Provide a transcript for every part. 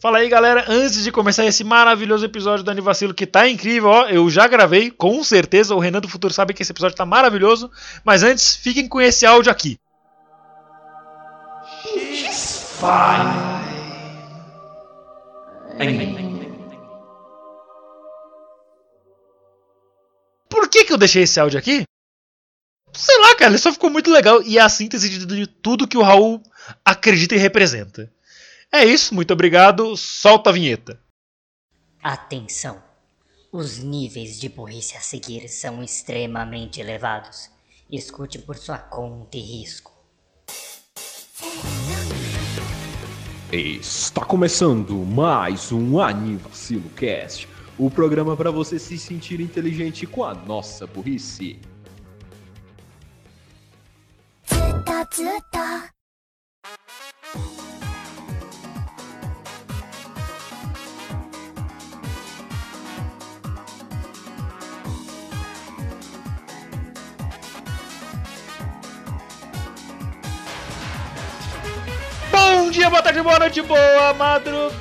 Fala aí, galera. Antes de começar esse maravilhoso episódio do Anivacilo, que tá incrível, ó, eu já gravei, com certeza. O Renan do Futuro sabe que esse episódio tá maravilhoso. Mas antes, fiquem com esse áudio aqui. Por que, que eu deixei esse áudio aqui? Sei lá, cara, ele só ficou muito legal e é a síntese de tudo que o Raul acredita e representa. É isso, muito obrigado. Solta a vinheta. Atenção! Os níveis de burrice a seguir são extremamente elevados. Escute por sua conta e risco. Está começando mais um Anivacilo Cast, o programa para você se sentir inteligente com a nossa burrice. ずっとずっと dia, boa tarde, boa noite, boa madrugada,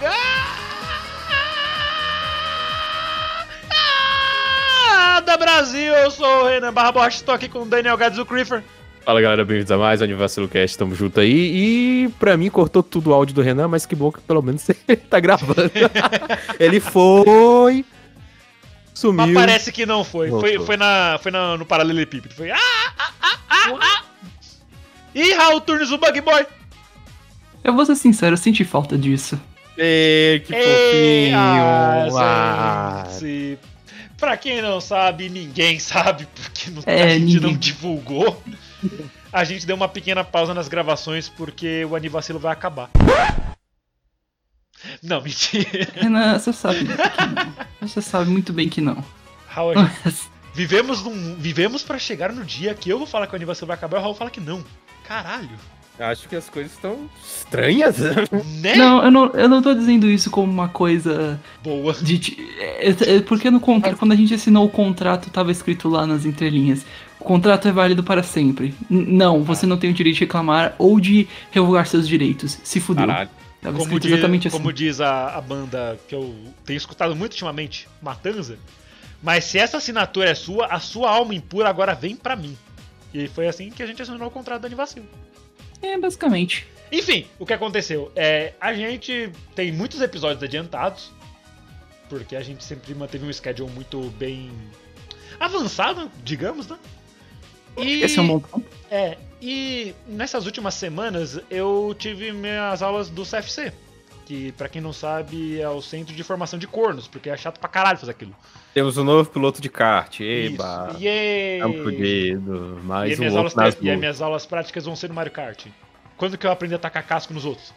Brasil! Eu sou o Renan Barra Borges, estou aqui com o Daniel Gades, o Creeper. Fala galera, bem-vindos a mais um Anivacilo Cast, tamo junto aí. E pra mim cortou tudo o áudio do Renan, mas que bom que pelo menos ele tá gravando. ele foi. Mas Sumiu. parece que não foi. Foi, Voltou. foi, na, foi na, no paralelepípedo. Foi. Ah, ah, ah, ah, ah. Ih, Raul Turnes, o Bug Boy. Eu vou ser sincero, eu senti falta disso. Ei, que Ei, fofinho. ah, Ah, gente. Pra quem não sabe, ninguém sabe, porque não- É, a gente ninguém. não divulgou. A gente deu uma pequena pausa nas gravações porque o Anivacilo vai acabar. Não, mentira. Renan, você sabe que não. Você sabe muito bem que não. Raul, gente- vivemos, num, vivemos pra chegar no dia que eu vou falar que o Anivacilo vai acabar e o Raul fala que não. Caralho. Acho que as coisas estão estranhas. Né? Não, eu não, eu não tô dizendo isso como uma coisa Boa. de. ti- é- é porque no contrato, quando a gente assinou o contrato, tava escrito lá nas entrelinhas. O contrato é válido para sempre. N- não, você não tem o direito de reclamar ou de revogar seus direitos. Se fudeu. Caralho. Tava Como escrito diz, exatamente assim. como diz a, a banda que eu tenho escutado muito ultimamente, Matanza. Mas se essa assinatura é sua, a sua alma impura agora vem pra mim. E foi assim que a gente assinou o contrato da Anivacilo. É, basicamente. Enfim, o que aconteceu? É, a gente tem muitos episódios adiantados, porque a gente sempre manteve um schedule muito bem avançado, digamos, né? E, Esse é um bom ponto. é, e nessas últimas semanas eu tive minhas aulas do CFC, que pra quem não sabe é o Centro de Formação de Cornos, porque é chato pra caralho fazer aquilo. Temos um novo piloto de kart. Eba. Isso. E, Mais as um minhas aulas, outro nas e as minhas aulas práticas vão ser no Mario Kart. Quando que eu aprendi a tacar casco nos outros?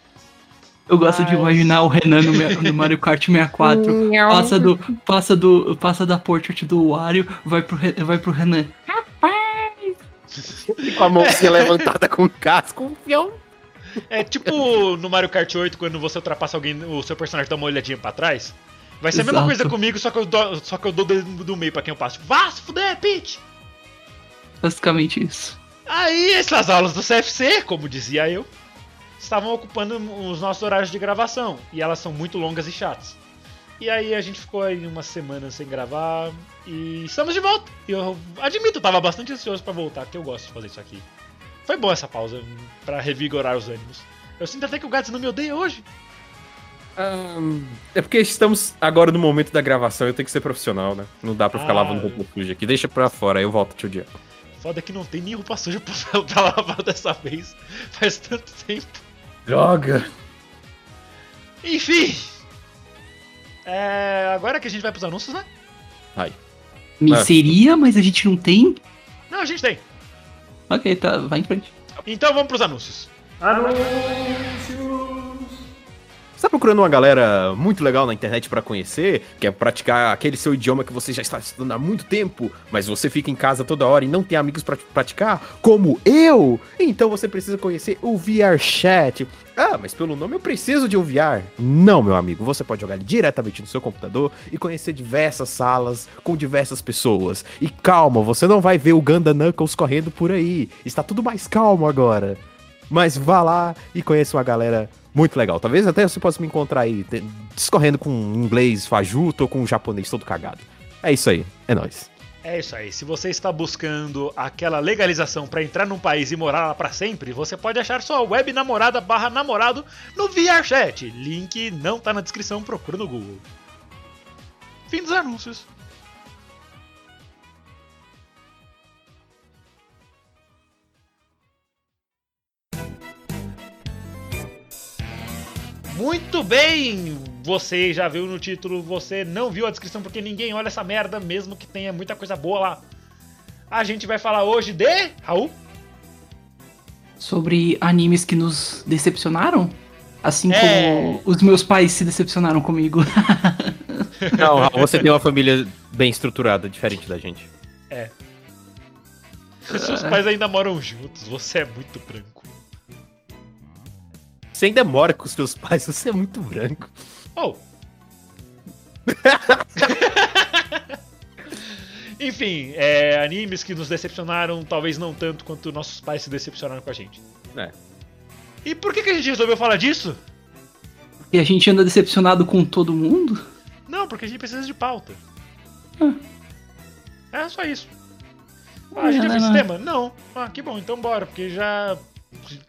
Eu gosto de Mas- imaginar o Renan no, no Mario Kart 64. Passa do, passa do, passa da portrait do Wario, vai pro, vai pro Renan. Com a mãozinha levantada com o casco. Um fião. É tipo no Mario Kart 8, quando você ultrapassa alguém, o seu personagem dá uma olhadinha pra trás. Vai ser a mesma Exato. coisa comigo, só que eu dou, só que eu dou do meio pra quem eu passo. Vá se fuder! Basicamente isso. Aí, essas aulas do CFC, como dizia eu, estavam ocupando os nossos horários de gravação. E elas são muito longas e chatas. E aí a gente ficou aí umas semanas sem gravar. E estamos de volta. E eu admito, eu tava bastante ansioso pra voltar, porque eu gosto de fazer isso aqui. Foi boa essa pausa pra revigorar os ânimos. Eu sinto até que o Gats não me odeia hoje. Ahn, é porque estamos agora no momento da gravação, eu tenho que ser profissional, né? Não dá pra ficar Ah. lavando roupa suja aqui. Deixa pra fora, aí eu volto outro dia. Foda que não tem nem roupa suja pra, pra lavar dessa vez. Faz tanto tempo. Droga! Enfim. É, agora que a gente vai pros anúncios, né? Ai. Me É. seria, mas a gente não tem? Não, a gente tem. Ok, tá, vai em frente. Então vamos pros anúncios. Você tá procurando uma galera muito legal na internet pra conhecer, quer praticar aquele seu idioma que você já está estudando há muito tempo, mas você fica em casa toda hora e não tem amigos pra praticar, como eu? Então você precisa conhecer o VR Chat. Ah, mas pelo nome eu preciso de um VR. Não, meu amigo, você pode jogar diretamente no seu computador e conhecer diversas salas com diversas pessoas. E calma, você não vai ver o Ganda Knuckles correndo por aí. Está tudo mais calmo agora. Mas vá lá e conheça uma galera Muito legal. Talvez até você possa me encontrar aí discorrendo com um inglês fajuto ou com um japonês todo cagado. É isso aí. É nóis. É isso aí. Se você está buscando aquela legalização para entrar num país e morar lá para sempre, você pode achar sua web namorada barra namorado no VRChat. Link não tá na descrição, procura no Google. Fim dos anúncios. Muito bem! Você já viu no título, você não viu a descrição porque ninguém olha essa merda, mesmo que tenha muita coisa boa lá. A gente vai falar hoje de. Raul? Sobre animes que nos decepcionaram? Assim É. como os meus pais se decepcionaram comigo. Não, Raul, você tem uma família bem estruturada, diferente da gente. Seus pais ainda moram juntos, você é muito branco. Você ainda mora com os seus pais, você é muito branco. Oh! Enfim, é, animes que nos decepcionaram, talvez não tanto quanto nossos pais se decepcionaram com a gente. É. E por que, que a gente resolveu falar disso? e a gente anda decepcionado com todo mundo? Não, porque a gente precisa de pauta. Ah. É só isso. Ah, a gente já não, fez não. esse tema? Não. Ah, que bom, então bora, porque já.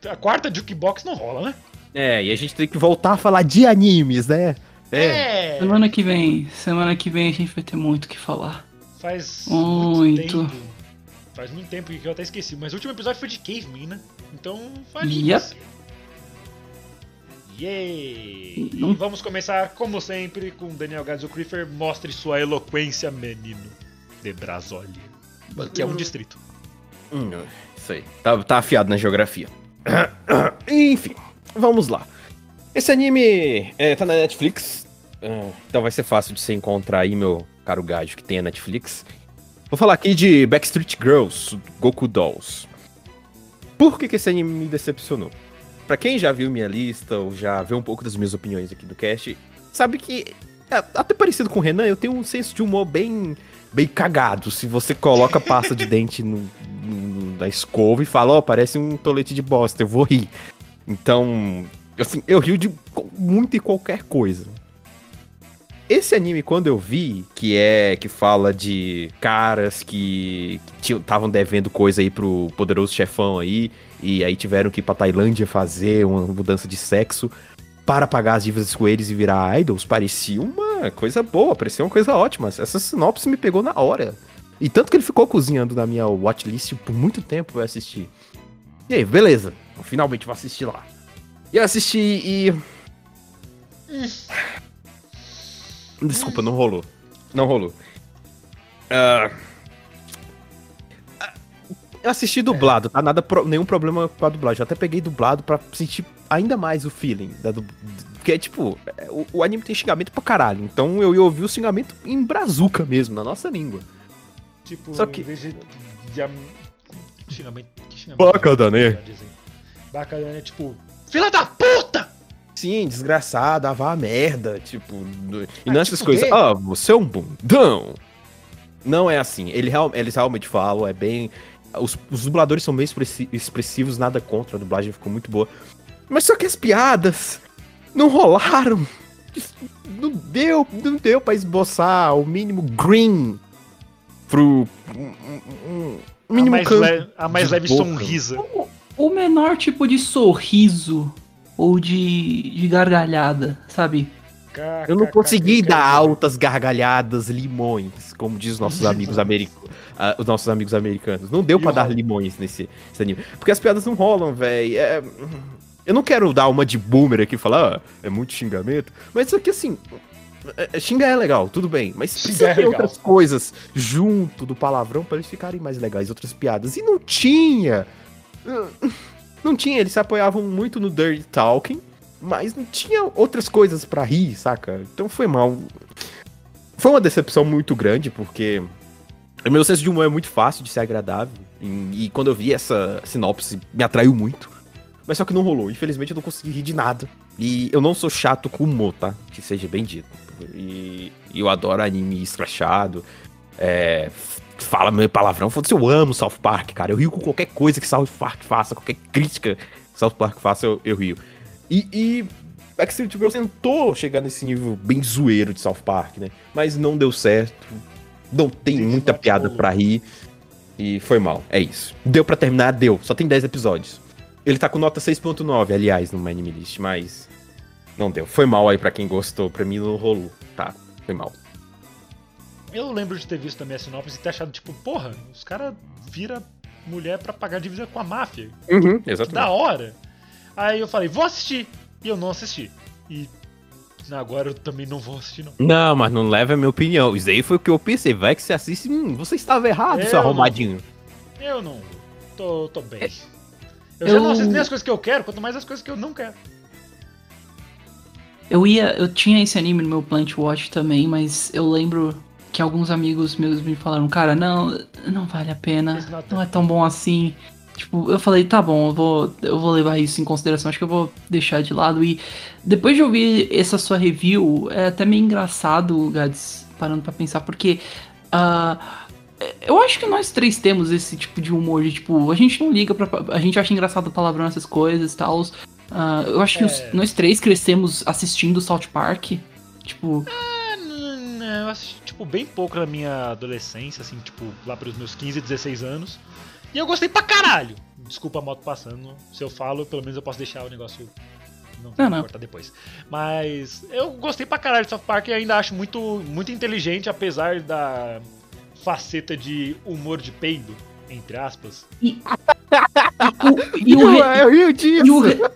A quarta Jukebox não rola, né? É, e a gente tem que voltar a falar de animes, né? É. Semana que vem, semana que vem a gente vai ter muito o que falar. Faz Muito. tempo. Faz muito tempo que eu até esqueci, mas o último episódio foi de Caveman, né? Então faz Yep. Yay! Não- E vamos começar, como sempre, com Daniel Gadzo Creeper. Mostre sua eloquência, menino de Brasólia. Que é um distrito. Hum, isso aí. Tá, tá afiado na geografia. Enfim, vamos lá. Esse anime é, tá na Netflix. ah, então vai ser fácil de você encontrar aí, meu caro gajo, que tem a Netflix. Vou falar aqui de Backstreet Girls, Goku Dolls. Por que, que esse anime me decepcionou? Pra quem já viu minha lista, ou já viu um pouco das minhas opiniões aqui do cast, sabe que, é, até parecido com o Renan, eu tenho um senso de humor bem bem cagado. Se você coloca pasta de dente no, no- na escova e fala, ó, parece um tolete de bosta, eu vou rir. Então, assim, eu rio de muito e qualquer coisa. Esse anime, quando eu vi, que é que fala de caras que estavam devendo coisa aí pro poderoso chefão aí, e aí tiveram que ir pra Tailândia fazer uma mudança de sexo para pagar as dívidas com eles e virar idols, parecia uma coisa boa, parecia uma coisa ótima. Essa sinopse me pegou na hora. E tanto que ele ficou cozinhando na minha watchlist por muito tempo pra assistir. E aí, beleza. Eu finalmente vou assistir lá. E eu assisti e. Desculpa, não rolou. Não rolou. Ah, Eu assisti dublado, tá? Nada, pro- nenhum problema com a dublagem. Eu até peguei dublado pra sentir ainda mais o feeling da dub... Porque, tipo, é, o, o anime tem xingamento pra caralho. Então eu ia ouvir o xingamento em brazuca mesmo, na nossa língua. Tipo, Só que- em vez de. de am- xingamento. Que xingamento? Bacadané. Bacadané, tipo. Fila da puta! Sim, desgraçado, ah, vá a merda, tipo... E Ah, não tipo coisas, ah, você é um bundão. Não é assim, ele real- eles realmente falam, é bem... Os, os dubladores são bem expressi- expressivos, nada contra, a dublagem ficou muito boa. Mas só que as piadas não rolaram. Não deu, não deu pra esboçar o mínimo green pro... um- um- um A mínimo mais, canto le- a mais de leve boca. sonrisa. O menor tipo de sorriso ou de, de gargalhada, sabe? Eu não consegui dar altas gargalhadas, limões, como diz os nossos amigos americanos. os nossos amigos americanos. Não deu pra o dar limões nesse, nesse anime. Porque as piadas não rolam, velho. eu não quero dar uma de boomer aqui e falar, ah, é muito xingamento. Mas isso aqui, assim. É- é- xingar é legal, tudo bem. Mas Xingar precisa é ter legal. outras coisas junto do palavrão pra eles ficarem mais legais, outras piadas. E não tinha. Não tinha, eles se apoiavam muito no Dirty Talking, mas não tinha outras coisas pra rir, saca? Então foi mal. Foi uma decepção muito grande, porque o meu senso de humor é muito fácil de ser agradável. E, e quando eu vi essa sinopse, me atraiu muito. Mas só que não rolou. Infelizmente eu não consegui rir de nada. E eu não sou chato com humor, tá? Que seja bem dito. E, e eu adoro anime escrachado. É, fala meu palavrão. Foda-se, eu amo South Park, cara. Eu rio com qualquer coisa que South Park faça, qualquer crítica que South Park faça, eu, eu rio. E, e Backstreet Girls tentou chegar nesse nível bem zoeiro de South Park, né? Mas não deu certo. Não tem Sim, muita piada pra rir. E foi mal, é isso. Deu pra terminar? Deu. Só tem 10 episódios. Ele tá com nota 6.9, aliás, no My Anime List, mas... Não deu. Foi mal aí pra quem gostou. Pra mim não rolou. Tá, foi mal. Eu lembro de ter visto também a sinopse e ter achado, tipo, porra, os caras viram mulher pra pagar dívida com a máfia. Uhum, Que da exatamente. hora. Aí eu falei, vou assistir. E eu não assisti. E agora eu também não vou assistir, não. Não, mas não leva a minha opinião. Isso aí foi o que eu pensei. Vai que você assiste. Hum, você estava errado, Eu seu não. arrombadinho. Eu não. Tô, tô bem. Eu, já Eu- não assisto nem as coisas que eu quero, quanto mais as coisas que eu não quero. Eu ia. Eu tinha esse anime no meu Plant Watch também, mas eu lembro que alguns amigos meus me falaram, cara, não, não vale a pena. Não é tão bom assim. Tipo, eu falei, tá bom, eu vou, eu vou levar isso em consideração, acho que eu vou deixar de lado. E depois de ouvir essa sua review, é até meio engraçado, Gads, parando pra pensar, porque. ah, eu acho que nós três temos esse tipo de humor de tipo, a gente não liga pra. A gente acha engraçado palavrão essas coisas e tal. Ah, eu acho que os- É. nós três crescemos assistindo South Park. Tipo, Ah, não, eu assisti, tipo, bem pouco na minha adolescência, assim, tipo, lá pelos meus 15, 16 anos. E eu gostei pra caralho. Desculpa a moto passando. Se eu falo, pelo menos eu posso deixar o negócio. Não, Não, vou não. cortar depois. Mas eu gostei pra caralho de South Park e ainda acho muito, muito inteligente, apesar da faceta de humor de peido, entre aspas. e, o, e o, re- eu. E o,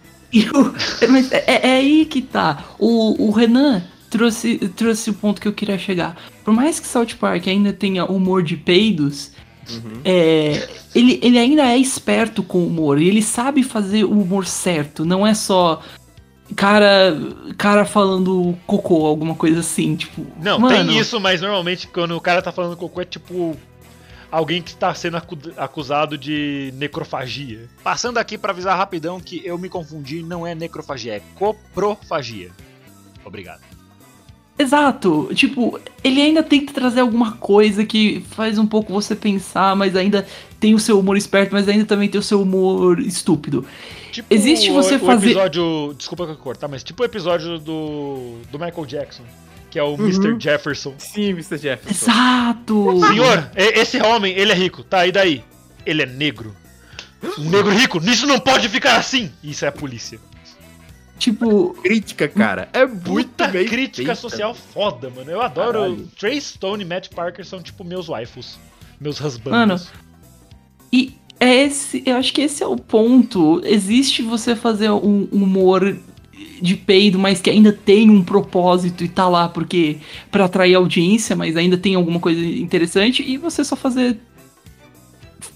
o- mas é, é aí que tá. O, o Renan trouxe, trouxe o ponto que eu queria chegar. Por mais que South Park ainda tenha humor de peidos, Uhum. é, ele, ele ainda é esperto com o humor. E ele sabe fazer o humor certo. Não é só cara, cara falando cocô, alguma coisa assim. Tipo, Não, mano, tem isso, mas normalmente quando o cara tá falando cocô é tipo alguém que está sendo acu- acusado de necrofagia. Passando aqui pra avisar rapidão que eu me confundi, não é necrofagia, é coprofagia. Obrigado. Exato, tipo, ele ainda tenta trazer alguma coisa que faz um pouco você pensar, mas ainda tem o seu humor esperto, mas ainda também tem o seu humor estúpido. Tipo Existe você o, fazer- o episódio, desculpa que eu cortar, mas tipo o episódio do do Michael Jackson, que é o Mr. Jefferson. Sim, Mr. Jefferson. Exato! Senhor, esse homem, ele é rico, tá? E daí? Ele é negro. Um negro rico, nisso não pode ficar assim! Isso é a polícia. Tipo, Crítica, cara. É bem crítica feita. social foda, mano. Eu adoro. Caralho. Trey Stone e Matt Parker são tipo meus waifus. Meus husbands. Mano, e é esse, eu acho que esse é o ponto. Existe você fazer um humor de peido, mas que ainda tem um propósito e tá lá porque para atrair audiência, mas ainda tem alguma coisa interessante e você só fazer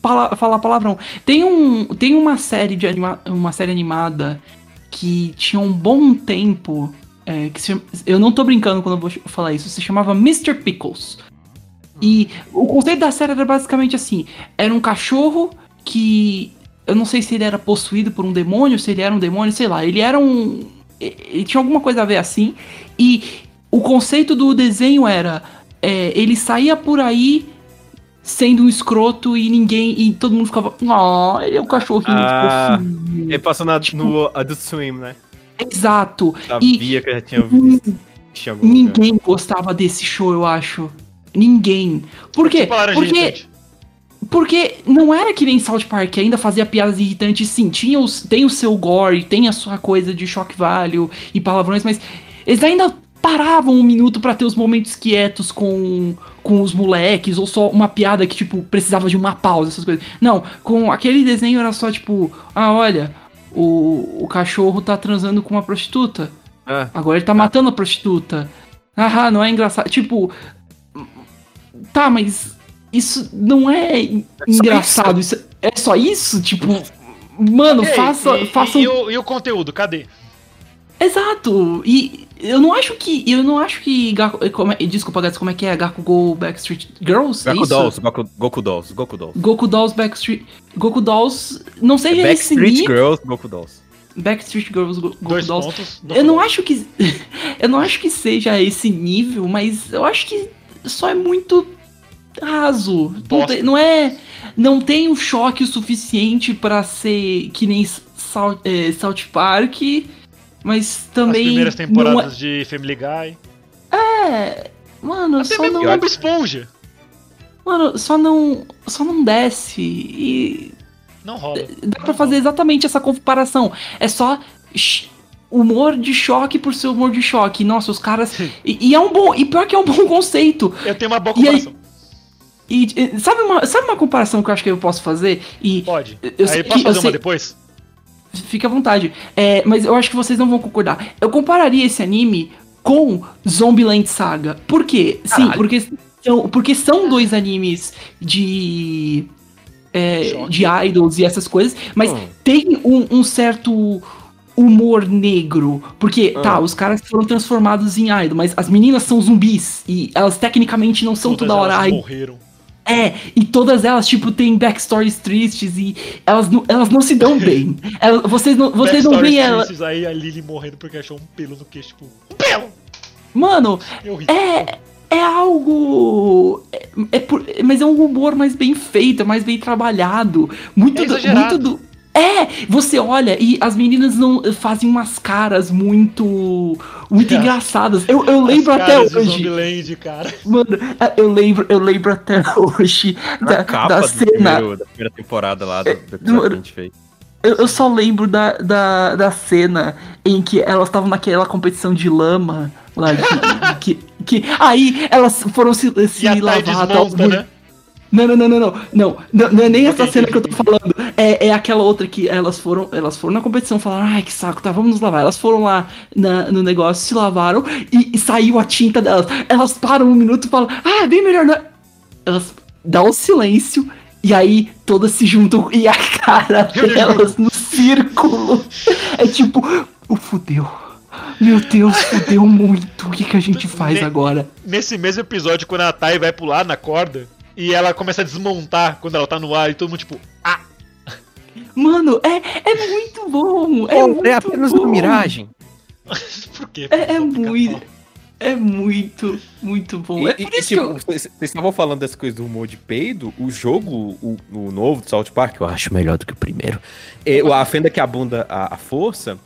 pala- falar palavrão. Tem um tem uma série de anima, uma série animada que tinha um bom tempo é, que se eu não tô brincando quando eu vou falar isso, se chamava Mr. Pickles. E o conceito da série era basicamente assim: era um cachorro que. Eu não sei se ele era possuído por um demônio, se ele era um demônio, sei lá. Ele era um. Ele tinha alguma coisa a ver assim. E o conceito do desenho era: é, ele saía por aí sendo um escroto e ninguém. E todo mundo ficava. Oh, ele é um cachorrinho Ah, fofinho." Ele passou na, no Adult Swim, né? Exato. Sabia que eu já tinha visto. Lugar. Ninguém gostava desse show, eu acho. Ninguém. Por quê? Tipo Porque. Porque não era que nem South Park, que ainda fazia piadas irritantes, sim. Tinha os, tem o seu gore, tem a sua coisa de shock value e palavrões, mas eles ainda paravam um minuto pra ter os momentos quietos com, com os moleques, ou só uma piada que, tipo, precisava de uma pausa, essas coisas. Não, com aquele desenho era só, tipo, ah, olha, o, o cachorro tá transando com uma prostituta. Ah, Agora ele tá matando a prostituta. Ah, não é engraçado. Tipo. Tá, mas isso não é engraçado. Isso é só isso? Tipo. Mano, E aí, faça. e, faça e, um- o, e o conteúdo, cadê? Exato! E eu não acho que. Eu não acho que. Gaku, como é- desculpa, Gats, como é que é? Gaku Go Backstreet Girls? é Goku isso? Dolls, Goku, Goku Dolls, Goku Dolls. Goku Dolls Backstreet. Goku Dolls. Não seja esse Backstreet nível. Girls, Goku Dolls. Backstreet Girls, Go- Goku Dois Dolls. pontos. Eu não acho que. eu não acho que seja esse nível, mas eu acho que só é muito raso. Não, tem- não é. Não tem um choque o suficiente pra ser que nem South, é, South Park. Mas As também. primeiras não temporadas de Family Guy. é... Mano, Até só mesmo não. Bob Esponja. Mano, só não. Só não desce. E. Não rola. Dá pra fazer exatamente essa comparação. É só. Humor de choque por ser humor de choque. Nossa, os caras. E, e é um bom. E pior que é um bom conceito. Eu tenho uma boa comparação. E, e sabe, uma, sabe uma comparação que eu acho que eu posso fazer? E Pode. eu Aí que- posso eu fazer uma sei- depois? fica à vontade. É, mas eu acho que vocês não vão concordar. Eu compararia esse anime com Zombieland Saga. Por quê? Sim, Caralho. porque são, porque são dois animes de. é, de idols e essas coisas, mas Hum. tem um, um certo humor negro. Porque, Ah. tá, os caras foram transformados em idol, mas as meninas são zumbis. E elas tecnicamente não são Todas toda hora idol. morreram. É, e todas elas, tipo, têm backstories tristes e elas não, elas não se dão bem. Elas- vocês não, vocês não veem ela. tristes, Aí a Lily morrendo porque achou um pelo no queixo. Tipo, um pelo! Mano, é. É algo. É, é por- mas é um humor mais bem feito, é mais bem trabalhado. Muito É do, muito do. É, você olha e as meninas não fazem umas caras muito. muito É. engraçadas. Eu, eu As lembro até caras de hoje. Zombieland, cara. Mano, eu lembro, eu lembro até hoje Na da, capa da do cena. primeiro- da primeira temporada lá do, do episódio mano, que a gente fez. Eu, eu só lembro da, da, da cena em que elas estavam naquela competição de lama lá que, que, que aí elas foram se, se E a lavar tal, desmonta, né? Não, não, não, não, não, não, não, é nem essa cena que eu tô falando. É, é aquela outra que elas foram, elas foram na competição e falaram, ai que saco, tá, vamos nos lavar. Elas foram lá na- no negócio, se lavaram e, e saiu a tinta delas. Elas param um minuto e falam, ah, bem melhor não. Elas dão um silêncio e aí todas se juntam e a cara delas no círculo. É tipo, o fudeu. Meu Deus, fudeu muito. O que, que a gente faz Ne- agora? Nesse mesmo episódio, quando a Thay vai pular na corda e ela começa a desmontar quando ela tá no ar e todo mundo tipo, ah, Mano, é, é muito bom. É, muito é apenas bom. uma miragem. por quê? É, é muito. É muito, muito bom. E, é por e, isso tipo, que eu... vocês estavam falando dessa coisa do humor de peido, o jogo, o, o novo do South Park, eu acho melhor do que o primeiro. É, a fenda que abunda a, a força,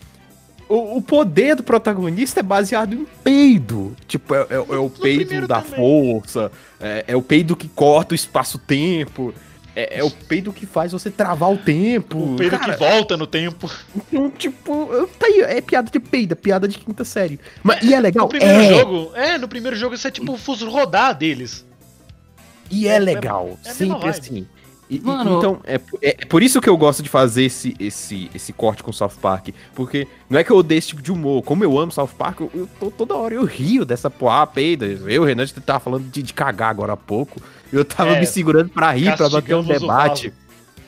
o, o poder do protagonista é baseado em peido. Tipo, é, é- é o peido da também. força, é, é o peido que corta o espaço-tempo. É, é o peido que faz você travar o tempo. O Pedro Cara, que volta no tempo. então, tipo, tá aí, é piada de peido, é piada de quinta série. Mas, e é legal? No primeiro é, jogo, é, no primeiro jogo você é tipo o rodar deles. E É- é legal, é sempre assim. E- e- Mano- então, é, é- é por isso que eu gosto de fazer esse, esse, esse corte com o South Park. Porque não é que eu odeio esse tipo de humor. Como eu amo South Park, eu, eu tô, toda hora eu rio dessa porra, peida. Eu Renan, a gente tava falando de, de cagar agora há pouco. Eu tava É, me segurando pra rir, pra bater um debate.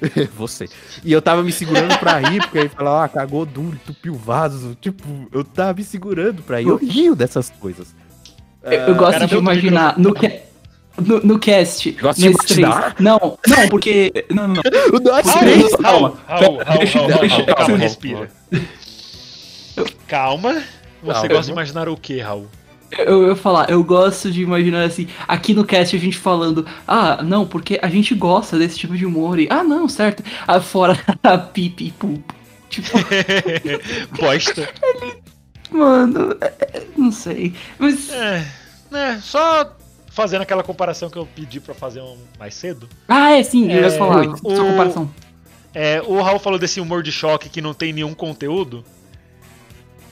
Você. E eu tava me segurando pra rir, porque aí fala, ah, cagou duro, entupiu o vaso. Tipo, eu tava me segurando pra rir. Eu rio dessas coisas. Eu, eu gosto de imaginar no, no, no cast. Gosta de três-? Não, não, porque. Não, não, não. O três, Raul, calma. Calma, respira. Calma. Você Calma. gosta de imaginar o que, Raul? Eu, eu ia falar, eu gosto de imaginar assim, aqui no cast a gente falando, ah, não, porque a gente gosta desse tipo de humor e, ah, não, certo. Ah, fora a pipi pup. Tipo, Bosta. mano, é- é- não sei. Mas. É, né, só fazendo aquela comparação que eu pedi pra fazer um mais cedo. Ah, é sim, eu ia É, falar, o- sua comparação. É, o Raul falou desse humor de choque que não tem nenhum conteúdo.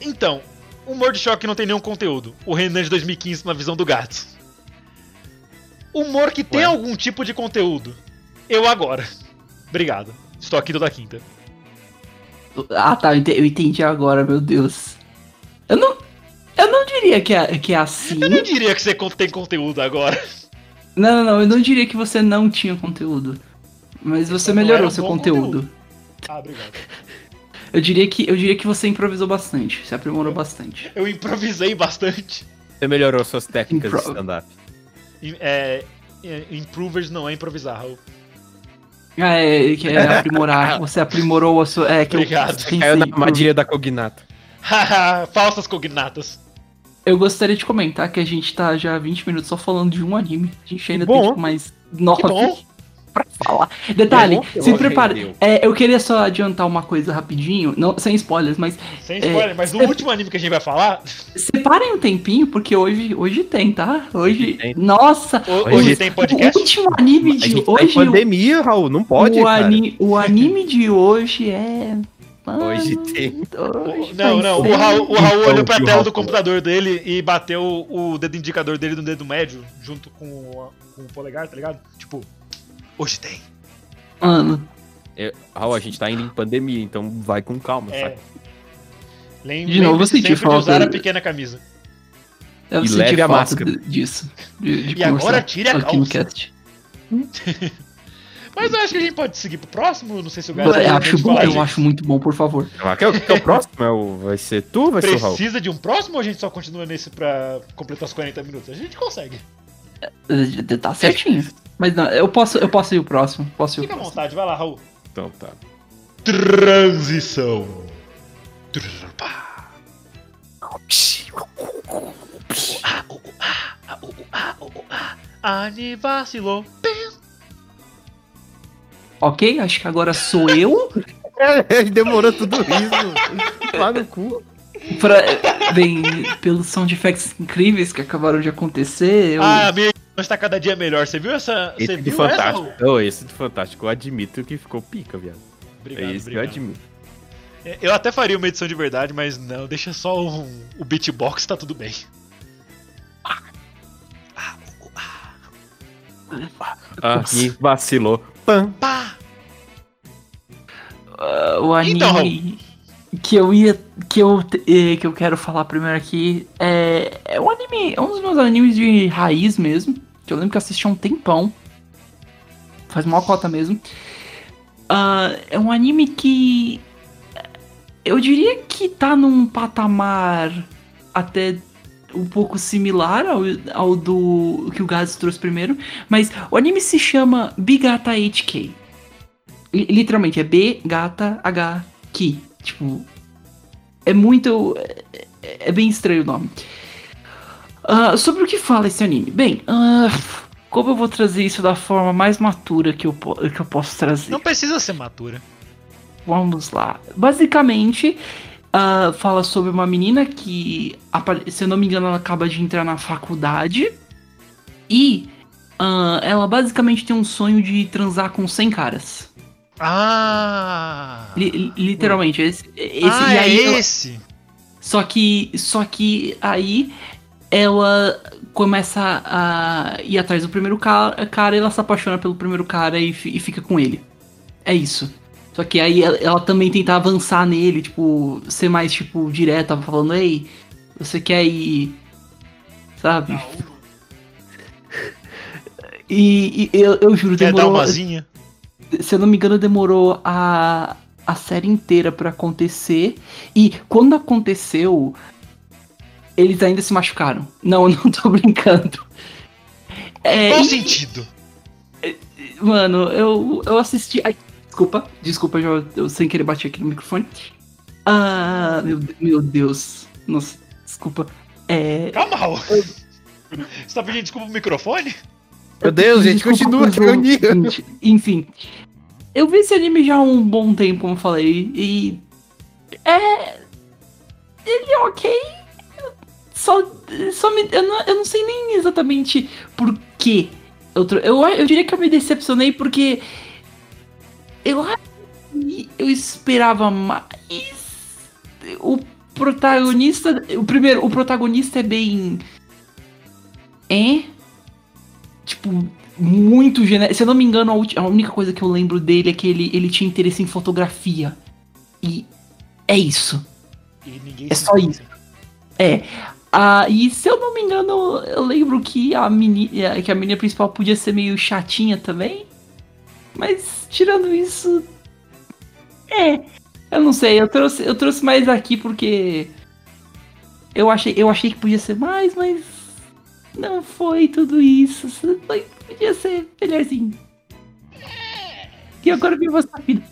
Então, humor de choque que não tem nenhum conteúdo. O Renan de 2015 na visão do gato. Humor que tem Ué. algum tipo de conteúdo. Eu agora. Obrigado. Estou aqui toda quinta. Ah, tá, eu entendi agora, meu Deus. Eu não. Eu não diria que é, que é assim. Eu não diria que você tem conteúdo agora. Não, não, não, eu não diria que você não tinha conteúdo. Mas você Então melhorou um seu conteúdo. conteúdo. Ah, obrigado. Eu diria que eu diria que você improvisou bastante, se aprimorou bastante. Eu improvisei bastante. Você melhorou suas técnicas de Impro- stand-up. Im- É, é, improvers não é improvisar, Raul. Ah, é, que é aprimorar. Você aprimorou a sua. É, que Obrigado. eu Caiu na armadilha da cognata. Haha, Falsas cognatas. Eu gostaria de comentar que a gente tá já há 20 minutos só falando de um anime. A gente ainda bom. tem tipo mais 9. Que bom. pra falar. Detalhe, Derrubou, se prepare. rendeu. É, eu queria só adiantar uma coisa rapidinho, não, sem spoilers, mas Sem spoiler, mas no é- último anime que a gente vai falar, separem um tempinho, porque hoje, hoje tem, tá? Hoje. tem. Nossa! ho- Hoje hoje tem podcast. O último anime A de tá em hoje. pandemia, Raul, não pode, o, cara. ani- o anime de hoje é. Mano, Hoje tem. hoje Não, não, o Raul, o Raul Então, olhou pra tela Raul do computador dele e bateu o dedo indicador dele no dedo médio, junto com o, com o polegar, tá ligado? Tipo, hoje tem. Mano, É, Raul, a gente tá indo em pandemia, então vai com calma, É. sabe? Lem- De novo, eu senti sempre de falta- usar a pequena camisa. eu E leve a máscara. de- disso. De, de E agora tire a calça. Mas eu acho que a gente pode seguir pro próximo. Não sei se o Eu, Gás vai acho, bom, eu acho muito bom, por favor. Ah, Quer, quer o próximo? É o- vai ser tu vai ser o Raul? Precisa de um próximo ou a gente só continua nesse pra completar os 40 minutos? A gente consegue. Eh, Tá certinho. Mas não, eu posso, eu posso ir o próximo. Posso ir o Fica à vontade, vai lá, Raul. Então tá. Transição. Trrrpá. Ani vacilou. Ok, acho que agora sou eu. É, demorou tudo isso. Lá no cu. Pra, bem, pelos sound effects incríveis que acabaram de acontecer, eu, Ah, minha está cada dia melhor. Você viu essa? Você Esse de viu fantástico. essa? Ô, esse de fantástico, eu admito que ficou pica, viado. Obrigado, é esse que eu admito. Eu até faria uma edição de verdade, mas não, deixa só o, o beatbox, tá tudo bem. Ah, e vacilou. Pam. Pá! ah, o anime Então, que eu ia. Que eu, eh, que eu quero falar primeiro aqui é, é um anime. É um dos meus animes de raiz mesmo. Que eu lembro que eu assisti há um tempão. Faz mal cota mesmo. Ah, é um anime que. Eu diria que tá num patamar até um pouco similar ao, ao do que o Gaz trouxe primeiro. Mas o anime se chama Bigata HK. Li- Literalmente, é B, gata, H, Ki. Tipo, é muito. É, é bem estranho o nome. Ah, sobre o que fala esse anime? Bem, ah, como eu vou trazer isso da forma mais matura que eu, que eu posso trazer? Não precisa ser matura. Vamos lá. Basicamente, ah, fala sobre uma menina que, se eu não me engano, ela acaba de entrar na faculdade. E ah, ela basicamente tem um sonho de transar com 100 caras. Ah! Li- li- literalmente, esse, esse ah, e aí é ela- esse! Só que, só que aí ela começa a ir atrás do primeiro cara, cara e ela se apaixona pelo primeiro cara e, e fica com ele. É isso. Só que aí ela, ela também tenta avançar nele, tipo, ser mais, tipo, direta, falando, ei, você quer ir. Sabe? E, e eu, eu juro, Quer dar demorou. umazinha? Se eu não me engano, demorou a, a série inteira pra acontecer. E quando aconteceu, eles ainda se machucaram. Não, eu não tô brincando. É, Qual e- sentido? Mano, eu, eu assisti. Desculpa, desculpa, eu, eu sem querer bati aqui no microfone. Ah, meu, meu Deus. Nossa, desculpa. É. Calma, Raul. Você tá pedindo desculpa pro microfone? Meu Deus, gente, Desculpa continua ouvintes. Enfim. Eu vi esse anime já há um bom tempo, como eu falei, e. É. Ele é ok. Só. só me, eu, não, eu não sei nem exatamente por quê. Eu, eu, eu diria que eu me decepcionei porque. Eu eu esperava mais. O protagonista. O primeiro, o protagonista é bem. É? Tipo, muito genérico. Se eu não me engano, a, a única coisa que eu lembro dele é que ele, ele tinha interesse em fotografia. E é isso. É só isso. É. Ah, e se eu não me engano, eu lembro que a menina, que a menina principal podia ser meio chatinha também. Mas tirando isso. É. Eu não sei, eu trouxe, eu trouxe mais aqui porque. Eu achei, eu achei que podia ser mais, mas. Não foi tudo isso. Foi- podia ser melhorzinho. E agora viva essa vida.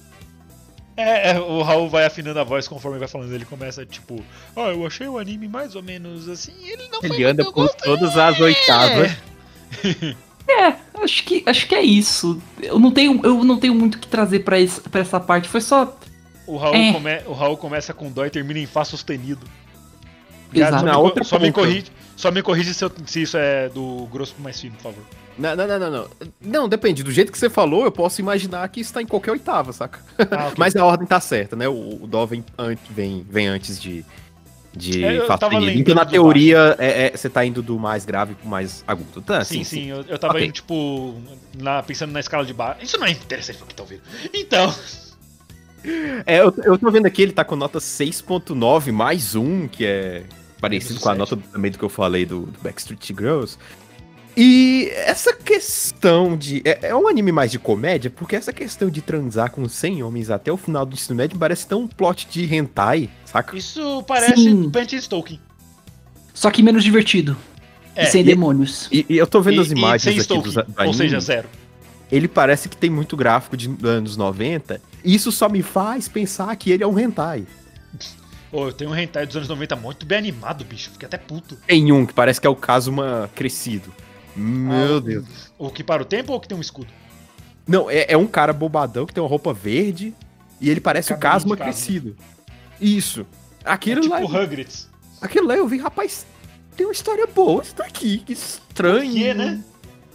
É, é, o Raul vai afinando a voz conforme vai falando. Ele começa tipo, ah, eu achei o anime mais ou menos assim. Ele não foi Ele anda muito por todas as oitavas. É, acho que, acho que é isso. Eu não tenho, eu não tenho muito o que trazer pra essa parte. Foi só. O Raul, É. come- o Raul começa com dó e termina em Fá sustenido. Exato. Só, Na me, só me corrige, só me corrige se, eu- se isso é do grosso pro mais fino, por favor. Não, não, não, não, não. Não, depende. Do jeito que você falou, eu posso imaginar que isso tá em qualquer oitava, saca? Ah, ok. Mas a ordem tá certa, né? O, o Dó vem, an- vem, vem antes de. De É, lembrando Então, na teoria, é, é- você tá indo do mais grave pro mais agudo. Tá, sim, sim, Eu, eu tava Ok. indo, tipo, na- pensando na escala de baixo. Isso não é interessante pra quem tá ouvindo. Então, É, eu, eu tô vendo aqui, ele tá com nota 6.9 mais um, que é parecido Menos com a nota também do que eu falei do, do Backstreet Girls. E essa questão de. É, é um anime mais de comédia, porque essa questão de transar com 100 homens até o final do ensino médio parece tão um plot de hentai, saca? isso parece Sim. Bench Stoking. Só que menos divertido. É, e sem e- demônios. E, e eu tô vendo E- as imagens sem aqui Stoking, dos, do ou anime, seja, zero. ele parece que tem muito gráfico de anos 90, e isso só me faz pensar que ele é um hentai. Ô, eu tenho um hentai dos anos 90 muito bem animado, bicho. Fiquei até puto. Tem um que parece que é o Kazuma crescido. Meu Ah, Deus. O que para o tempo ou o que tem um escudo? Não, é, é um cara bobadão que tem uma roupa verde e ele parece o Cabelinho Casma crescido. Isso. É Aquilo tipo lá. Hagrid. Aquilo lá eu vi, rapaz, tem uma história boa isso daqui, que estranho. Por quê, né?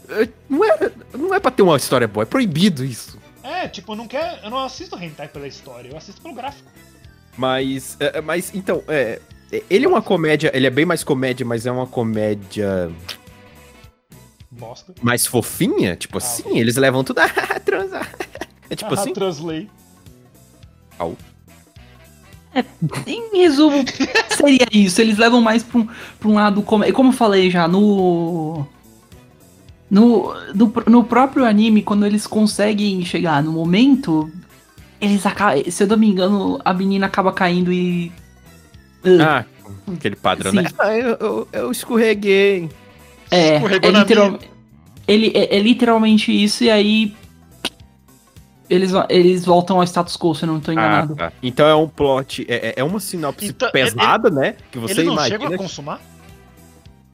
É, Não é, não é pra ter uma história boa, é proibido isso. É, tipo, eu não quero. Eu não assisto hentai pela história, eu assisto pelo gráfico. Mas, é, é, mas então, é, é, ele é uma comédia, ele é bem mais comédia, mas é uma comédia Bosta. mais fofinha, tipo Ah, assim, ok. eles levam tudo a transar. É tipo assim, Translate. Em resumo, seria isso. Eles levam mais pra um, pra um lado. Como, como eu falei já, no. No, no, no próprio anime, quando eles conseguem chegar no momento, eles acabam. Se eu não me engano, a menina acaba caindo e. ah, aquele padrão, Sim. né? Ah, eu, eu, eu escorreguei. É, Escorregou é, literal- ele, é, é literalmente isso, e aí. Eles, eles voltam ao status quo, se eu não tô enganado. Ah, tá. Então é um plot, é, é- é uma sinopse Então, pesada, né? Que você Eles não imagina. chegam a consumar?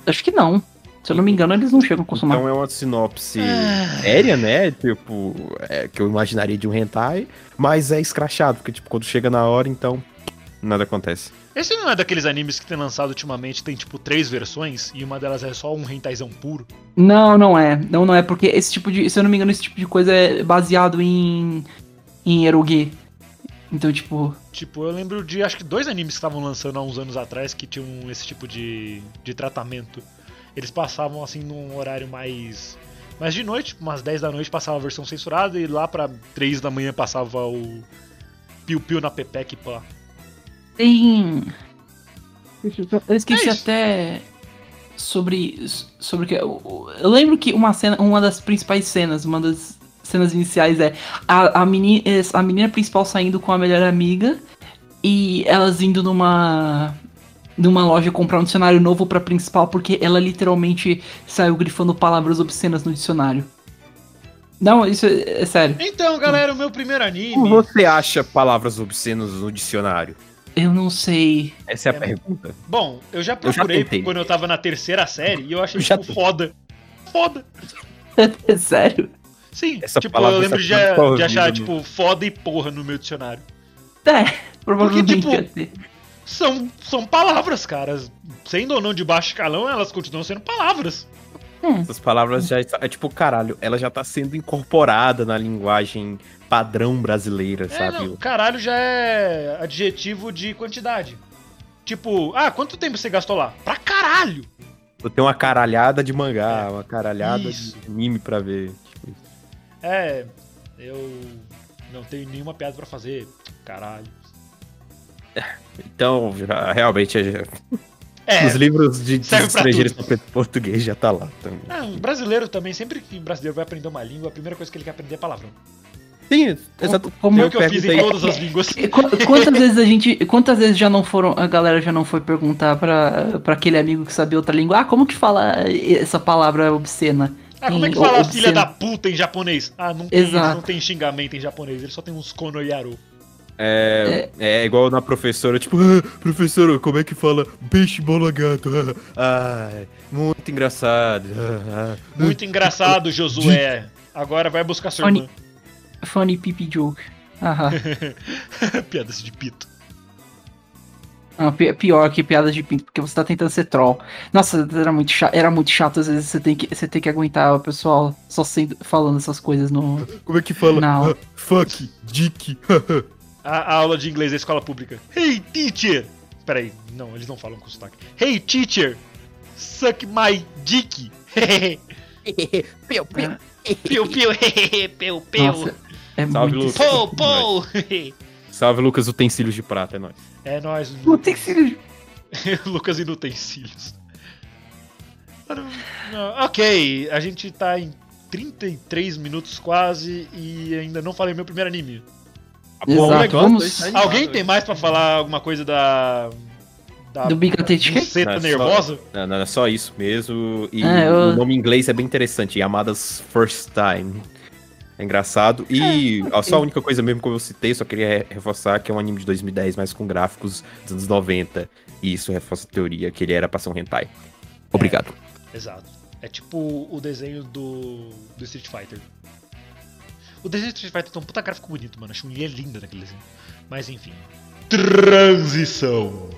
Acho que não. Se eu não me engano, eles não chegam a consumar. Então é uma sinopse Ah. séria, né? Tipo, é, que eu imaginaria de um hentai, mas é escrachado, porque tipo, quando chega na hora, então nada acontece. Esse não é daqueles animes que tem lançado ultimamente, tem tipo três versões e uma delas é só um hentaizão puro. Não, não é. Não, não é, porque esse tipo de. Se eu não me engano, esse tipo de coisa é baseado em. em eroge. Então, tipo. Tipo, eu lembro de acho que dois animes que estavam lançando há uns anos atrás que tinham esse tipo de, de tratamento. Eles passavam assim num horário mais. Mais de noite, tipo, umas 10 da noite passava a versão censurada e lá pra 3 da manhã passava o Piu Piu na Pepeca e pá. Tem. Eu esqueci É até sobre. sobre o que. Eu, eu lembro que uma cena. Uma das principais cenas, uma das cenas iniciais é a, a, menina, a menina principal saindo com a melhor amiga e elas indo numa. numa loja comprar um dicionário novo pra principal, porque ela literalmente saiu grifando palavras obscenas no dicionário. Não, isso é, é sério. Então, galera, o meu primeiro anime. Como você acha palavras obscenas no dicionário? Eu não sei. Essa é a É, pergunta. Bom, eu já Eu já procurei quando eu tava na terceira série e eu achei Eu já tipo foda. Foda. É sério? Sim, Essa tipo, palavra eu lembro essa de, palavra de achar, horrível, tipo, foda e porra no meu dicionário. É, provavelmente tipo, ia ter. São, são palavras, caras. Sendo ou não de baixo escalão, elas continuam sendo palavras. Essas palavras já é tipo, caralho, ela já tá sendo incorporada na linguagem padrão brasileira, É, sabe? não, caralho já é adjetivo de quantidade. Tipo, ah, quanto tempo você gastou lá? Pra caralho! Eu tenho uma caralhada de mangá, uma caralhada Isso. de anime pra ver. Tipo. É, eu não tenho nenhuma piada pra fazer. Caralho. então, realmente, é- É, os livros de, de estrangeiros pra português já tá lá também. é, um brasileiro também, sempre que um brasileiro vai aprender uma língua, a primeira coisa que ele quer aprender é palavrão. Sim, exato. como Foi eu o que eu fiz em todas as línguas. Qu- Quantas vezes a gente. Quantas vezes já não foram. A galera já não foi perguntar pra, pra aquele amigo que sabia outra língua? Ah, como que fala essa palavra obscena? Ah, como é que fala obsceno. filha da puta em japonês? Ah, não tem, Exato. não tem xingamento em japonês, ele só tem uns kono yaru. É, é igual na professora, tipo, ah, professora, como é que fala peixe, bola, gato? Ah, muito engraçado. ah, ah." Muito engraçado, Josué. Agora vai buscar sua irmã. Funny pipi joke. Aham. Piadas de pito. Ah, pi- pior que piada de pinto, porque você tá tentando ser troll. Nossa, era muito chato, era muito chato, às vezes você tem que, você tem que aguentar o pessoal só sendo, falando essas coisas no. Como é que fala? Não. Ah, fuck, dick. A, a aula de inglês da escola pública. Hey, teacher! Peraí, não, eles não falam com sotaque. Hey, teacher! Suck my dick! Piu, piu. piu, piu, piu, piu. É Salve, muito. Lucas. Pou, pou! Salve, Lucas, utensílios de prata, é nóis. É nóis, ser. Lucas Inutensílios. Ok, a gente tá em 33 minutos quase e ainda não falei meu primeiro anime. Exato, legal, vamos- tô excited. Alguém tem mais pra falar alguma coisa da. da Do Big Attention? Não, é só- nervosa? Não, não, é só isso mesmo. E É, eu- o nome em inglês é bem interessante, Yamada's First Time. É engraçado. E ó, só a única coisa mesmo que eu citei, só queria re- reforçar que é um anime de 2010, mas com gráficos dos anos 90. E isso reforça a teoria que ele era pra ser um hentai. Obrigado. Exato. É tipo o desenho do, do Street Fighter. O desenho do Street Fighter tem um puta gráfico bonito, mano. A Chun-Li é linda naquele desenho. Mas enfim. Transição.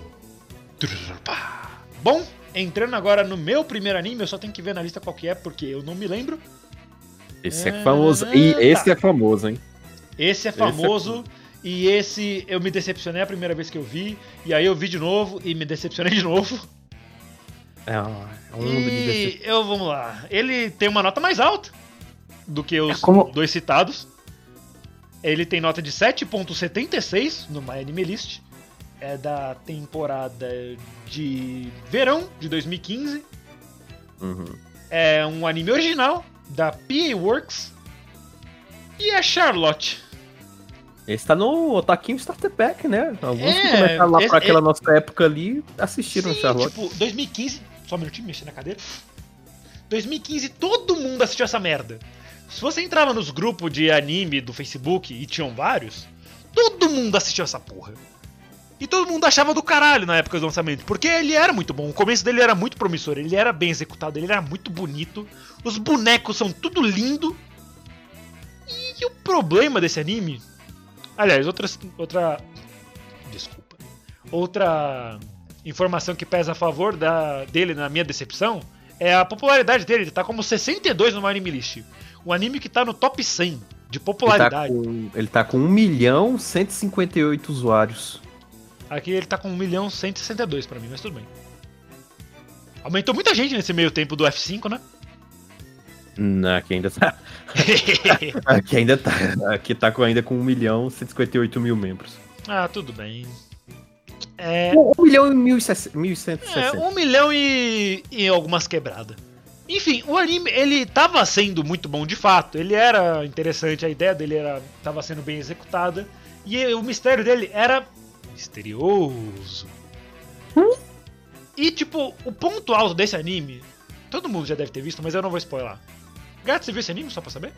Bom, entrando agora no meu primeiro anime, eu só tenho que ver na lista qual que é, porque eu não me lembro. Esse é Ah, famoso. E esse tá. é famoso, hein? Esse é famoso. E esse eu me decepcionei a primeira vez que eu vi. E aí eu vi de novo e me decepcionei de novo. É um mundo de E eu, vamos lá. Ele tem uma nota mais alta do que os É como- dois citados. Ele tem nota de 7.76 no My Anime List. É da temporada de verão de 2015. Uhum. É um anime original da PA Works. E é Charlotte. Esse tá no Otaquinho Starter Pack, né? Alguns É, que começaram lá esse- pra aquela nossa época ali assistiram Sim, Charlotte. tipo, 2015. Só um minutinho, mexer na cadeira. 2015, todo mundo assistiu essa merda. Se você entrava nos grupos de anime do Facebook e tinham vários, todo mundo assistiu essa porra. E todo mundo achava do caralho na época do lançamento, porque ele era muito bom. O começo dele era muito promissor, ele era bem executado, ele era muito bonito. Os bonecos são tudo lindo. E o problema desse anime. Aliás, outra. outra desculpa. Outra informação que pesa a favor da, dele na minha decepção é a popularidade dele. Ele tá como 62 no Anime List. Um anime que tá no top 100 de Ele tá, popularidade. com, ele tá com 1 milhão 158 usuários. Aqui ele tá com 1 milhão 162 pra mim, mas tudo bem. Aumentou muita gente nesse meio tempo do F5, né? Não, aqui ainda tá. Aqui ainda tá. Aqui tá com, ainda com 1 milhão 158 mil membros. ah, tudo bem. É, 1 milhão e 1.160. É, um milhão e, e algumas quebradas. Enfim, o anime, ele tava sendo muito bom de fato. Ele era interessante, a ideia dele era tava sendo bem executada. E o mistério dele era misterioso. E, tipo, o ponto alto desse anime, todo mundo já deve ter visto, mas eu não vou spoiler. Gato, você viu esse anime só pra saber?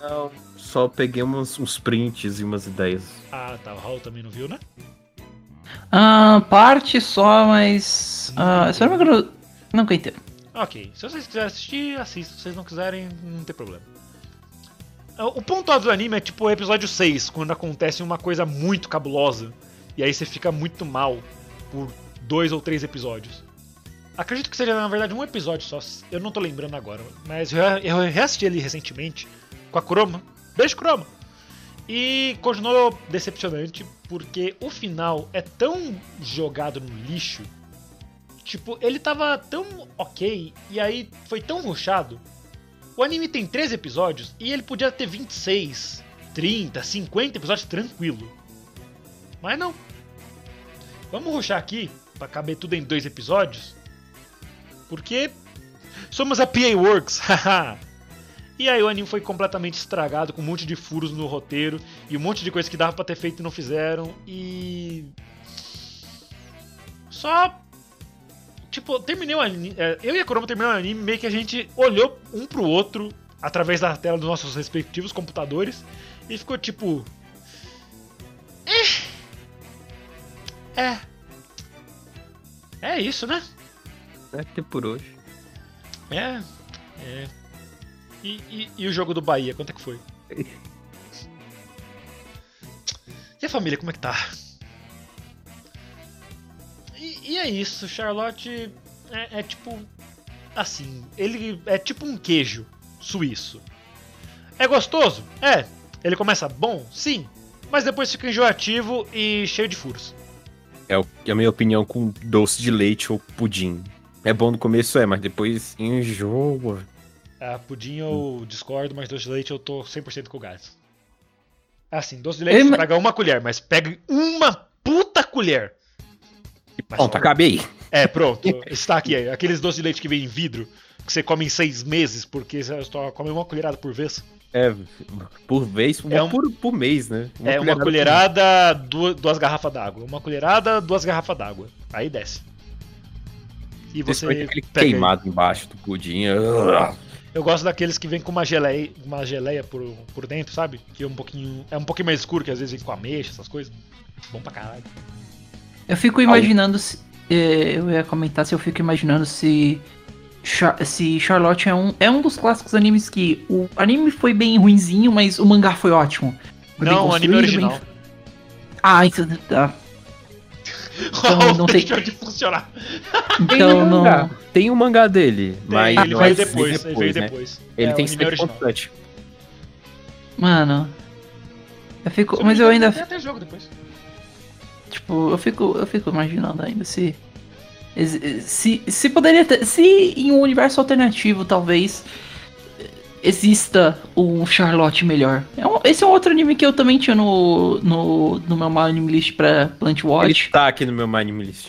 Não, só peguei uns, uns prints e umas ideias. Ah, tá, o Raul também não viu, né? Ah, parte só, mas. Ah, se eu não inteiro. Ok, se vocês quiserem assistir, assistam. Se vocês não quiserem, não tem problema. Ah, O ponto alto do anime é tipo o episódio 6, quando acontece uma coisa muito cabulosa. E aí você fica muito mal por dois ou três episódios. Acredito que seja, na verdade, um episódio só. Eu não tô lembrando agora. Mas eu, eu reassisti ele recentemente com a Chroma. Beijo, Chroma! E continuou decepcionante porque o final é tão jogado no lixo. Tipo, ele tava tão ok e aí foi tão rushado. O anime tem 13 episódios e ele podia ter 26, 30, 50 episódios tranquilo. Mas não. Vamos rushar aqui pra caber tudo em dois episódios. Porque somos a PA Works, haha. E aí o anime foi completamente estragado, com um monte de furos no roteiro e um monte de coisa que dava pra ter feito e não fizeram. E. Só. Tipo, terminei o anime. é, Eu e a Kurama terminamos o anime, meio que a gente olhou um pro outro através da tela dos nossos respectivos computadores e ficou tipo. Eh, É. É isso, né? É ter por hoje. É. É. E, e- e o jogo do Bahia, quanto é que foi? E a família, como é que tá? E, e é isso, Charlotte é, é tipo. Assim, ele é tipo um queijo suíço. É gostoso? É. Ele começa bom? Sim. Mas depois fica enjoativo e cheio de furos. É a minha opinião com doce de leite ou pudim. É bom no começo, é, mas depois enjoa. Ah, pudim eu discordo, mas doce de leite eu tô 100% com o gás. Assim, doce de leite mas- pega uma colher, mas pega uma puta colher. Mas Pronto, só- acabei. É, pronto. Está aqui. é, Aqueles doces de leite que vem em vidro, que você come em seis meses, porque você só come uma colherada por vez. É, por vez, É um- por, por mês, né? é uma por- colherada, duas, duas garrafas d'água. Uma colherada, duas garrafas d'água. Aí desce. E você aquele queimado embaixo do pudim. Eu gosto daqueles que vem com uma geleia, uma geleia por, por dentro, sabe? Que é um pouquinho. É um pouquinho mais escuro, que às vezes vem com ameixa, essas coisas. Bom pra caralho. Eu fico imaginando se. eh, Eu ia comentar se eu fico imaginando se. Se Charlotte é um, é um dos clássicos animes que o anime foi bem ruinzinho, mas o mangá foi ótimo. Foi Não, o anime construído, bem- original. Ah, isso tá. Então, não tem- Deixou de funcionar. Tem Então não. mangá. Tem um mangá dele, mas ele veio é depois, ele veio né? depois. Ele É, tem o que anime ser original. constante. Mano. Eu fico. Mas eu ainda. Tem até jogo depois. Tipo, eu fico, eu fico imaginando ainda se. Se, se poderia ter. Se em um universo alternativo, talvez. Exista um Charlotte melhor. É um- esse é um outro anime que eu também tinha no, no, no meu anime list pra Plant Ele Watch. tá aqui no meu anime list.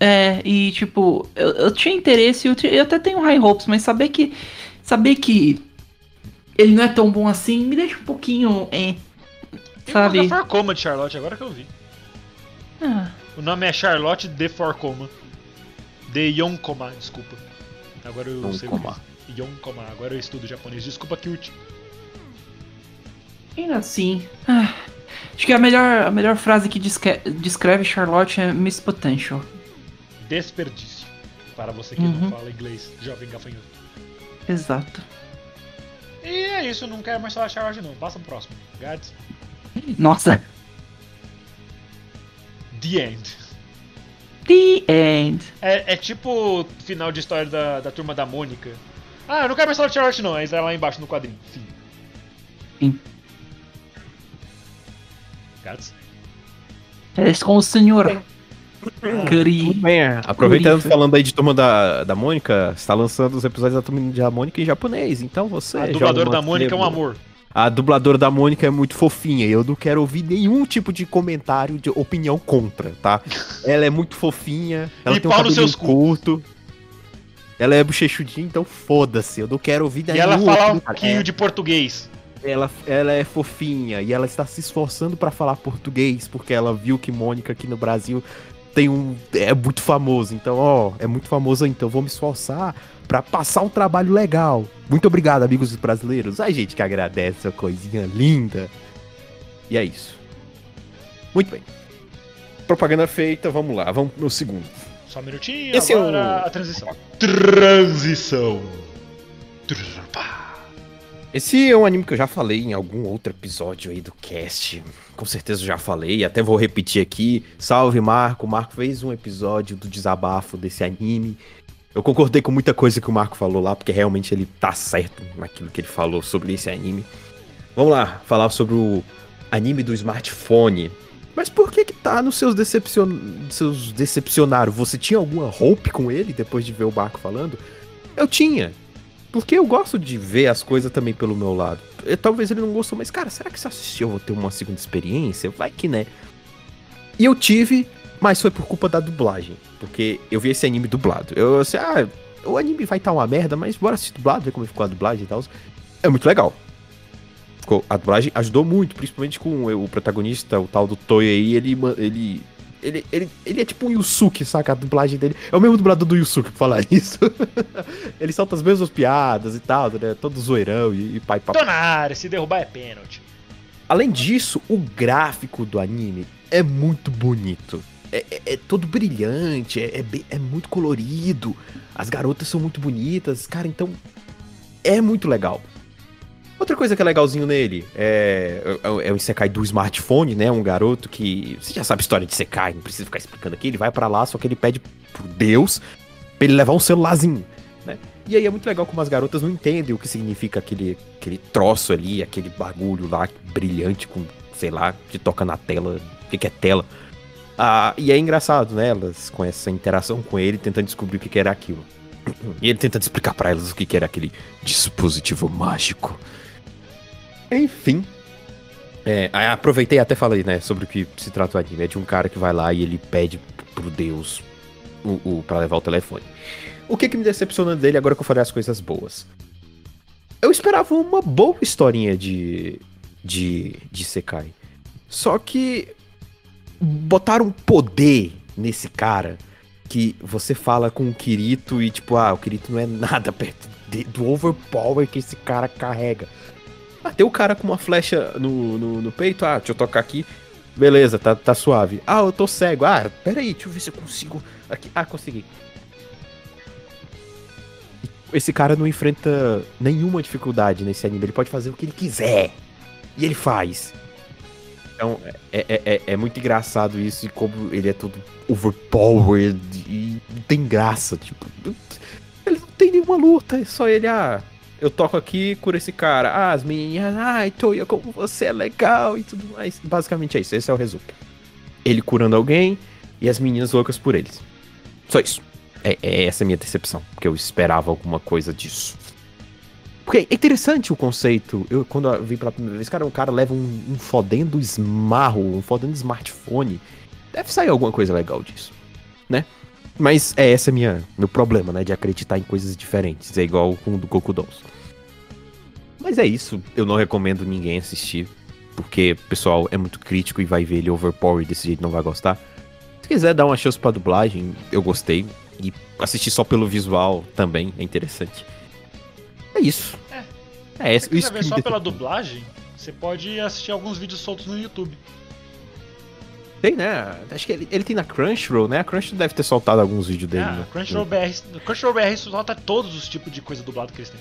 É, e tipo, eu, eu tinha interesse, eu, eu até tenho high hopes, mas saber que. Saber que ele não é tão bom assim me deixa um pouquinho. É, Tem sabe? uma Farcoma de Charlotte, agora que eu vi. Ah, O nome é Charlotte de Farcoma. De Yonkoma, desculpa. Agora eu sei o Yonkoma. que Yonkoma, agora eu estudo japonês. Desculpa, Kyuchi. ainda assim. ah, acho que a melhor, a melhor frase que desque- descreve Charlotte é Miss Potential. Desperdício. Para você que Uhum. não fala inglês, jovem gafanhoto. Exato. E é isso, não quero mais falar Charlotte não. Passa pro próximo. Gads. Nossa. The End. The End. É, é tipo final de história da, da turma da Mônica. Ah, eu não quero mais falar de Charlotte não. Aí tá lá embaixo no quadrinho. Fim. Fim. Gads. É com o senhor. Bem, é. Aproveitando, falando aí de Turma da, da Mônica, está lançando os episódios da Turma da Mônica em japonês, então você... A dubladora da Mônica é um amor. A dubladora da Mônica é muito fofinha e eu não quero ouvir nenhum tipo de comentário de opinião contra, tá? Ela é muito fofinha, ela E tem um cabelo seus cu. Ela é bochechudinha, então foda-se, eu não quero ouvir E ela fala um pouquinho É, de português. ela, ela é fofinha e ela está se esforçando pra falar português, porque ela viu que Mônica aqui no Brasil tem um. é muito famoso. Então, ó, é muito famoso, então vou me esforçar pra passar um trabalho legal. Muito obrigado, amigos brasileiros. A gente que agradece essa coisinha linda. E é isso. Muito bem. Propaganda feita, vamos lá, vamos no segundo. Só um minutinho, Esse é agora o- a transição. Transição. Esse é um anime que eu já falei em algum outro episódio aí do cast. Com certeza eu já falei, até vou repetir aqui. Salve Marco, o Marco fez um episódio do desabafo desse anime. Eu concordei com muita coisa que o Marco falou lá, porque realmente ele tá certo naquilo que ele falou sobre esse anime. Vamos lá, falar sobre o anime do smartphone. Mas por que que tá nos seus, decepcion... seus decepcionaram? Você tinha alguma hope com ele depois de ver o Marco falando? Eu tinha. Porque eu gosto de ver as coisas também pelo meu lado. Eu- talvez ele não gostou, mas, cara, será que se eu assistir eu vou ter uma segunda experiência? Vai que né. E eu tive, mas foi por culpa da dublagem. Porque eu vi esse anime dublado. Eu assim, ah, o anime vai estar uma merda, mas bora assistir dublado, ver como ficou a dublagem e tal. É muito legal. Ficou- a dublagem ajudou muito, principalmente com o protagonista, o tal do Toy aí, ele. ele ele, ele, ele é tipo um Yusuke, saca? A dublagem dele. É o mesmo dublador do Yusuke, pra falar isso. ele solta as mesmas piadas e tal, né? Todo zoeirão e, e pai papai. Tô na área, se derrubar é pênalti. Além disso, o gráfico do anime é muito bonito. é, é- é todo brilhante, é, é é muito colorido, as garotas são muito bonitas, cara, então é muito legal. Outra coisa que é legalzinho nele é, é, é o Isekai do smartphone, né? Um garoto que. Você já sabe a história de Isekai, não precisa ficar explicando aqui. Ele vai pra lá, só que ele pede por Deus pra ele levar um celularzinho, né? E aí é muito legal como as garotas não entendem o que significa aquele, aquele troço ali, aquele bagulho lá brilhante com, sei lá, que toca na tela. O que, que é tela? Ah, e é engraçado, né? Elas com essa interação com ele, tentando descobrir o que, que era aquilo. E ele tentando explicar pra elas o que, que era aquele dispositivo mágico. Enfim. É, aproveitei até falei, né, sobre o que se trata o anime. É de um cara que vai lá e ele pede pro Deus o, o, pra levar o telefone. O que que me decepciona dele agora que eu falei as coisas boas? Eu esperava uma boa historinha de. de. de Sekai. Só que. botaram poder nesse cara que você fala com o Kirito e tipo, ah, o Kirito não é nada perto de- do overpower que esse cara carrega. Ah, tem o cara com uma flecha no, no, no peito, ah, deixa eu tocar aqui. Beleza, tá, tá suave. Ah, eu tô cego. Ah, peraí, deixa eu ver se eu consigo. Aqui. Ah, consegui. Esse cara não enfrenta nenhuma dificuldade nesse anime. Ele pode fazer o que ele quiser. E ele faz. Então, é, é, é, é muito engraçado isso e como ele é todo overpowered e não tem graça. Tipo, ele não tem nenhuma luta, é só ele, ah, eu toco aqui, cura esse cara. Ah, as meninas, ai, Toya, como você é legal e tudo mais. Basicamente é isso, esse é o resumo. Ele curando alguém e as meninas loucas por eles. Só isso. É, é essa a minha decepção, porque eu esperava alguma coisa disso. Porque é interessante o conceito. Eu, quando eu vi pela primeira vez, cara, o cara leva um, um fodendo esmarro, um fodendo smartphone. Deve sair alguma coisa legal disso, né? Mas é esse minha meu problema, né? De acreditar em coisas diferentes. É igual com o do Goku Dolls. Mas é isso. Eu não recomendo ninguém assistir. Porque o pessoal é muito crítico e vai ver ele overpower desse jeito não vai gostar. Se quiser dar uma chance pra dublagem, eu gostei. E assistir só pelo visual também é interessante. É isso. É. É, Se isso, quiser isso ver que me só pela dublagem, você pode assistir alguns vídeos soltos no YouTube. Tem, né? Acho que ele, ele tem na Crunchyroll, né? A Crunchyroll deve ter soltado alguns vídeos dele. Ah, né? Crunchyroll BR, Crunchyroll BR solta todos os tipos de coisa dublado que eles têm.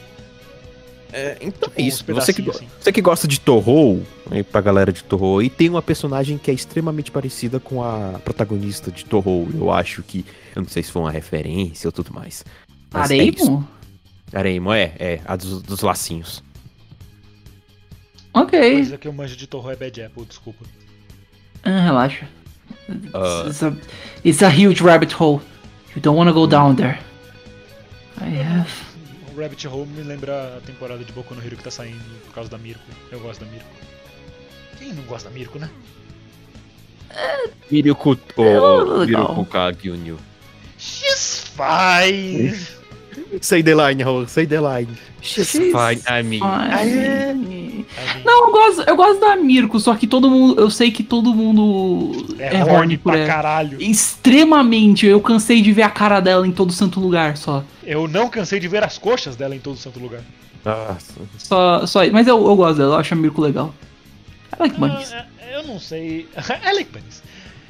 É, então Tipo, é isso. Você que, assim. você que gosta de Torro, aí pra galera de Torro, e tem uma personagem que é extremamente parecida com a protagonista de Torro. Eu acho que. Eu não sei se foi uma referência ou tudo mais. Mas é. Areimo? Areimo, é, é, a dos, dos lacinhos. Ok. Coisa que eu manjo de Torro é Bad Apple, desculpa. Ah, relaxa. Ah. It's, a, it's a huge rabbit hole. You don't wanna go down there. I have. O Rabbit Hole me lembra a temporada de Boku no Hero que tá saindo por causa da Mirko. Eu gosto da Mirko. Quem não gosta da Mirko, né? Miryuku, legal. o Miryuku Kagyunyu. She's fine! Say the line, Raul, say the line. She's fine, I mean. I Não, eu gosto, eu gosto da Mirko, só que todo mundo. Eu sei que todo mundo é, é, horny por pra ela. caralho. Extremamente, eu cansei de ver a cara dela em todo santo lugar só. Eu não cansei de ver as coxas dela em todo santo lugar. Nossa. Só, só mas eu, eu gosto dela, eu acho a Mirko legal. I like bunnies. Eu não sei. é like bunnies.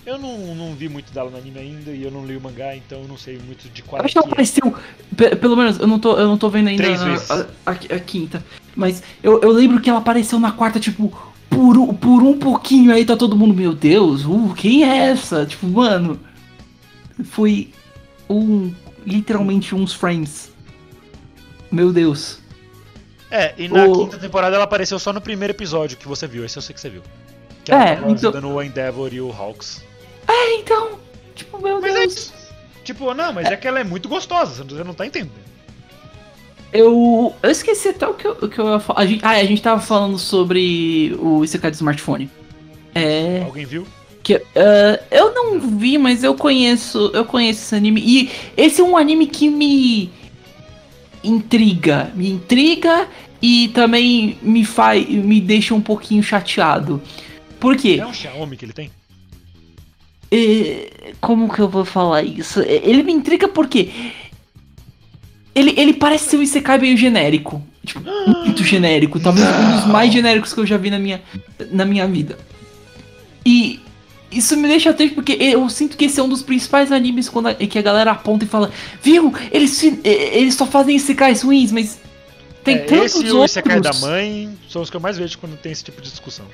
Eu não, não vi muito dela no anime ainda e eu não li o mangá, então eu não sei muito de qual acho que ela é. apareceu. pe- Pelo menos, eu não tô, eu não tô vendo ainda Três a, vezes. a- a- quinta. Mas eu, eu lembro que ela apareceu na quarta, tipo, por, um- por um pouquinho aí tá todo mundo, meu Deus, uh, quem é essa? Tipo, mano. Foi um. Literalmente uns frames. Meu Deus. É, e na O- quinta temporada ela apareceu só no primeiro episódio que você viu, esse eu sei que você viu. Que É, ela então- ajudando o Endeavor e o Hawks. É, então. Tipo, meu Mas é Deus. isso. Tipo, não, mas é que ela é muito gostosa, você não tá entendendo. Eu, eu esqueci até o que eu, o que eu ia falar. A gente, ah, a gente tava falando sobre o Isekai do smartphone. É. Alguém viu? Que, ah, eu não vi, mas eu conheço, eu conheço esse anime. E esse é um anime que me intriga, me intriga e também me faz, me deixa um pouquinho chateado. Por quê? É um Xiaomi que ele tem? É, como que eu vou falar isso? É, Ele me intriga porque ele, ele parece ser um Isekai meio genérico. Tipo, muito genérico. Talvez um dos mais genéricos que eu já vi na minha, na minha vida. E isso me deixa triste porque eu sinto que esse é um dos principais animes quando a, que a galera aponta e fala, viu, eles, eh, eles só fazem Isekais ruins, mas tem É, tantos esse e o outros. Isekai da mãe são os que eu mais vejo quando tem esse tipo de discussão.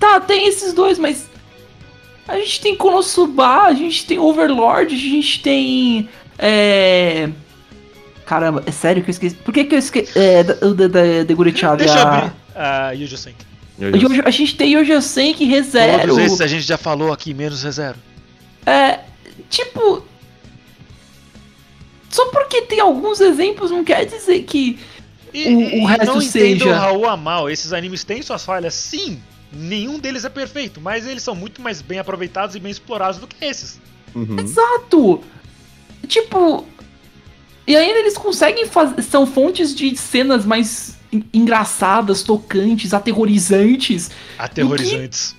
Tá, tem esses dois, mas a gente tem Konosuba, a gente tem Overlord, a gente tem. É. Caramba, é sério que eu esqueci. Por que, que eu esqueci. É, da Gurichava. Deixa eu a... abrir a Yujo Senki. Yojo- A gente tem Yojo Senki ReZero. Todos esses a gente já falou aqui, menos ReZero. É. Tipo. Só porque tem alguns exemplos não quer dizer que. E, O- e- o e resto não entendo seja- o Raul a mal, esses animes têm suas falhas, sim. Nenhum deles é perfeito, mas eles são muito mais bem aproveitados e bem explorados do que esses. Uhum. Exato! Tipo. E ainda eles conseguem fazer. São fontes de cenas mais en- engraçadas, tocantes, aterrorizantes. Aterrorizantes.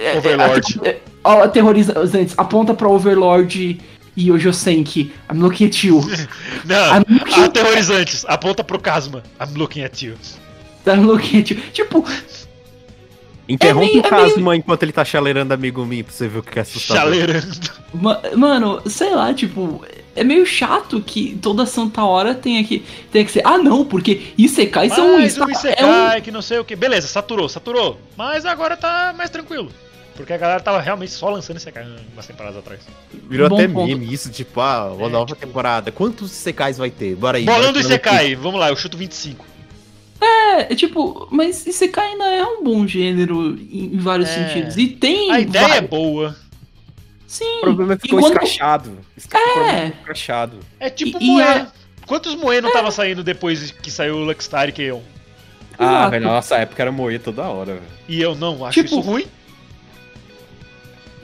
É, Overlord. é, ó, aterrorizantes. Aponta pra Overlord e o Josenki. I'm looking at you. Não, looking, aterrorizantes. Aponta pro Casma. I'm looking at you. I'm looking at you. Tipo, Interrompe É meio- o é Casma enquanto ele tá chaleirando amigo mim pra você ver o que é assustador. Chaleirando. ma- mano, sei lá, tipo. É meio chato que toda santa hora tenha que, tenha que ser. Ah, não, porque Isekais são um tá- Isekai, é um- que não sei o que. Beleza, saturou, saturou. Mas agora tá mais tranquilo. Porque a galera tava realmente só lançando Isekai umas temporadas atrás. Virou Bom até ponto. meme isso, tipo, ah, uma É, nova tipo- temporada. Quantos secais vai ter? Bora aí. Bolando Isekai, vamos lá, eu chuto 25. É, é tipo, mas Isekai ainda é um bom gênero em, vários É. sentidos. E tem. A ideia é vários- boa. Sim. O problema é que ficou quando- escrachado. É. escrachado. É tipo E- Moe. a- Quantos Moe não tava saindo depois que saiu o Luckstar e Keon? Ah, Exato. velho, nossa época era moer toda hora, velho. E eu não acho Tipo, isso ruim.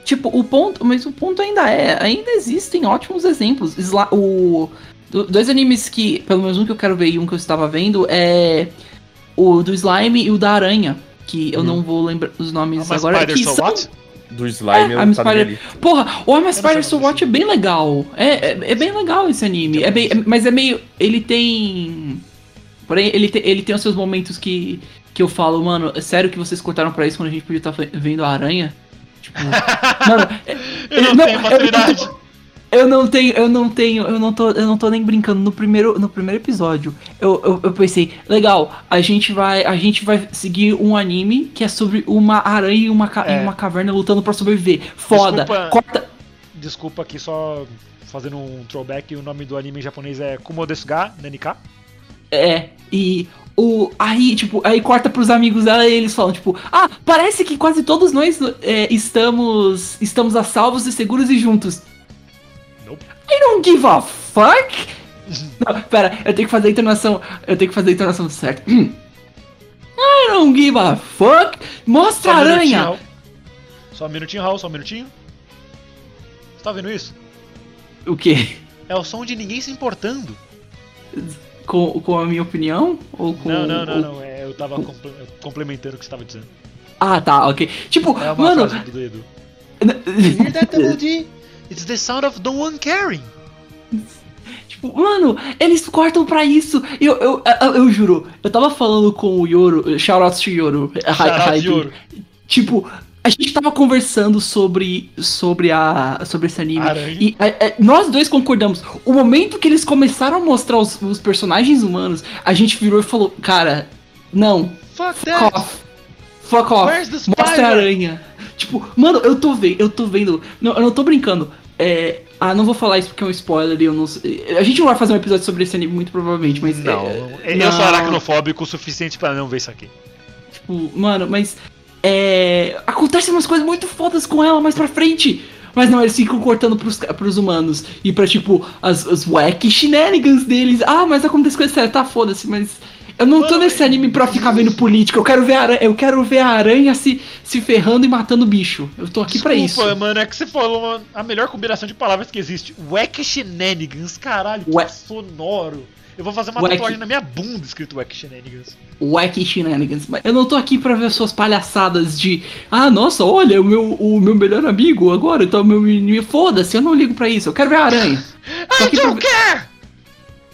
Tipo, o ponto. Mas o ponto ainda é. Ainda existem ótimos exemplos. Sla- o. do- Dois animes que. Pelo menos um que eu quero ver e um que eu estava vendo é. O do Slime e o da Aranha. Que eu Hum. não vou lembrar os nomes Mas agora. Spider Que So são, What? Do slime É, eu I'm tá Spider-. Porra, o I'm Spider o So Watch é bem legal. É, é, é bem legal esse anime. É bem, é- mas é meio. Ele tem. Porém, ele tem, ele tem os seus momentos que, que eu falo, mano, é sério que vocês cortaram pra isso quando a gente podia estar vendo a aranha? Tipo. mano, é- Eu não, Não, tenho eu- maturidade. Eu não tenho, eu não tenho, eu não tô, eu não tô nem brincando. No primeiro, no primeiro episódio, eu, eu, eu pensei, legal, a gente vai, a gente vai seguir um anime que é sobre uma aranha e uma, ca- É. uma caverna lutando pra sobreviver. Foda. Desculpa. Corta. Desculpa aqui só fazendo um throwback. O nome do anime em japonês é Kumo desu ga Nanika. É, e o aí, tipo, aí corta pros amigos dela e eles falam, tipo, ah, parece que quase todos nós é, estamos estamos a salvos e seguros e juntos. I don't give a fuck. Não, pera, eu tenho que fazer a entonação, eu tenho que fazer a entonação certa. Hum. I don't give a fuck. Mostra a Só um aranha. Só um minutinho, Raul, só um minutinho. Você tá vendo isso? O quê? É o som de ninguém se importando. Com, com a minha opinião ou com Não, não, não, o- não. É, eu tava comple- complementando o que você tava dizendo. Ah, tá, ok. Tipo, É uma mano, frase do Edu. It's the sound of no one caring. Tipo, mano, eles cortam pra isso. Eu, eu, eu, eu juro, eu tava falando com o Yoro, shoutouts to Yoro. Shout. Tipo, a gente tava conversando sobre, sobre, a, sobre esse anime. Aranha. E é, é, nós dois concordamos. O momento que eles começaram a mostrar os, os personagens humanos, a gente virou e falou: Cara, não, Fuck fuck that. off. Fuck off. Mostra a aranha. Tipo, mano, eu tô vendo, eu tô vendo. Não, eu não tô brincando. É. Ah, não vou falar isso porque é um spoiler e eu não sei. A gente não vai fazer um episódio sobre esse anime muito provavelmente, mas. Não, é, eu sou não. aracnofóbico o suficiente pra não ver isso aqui. Tipo, mano, mas. É. Acontecem umas coisas muito fodas com ela mais pra frente. Mas não, eles ficam cortando pros, pros humanos. E pra, tipo, as, as wacky shenanigans deles. Ah, mas acontece coisa séria, tá foda-se, mas. Eu não tô nesse anime pra ficar vendo política. Eu quero ver a aranha, eu quero ver a aranha se, se ferrando e matando bicho. Eu tô aqui pra isso. Desculpa, mano, é que você falou uma- a melhor combinação de palavras que existe. Wack Shenanigans, caralho, que Ué. sonoro. Eu vou fazer uma Wack. tatuagem na minha bunda escrito Wack Shenanigans. Wacky shenanigans. Mas eu não tô aqui pra ver suas palhaçadas de. Ah, nossa, olha, o meu, o meu melhor amigo agora, então meu menino. Foda-se, eu não ligo pra isso. Eu quero ver a aranha. I don't ver- care!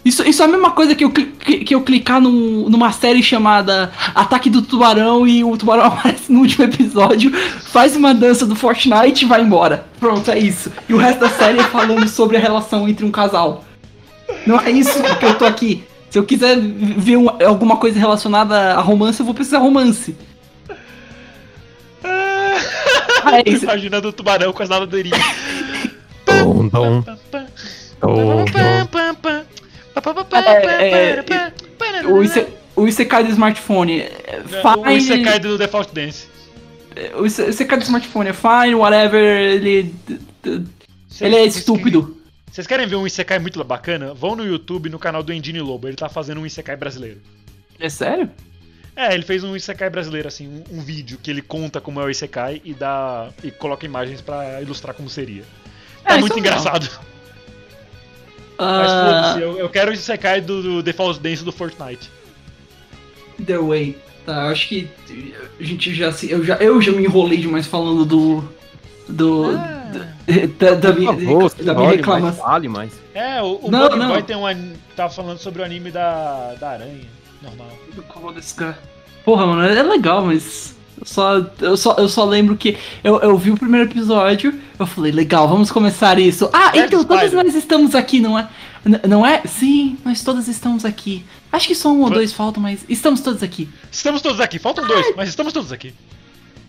Isso, isso é a mesma coisa que eu, que, que eu clicar num- numa série chamada Ataque do Tubarão e o tubarão aparece no último episódio, faz uma dança do Fortnite e vai embora. Pronto, é isso. E o resto da série é falando sobre a relação entre um casal. Não é isso que eu tô aqui. Se eu quiser ver um- alguma coisa relacionada a romance, eu vou precisar romance. Ah, é isso. Imaginando o tubarão com as nadadeirinhas. Dom, dom, dom, dom. O, Ise, o Isekai do smartphone. é O Fine. Isekai do Default Dance. O Ise- Isekai do smartphone é fine, whatever. Ele. Ele é estúpido. Vocês querem ver um Isekai muito bacana? Vão no YouTube, no canal do Endine Lobo. Ele tá fazendo um Isekai brasileiro. É sério? É, ele fez um Isekai brasileiro, assim, um, um vídeo que ele conta como é o Isekai e dá. e coloca imagens pra ilustrar como seria. É, É, muito é legal. Mas Ah, foda-se, eu, eu quero o Isekai do, do Default Dance do Fortnite. Either way. Tá, eu acho que a gente já se. Eu já, eu já me enrolei demais falando do. Do. Da, da minha, da minha reclamação. mais, fale mais. É, o, o Não, não. Boy tem um. Tava falando sobre o anime da, da aranha. Normal. Porra, mano, é legal, mas. Eu só, eu só, eu só lembro que eu, eu vi o primeiro episódio, eu falei, legal, vamos começar isso. Ah, Red então todas nós estamos aqui, não é? N- não é? Sim, nós todas estamos aqui. Acho que só um ou dois faltam, mas estamos todos aqui. Estamos todos aqui, faltam dois, mas estamos todos aqui.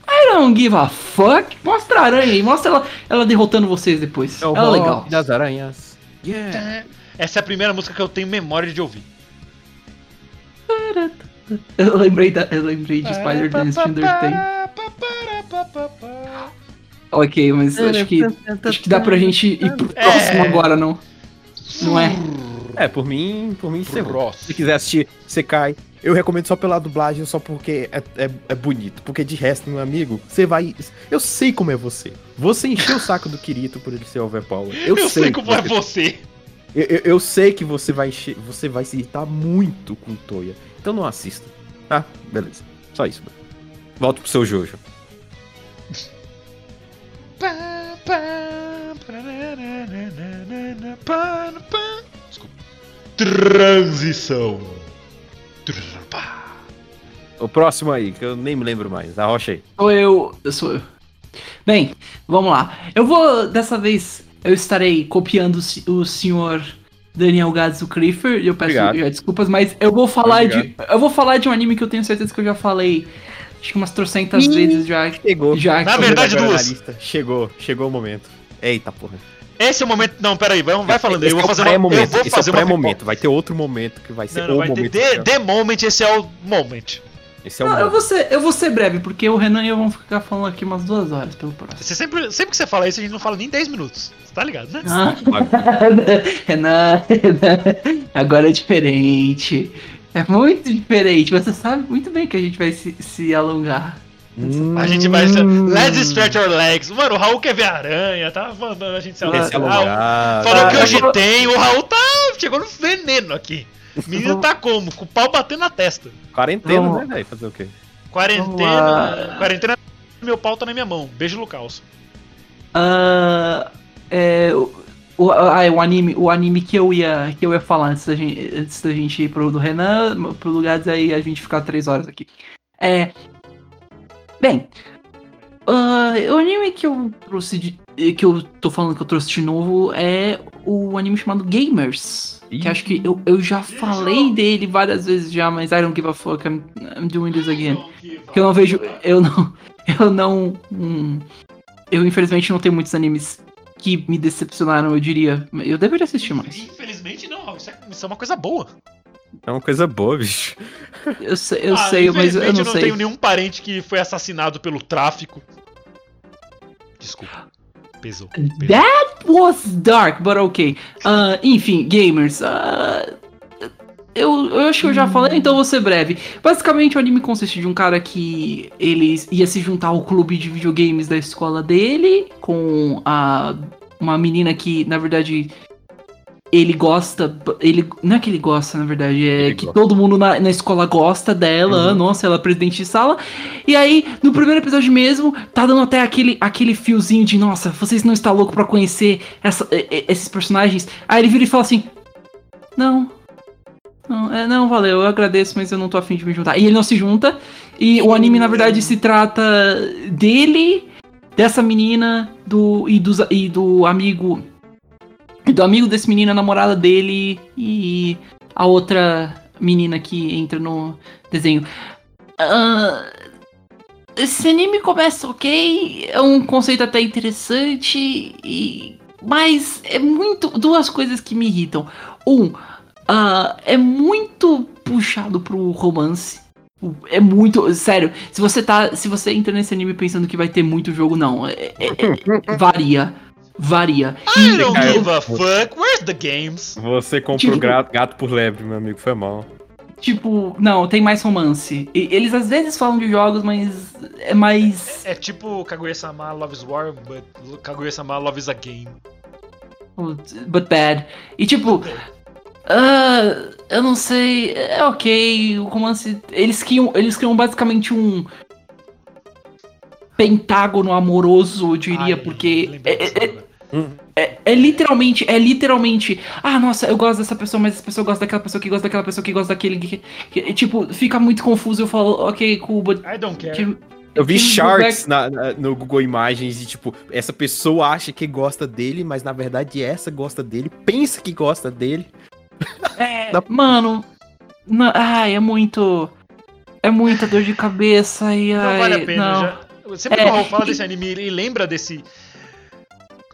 I don't give a fuck. Mostra a aranha aí, mostra ela, ela derrotando vocês depois. É o ela é legal. das aranhas. Yeah. Essa é a primeira música que eu tenho memória de ouvir. Eu lembrei, da, eu lembrei de Spider Dance de Undertale. Ok, mas acho que, acho que dá pra gente ir pro É. próximo agora, não? Não é? É, por mim, por mim, você. Se quiser assistir, você cai. Eu recomendo só pela dublagem, só porque é, é, é bonito. Porque de resto, meu amigo, você vai. Eu sei como é você. Você encheu o saco do Kirito por ele ser overpower. Eu, Eu, sei, que como é você- você. Eu, eu- eu sei que você vai encher, você vai se irritar muito com Toya. Então não assista. Tá? Beleza. Só isso. mano. Volta pro seu Jojo. Desculpa. Transição. O próximo aí, que eu nem me lembro mais. Arrocha aí. Sou eu. Eu sou eu. Bem, vamos lá. Eu vou, dessa vez, eu estarei copiando o senhor Daniel Gadzo Clifford. Eu peço Obrigado. já desculpas, mas eu vou falar de. Obrigado. Eu vou falar de um anime que eu tenho certeza que eu já falei. Acho que umas trocentas vezes já. Chegou. Já Na que- verdade, duas. na lista. Chegou, chegou o momento. Eita porra. Esse é o momento. Não, peraí, vai, vai falando aí. Esse Eu é vou o fazer uma. Eu pré-momento. vou Esse é fazer o uma. pré-momento. Vai ter outro momento que vai ser Não, não, o momento. The, the Moment, esse é o moment. Esse é o Não, eu vou, ser, eu vou ser breve, porque o Renan e eu vamos ficar falando aqui umas duas horas pelo próximo. Você sempre, sempre que você fala isso, a gente não fala nem 10 minutos. Você tá ligado, né? Ah. Renan, Renan, agora é diferente. É muito diferente. Você sabe muito bem que a gente vai se, se alongar. A gente vai. Hum. Let's stretch our legs. Mano, o Raul quer ver a aranha, tá mandando a gente se Esse é alongar. Falou Ah, que hoje vou- tem, o Raul tá. Chegou no veneno aqui. O menino tá como? Com o pau batendo na testa. Quarentena, Vamos- né, velho? Fazer o quê? Quarentena. Quarentena, meu pau tá na minha mão. Beijo, Lucas. Ah, é, o, ah, é, o anime, o anime que eu ia, que eu ia falar antes da gente, antes da gente ir pro do Renan, pro lugar aí a gente ficar três horas aqui. É. Bem. ah, o anime que eu trouxe de, que eu tô falando que eu trouxe de novo é o anime chamado Gamers. Que acho que eu, eu já falei dele várias vezes já, mas I don't give a fuck, I'm, I'm doing this again. Porque eu não vejo. Eu não. Eu não. hum, eu infelizmente não tenho muitos animes que me decepcionaram, eu diria. Eu deveria assistir mais. Infelizmente não, Raul. Isso é, isso é uma coisa boa. É uma coisa boa, bicho. Eu sei, eu Ah, sei mas eu não, eu não sei. tenho nenhum parente que foi assassinado pelo tráfico. Desculpa. Pesou. pesou. That was dark, but ok. Ah, enfim, gamers. ah, eu, eu acho que eu já falei, então eu vou ser breve. Basicamente, o anime consiste de um cara que ele ia se juntar ao clube de videogames da escola dele com a, uma menina que, na verdade, ele gosta. Ele, não é que ele gosta, na verdade, é Ele que gosta. todo mundo na, na escola gosta dela. Uhum. Nossa, ela é presidente de sala. E aí, no primeiro episódio mesmo, tá dando até aquele, aquele fiozinho de, nossa, vocês não estão loucos pra conhecer essa- esses personagens? Aí ele vira e fala assim: Não, Não, é, não, valeu, eu agradeço, mas eu não tô afim de me juntar. E ele não se junta. E o anime, na verdade, se trata dele, dessa menina, do e, dos, e do amigo. Do amigo desse menino, a namorada dele e a outra menina que entra no desenho. Ah, esse anime começa ok, é um conceito até interessante, e, mas é muito. duas coisas que me irritam. Um, ah, é muito puxado pro romance. É muito. Sério, se você tá. Se você entra nesse anime pensando que vai ter muito jogo, não. É, é- é- varia. Varia. I don't give a fuck. Where's the games? Você comprou Tipo- gato, gato por lebre, meu amigo, foi mal. Tipo, não, tem mais romance. E- eles às vezes falam de jogos, mas é mais. É tipo Kaguya-sama Loves War, but Kaguya-sama Loves a Game. But bad. E tipo. ah, eu não sei. É ok. O romance. Eles criam, eles criam basicamente um. Pentágono amoroso, eu diria, Ai, porque. é- disso é- É, é literalmente, é literalmente. Ah, nossa, eu gosto dessa pessoa, mas essa pessoa gosta daquela pessoa que gosta daquela pessoa que gosta daquele. Que, que- tipo, fica muito confuso. Eu falo, ok, cool, but. I don't care. que- Eu vi go charts na- na- no Google Imagens e, tipo, essa pessoa acha que gosta dele, mas na verdade essa gosta dele, pensa que gosta dele. É, Dá- mano. na- ai, é muito. É muita dor de cabeça e Não ai, vale a pena. não. Já... Sempre É, que o Raul fala e- desse anime e lembra desse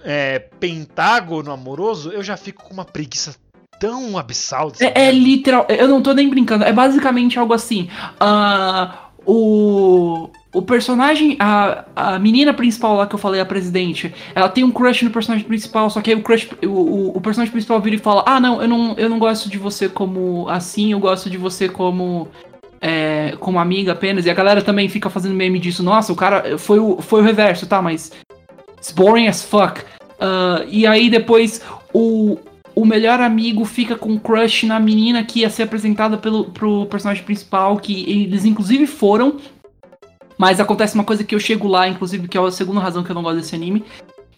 é, pentágono amoroso, eu já fico com uma preguiça tão abissal. É, é literal. Eu não tô nem brincando. É basicamente algo assim. ah, o. O personagem, a, a menina principal lá que eu falei, a presidente, ela tem um crush no personagem principal, só que aí o crush, o, o, o personagem principal vira e fala: Ah, não, eu não, eu não gosto de você como assim, eu gosto de você como. é, como amiga apenas. E a galera também fica fazendo meme disso. Nossa, o cara foi o, foi o reverso, tá? Mas. It's boring as fuck. Ah, e aí depois o, o melhor amigo fica com um crush na menina que ia ser apresentada pelo, pro personagem principal, que eles inclusive foram. Mas acontece uma coisa que eu chego lá, inclusive, que é a segunda razão que eu não gosto desse anime.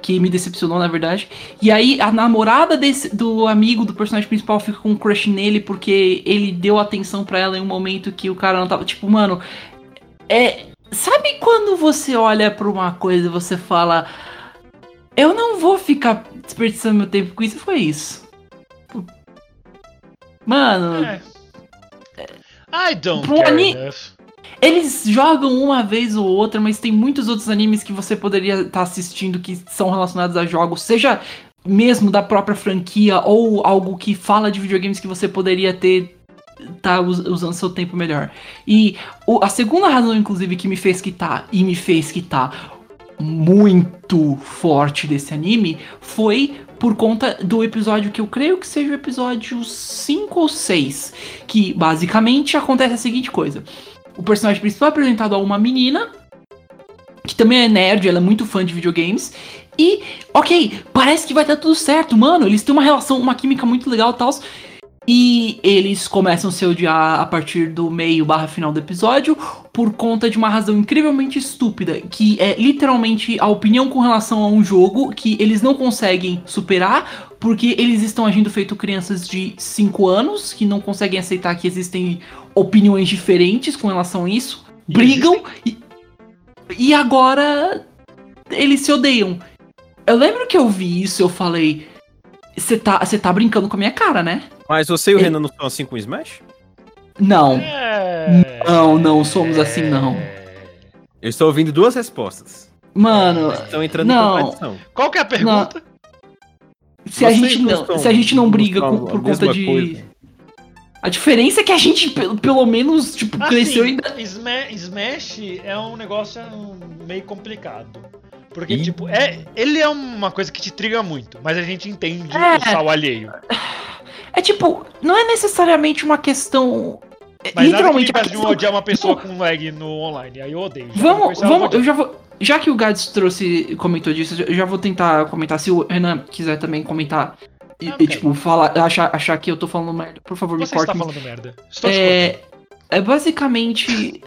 Que me decepcionou, na verdade. E aí, a namorada desse, do amigo do personagem principal fica com um crush nele porque ele deu atenção pra ela em um momento que o cara não tava. Tipo, mano. É. Sabe quando você olha pra uma coisa e você fala. Eu não vou ficar desperdiçando meu tempo com isso? Foi isso. Mano, É. I don't care ani- eles jogam uma vez ou outra, mas tem muitos outros animes que você poderia estar assistindo que são relacionados a jogos, seja mesmo da própria franquia ou algo que fala de videogames que você poderia ter tá us- usando seu tempo melhor. E o- a segunda razão, inclusive, que me fez quitar e me fez quitar muito forte desse anime foi por conta do episódio que eu creio que seja o episódio 5 ou 6, que basicamente acontece a seguinte coisa. O personagem principal é apresentado a uma menina que também é nerd, ela é muito fã de videogames. E, ok, parece que vai dar tudo certo, mano. Eles têm uma relação, uma química muito legal e tal. E eles começam a se odiar a partir do meio barra final do episódio por conta de uma razão incrivelmente estúpida, que é literalmente a opinião com relação a um jogo que eles não conseguem superar, porque eles estão agindo feito crianças de 5 anos, que não conseguem aceitar que existem opiniões diferentes com relação a isso, E brigam e, e agora eles se odeiam. Eu lembro que eu vi isso, eu falei, você tá, você tá brincando com a minha cara, né? Mas você e o Ele- Renan não são assim com o Smash? Não. É... Não, não somos assim, não. Eu estou ouvindo duas respostas. Mano, Estão entrando Não. em competição. Qual que é a pergunta? se a, Vocês gente não, se a gente não briga com- por conta de. coisa? A diferença é que a gente, pelo, pelo menos, tipo, cresceu Assim, ainda. Sma- Smash é um negócio meio complicado. Porque, Ih. tipo, é, ele é uma coisa que te triga muito, mas a gente entende É. o sal alheio. É tipo, não é necessariamente uma questão. é, Mas nada que me literalmente. de odiar uma pessoa com lag no online. Aí eu odeio. Já Vamos, conversar, vamos, vou eu já vou. Já que o Gads trouxe, comentou disso, eu já vou tentar comentar. Se o Renan quiser também comentar e, Ah, e, tipo, falar, achar, achar que eu tô falando merda, por favor, me Você está corte. falando merda. Estou. É, é basicamente.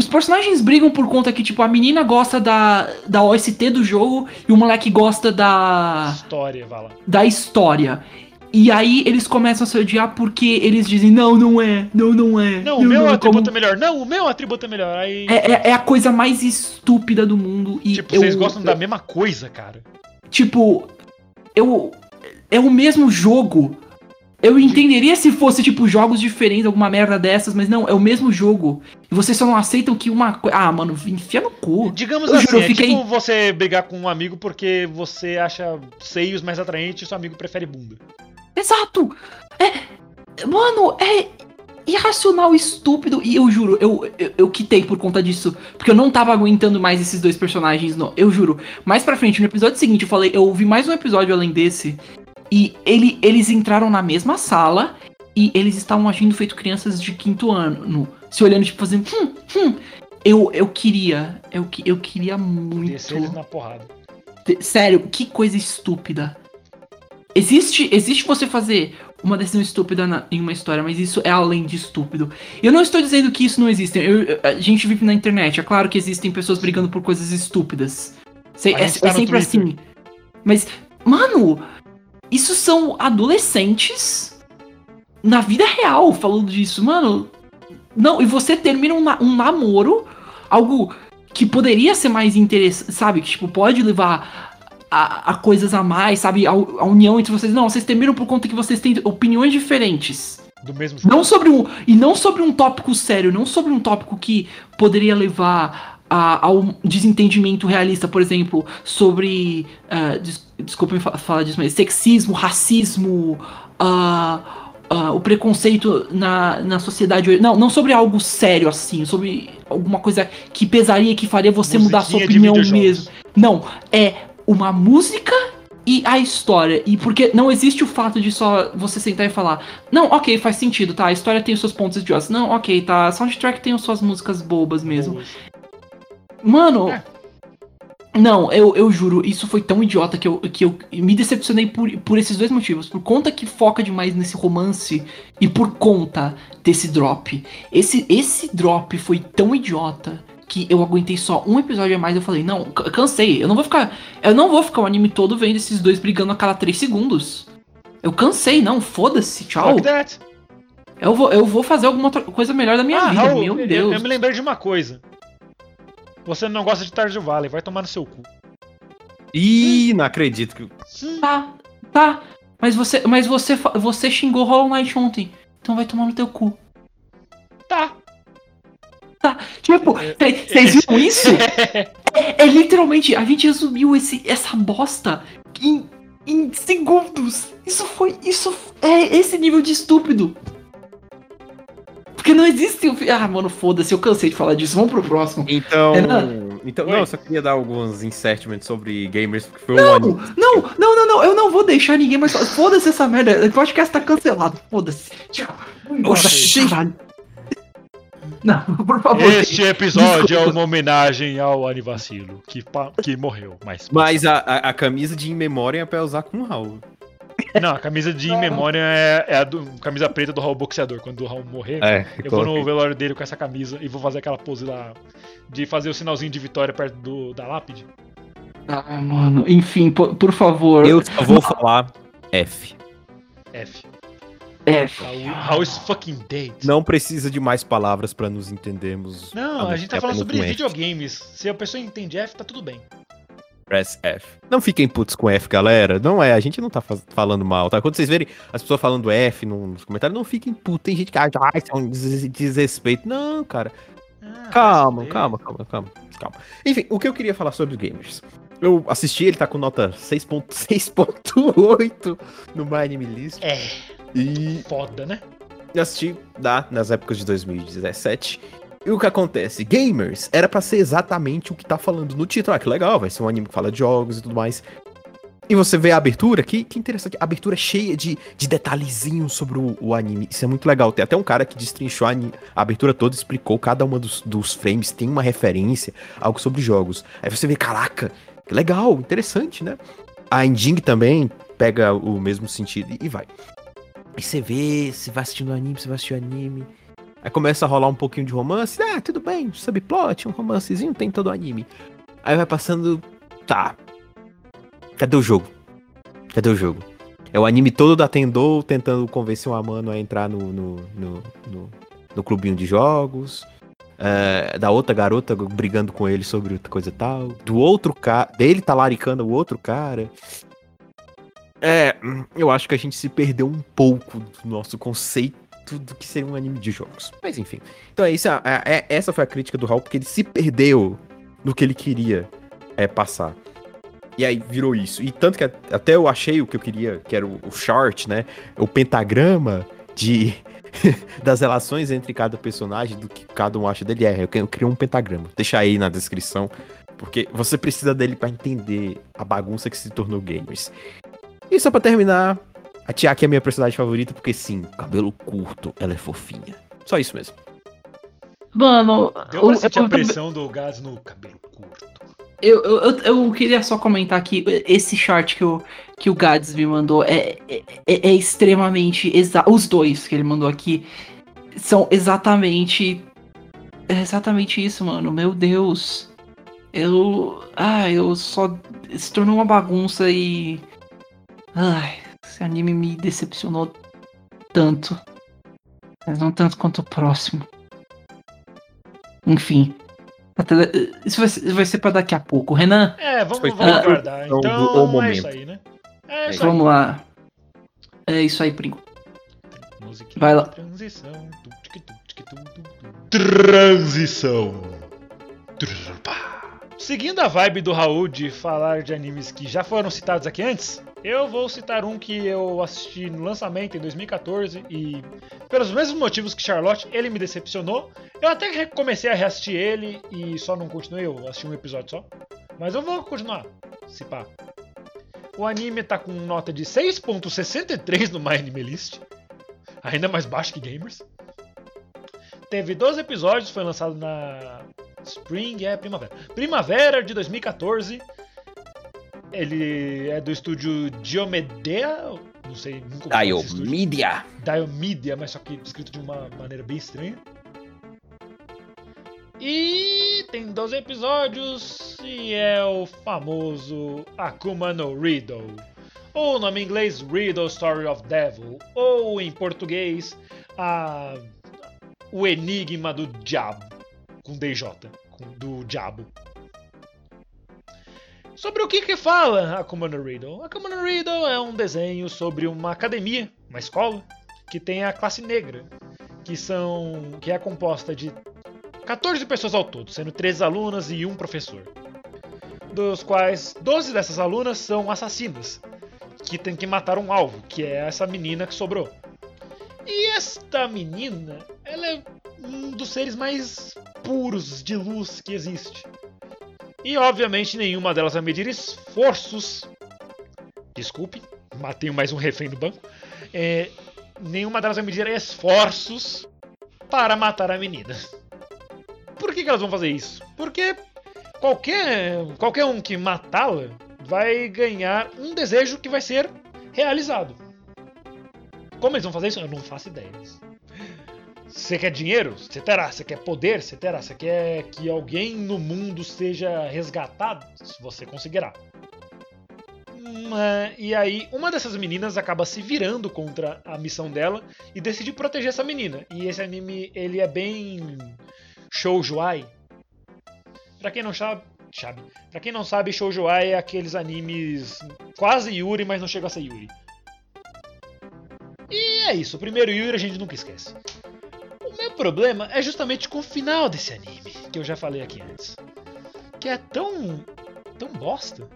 Os personagens brigam por conta que, tipo, a menina gosta da, da OST do jogo e o moleque gosta da, História, vai lá. da história. E aí eles começam a se odiar porque eles dizem, não, não é, não, não é. Não, o meu não, atributo como- é melhor. Não, o meu atributo é melhor. Aí. é, é, é a coisa mais estúpida do mundo. E tipo, eu- vocês gostam da mesma coisa, cara. Tipo, eu. É o mesmo jogo. Eu entenderia se fosse, tipo, jogos diferentes, alguma merda dessas, mas não, é o mesmo jogo. E vocês só não aceitam que uma coisa. Ah, mano, enfia no cu. Digamos Eu assim, juro, é fiquei- tipo você brigar com um amigo porque você acha seios mais atraentes e seu amigo prefere bunda. Exato! É. Mano, é irracional, estúpido. E eu juro, eu, eu, eu quitei por conta disso. Porque eu não tava aguentando mais esses dois personagens, não. Eu juro. Mais pra frente, no episódio seguinte, eu falei, eu ouvi mais um episódio além desse. E ele, eles entraram na mesma sala e eles estavam agindo feito crianças de quinto ano. no- se olhando, tipo, fazendo. Hum, hum. Eu, eu queria. Eu, que- eu queria muito. Descer eles na porrada. Sério, que coisa estúpida. Existe, existe você fazer uma decisão estúpida na- em uma história, mas isso é além de estúpido. Eu não estou dizendo que isso não existe. Eu- a gente vive na internet. É claro que existem pessoas brigando por coisas estúpidas. Se- é, gente tá é sempre Twitter. assim. Mas, mano, isso são adolescentes na vida real falando disso. Mano, não, e você termina um, um namoro, algo que poderia ser mais interessante, sabe? Que, tipo, pode levar a, a coisas a mais, sabe? A, a união entre vocês. Não, vocês terminam por conta que vocês têm opiniões diferentes. Do mesmo. Não sobre um. E não sobre um tópico sério, não sobre um tópico que poderia levar a, ao desentendimento realista, por exemplo, sobre. ah, des, desculpa me fa- falar disso, mas sexismo, racismo, ah, ah, o preconceito na, na sociedade. Não, não sobre algo sério assim, sobre alguma coisa que pesaria, que faria você mudar a sua Musiquinha opinião mesmo. Não, é uma música e a história. E porque não existe o fato de só você sentar e falar, não, ok, faz sentido, tá? A história tem os seus pontos idiotas. Não, ok, tá. A soundtrack tem as suas músicas bobas mesmo. Mano. É. Não, eu, eu juro, isso foi tão idiota que eu, que eu me decepcionei por, por esses dois motivos. Por conta que foca demais nesse romance e por conta desse drop. Esse, esse drop foi tão idiota que eu aguentei só um episódio a mais. Eu falei, não, ca- cansei. Eu não vou ficar. Eu não vou ficar o anime todo vendo esses dois brigando a cada três segundos. Eu cansei, não, foda-se, tchau. Eu vou, eu vou fazer alguma coisa melhor da minha Ah, vida, Raul, meu eu- Deus. Eu, me lembrei de uma coisa. Você não gosta de Stardew Valley, vai tomar no seu cu. Ih, não acredito que. Tá, tá. Mas você, mas você, você xingou Hollow Knight ontem. Então vai tomar no teu cu. Tá. Tipo, vocês viram isso? É, é literalmente, a gente resumiu esse, essa bosta em, em segundos. Isso foi. Isso é esse nível de estúpido. Porque não existe. o Ah, mano, foda-se, eu cansei de falar disso. Vamos pro próximo. Então. Renan? Então, Oi. não, eu só queria dar alguns insertments sobre gamers, porque foi um Não, anime. não, não, não, não. Eu não vou deixar ninguém mais. falar. Foda-se essa merda. O podcast tá cancelado. Foda-se. Tchau. Embora. Oxi. Caralho. Não, por favor. Este episódio é Desculpa. uma homenagem ao Anivacilo, que, que morreu. Mas, Mas a, a, a camisa de In Memória é pra usar com o Raul. Não, a camisa de In Memória é, é a do, camisa preta do Raul Boxeador. Quando o Raul morrer, É, eu vou no velório dele com essa camisa e vou fazer aquela pose lá de fazer o sinalzinho de vitória perto do, da lápide. Ah, mano. Enfim, por, por favor. Eu só vou falar F. F. É. Raul, Raul is fucking dead. Não precisa de mais palavras pra nos entendermos. Não, a gente tá falando sobre F. videogames. Se a pessoa entende F, tá tudo bem. Press F. Não fiquem putos com F, galera. Não é, a gente não tá falando mal, tá? Quando vocês verem as pessoas falando F nos comentários, não fiquem putos. Tem gente que acha, ah, isso é um des- desrespeito. Não, cara. Ah, Calma, calma, calma, calma, calma. Enfim, o que eu queria falar sobre os gamers. Eu assisti, ele tá com nota 6.6.8 no My Anime List. É, E foda, né? eu assisti lá nas épocas de 2017. E o que acontece? Gamers era pra ser exatamente o que tá falando no título. Ah, que legal, vai ser um anime que fala de jogos e tudo mais. E você vê a abertura, que, que interessante. A abertura é cheia de, de detalhezinhos sobre o, o anime. Isso é muito legal. Tem até um cara que destrinchou a, a abertura toda, explicou cada uma dos, dos frames, tem uma referência, algo sobre jogos. Aí você vê, caraca, que legal, interessante, né? A Ending também pega o mesmo sentido e- e vai. Aí você vê, você vai assistindo anime, você vai assistir anime. Aí começa a rolar um pouquinho de romance. Ah, tudo bem, subplot, um romancezinho, tem todo o anime. Aí vai passando. Tá. Cadê o jogo? Cadê o jogo? É o anime todo da Tendou tentando convencer uma mano a entrar no, no, no, no, no clubinho de jogos. É, da outra garota brigando com ele sobre outra coisa tal. Do outro cara. Dele talaricando o outro cara. É, eu acho que a gente se perdeu um pouco do nosso conceito do que seria um anime de jogos. Mas enfim. Então é isso. É, é- essa foi a crítica do Raul, porque ele se perdeu no que ele queria é, passar. E aí virou isso. E tanto que a- até eu achei o que eu queria, que era o, o short, né? O pentagrama de. das relações entre cada personagem, do que cada um acha dele. É, eu eu criei um pentagrama. Deixa aí na descrição. Porque você precisa dele pra entender a bagunça que se tornou gamers. E só pra terminar, a Tiaki é a minha personagem favorita, porque sim, cabelo curto, ela é fofinha. Só isso mesmo. Mano, Deu pra eu, sentir a eu- pressão do gás no cabelo curto. eu, eu, eu- eu queria só comentar aqui, esse chart que o, que o Gads me mandou é, é, é- é extremamente. Exa os dois que ele mandou aqui são exatamente. É exatamente isso, mano. Meu Deus. Eu. Ah, eu só. Se tornou uma bagunça e. Ai, esse anime me decepcionou tanto. Mas não tanto quanto o próximo. Enfim. Até- Isso vai ser, vai ser pra daqui a pouco. Renan, É, vamos, vamos aguardar. Então, o é momento. isso aí, né? É isso aí. vamos lá. É isso aí, Pringo. Vai lá. Transição. Transição. Seguindo a vibe do Raul de falar de animes que já foram citados aqui antes, eu vou citar um que eu assisti no lançamento em 2014 e, pelos mesmos motivos que Charlotte, ele me decepcionou. Eu até comecei a reassistir ele e só não continuei, eu assisti um episódio só. Mas eu vou continuar, se pá. O anime tá com nota de 6.63 no My Anime List ainda mais baixo que Gamers. Teve 12 episódios, foi lançado na Spring, é primavera. Primavera de 2014. Ele é do estúdio Diomedea, não sei, nunca. Diomedia. Diomedia, mas só que escrito de uma maneira bem estranha. E tem 12 episódios e é o famoso Akuma no Riddle. Ou o nome em inglês Riddle Story of Devil. Ou em português a... O Enigma do Diabo. Com DJ. Do Diabo. Sobre o que que fala Akuma no Riddle? Akuma no Riddle é um desenho sobre uma academia, uma escola, que tem a classe negra, que são que é composta de 14 pessoas ao todo, sendo 13 alunas e um professor. Dos quais 12 dessas alunas são assassinas, que tem que matar um alvo, que é essa menina que sobrou. E esta menina, ela é um dos seres mais puros de luz que existe. E obviamente nenhuma delas vai medir esforços. Desculpe, matei mais um refém no banco. É, nenhuma delas vai medir esforços para matar a menina. Por que, que elas vão fazer isso? Porque qualquer, qualquer um que matá-la vai ganhar um desejo que vai ser realizado. Como eles vão fazer isso? Eu não faço ideia. Você quer dinheiro? Você terá. Você quer poder? Você terá. Você quer que alguém no mundo seja resgatado? Você conseguirá. Hum, é, E aí, uma dessas meninas acaba se virando contra a missão dela e decide proteger essa menina. E esse anime, ele é bem shoujoai. Pra quem não sabe, sabe. Pra quem não sabe, shoujoai é aqueles animes quase Yuri, mas não chega a ser Yuri. E é isso, o primeiro Yuri a gente nunca esquece. Problema é justamente com o final desse anime, que eu já falei aqui antes. Que é tão. tão bosta.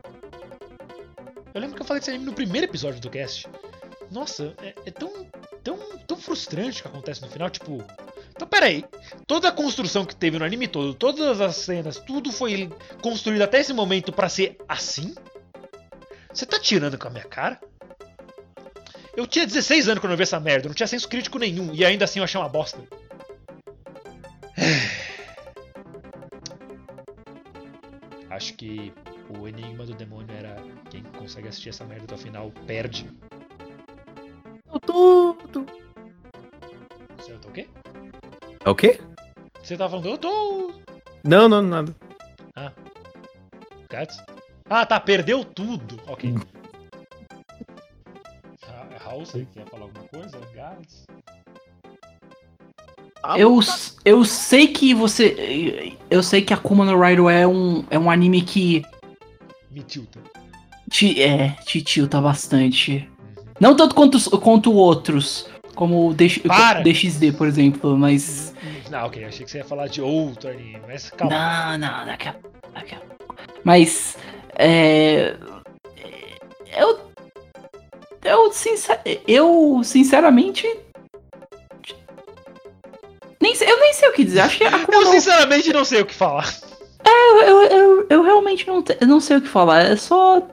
Eu lembro que eu falei desse anime no primeiro episódio do cast. Nossa, é, é tão. tão. tão frustrante o que acontece no final, tipo. Então peraí, toda a construção que teve no anime todo, todas as cenas, tudo foi construído até esse momento pra ser assim? Você tá tirando com a minha cara? Eu tinha 16 anos quando eu vi essa merda, não tinha senso crítico nenhum, e ainda assim eu achei uma bosta. Acho que o Enigma do Demônio era quem consegue assistir essa merda até o final perde. Tudo. Você tá o quê? É o quê? Você tava falando, eu tô. Não, não, nada. Gats? Ah, tá, perdeu tudo. Ok. Raul, você quer falar alguma coisa? Gats? Eu, eu sei que você. Eu sei que Akuma no Rider é um, é um anime que Me tilta. te, é, te tilta bastante. Não tanto quanto, quanto outros, como o DX! DXD, por exemplo, mas. Não, ok, achei que você ia falar de outro anime, mas calma. Não, não, daqui a, daqui a pouco. Mas. É. Eu. Eu, sincer, eu sinceramente. Que dizer. Acho que Akuma Eu sinceramente não sei o que falar. Eu, eu, eu, eu realmente não, te- não sei o que falar. É só.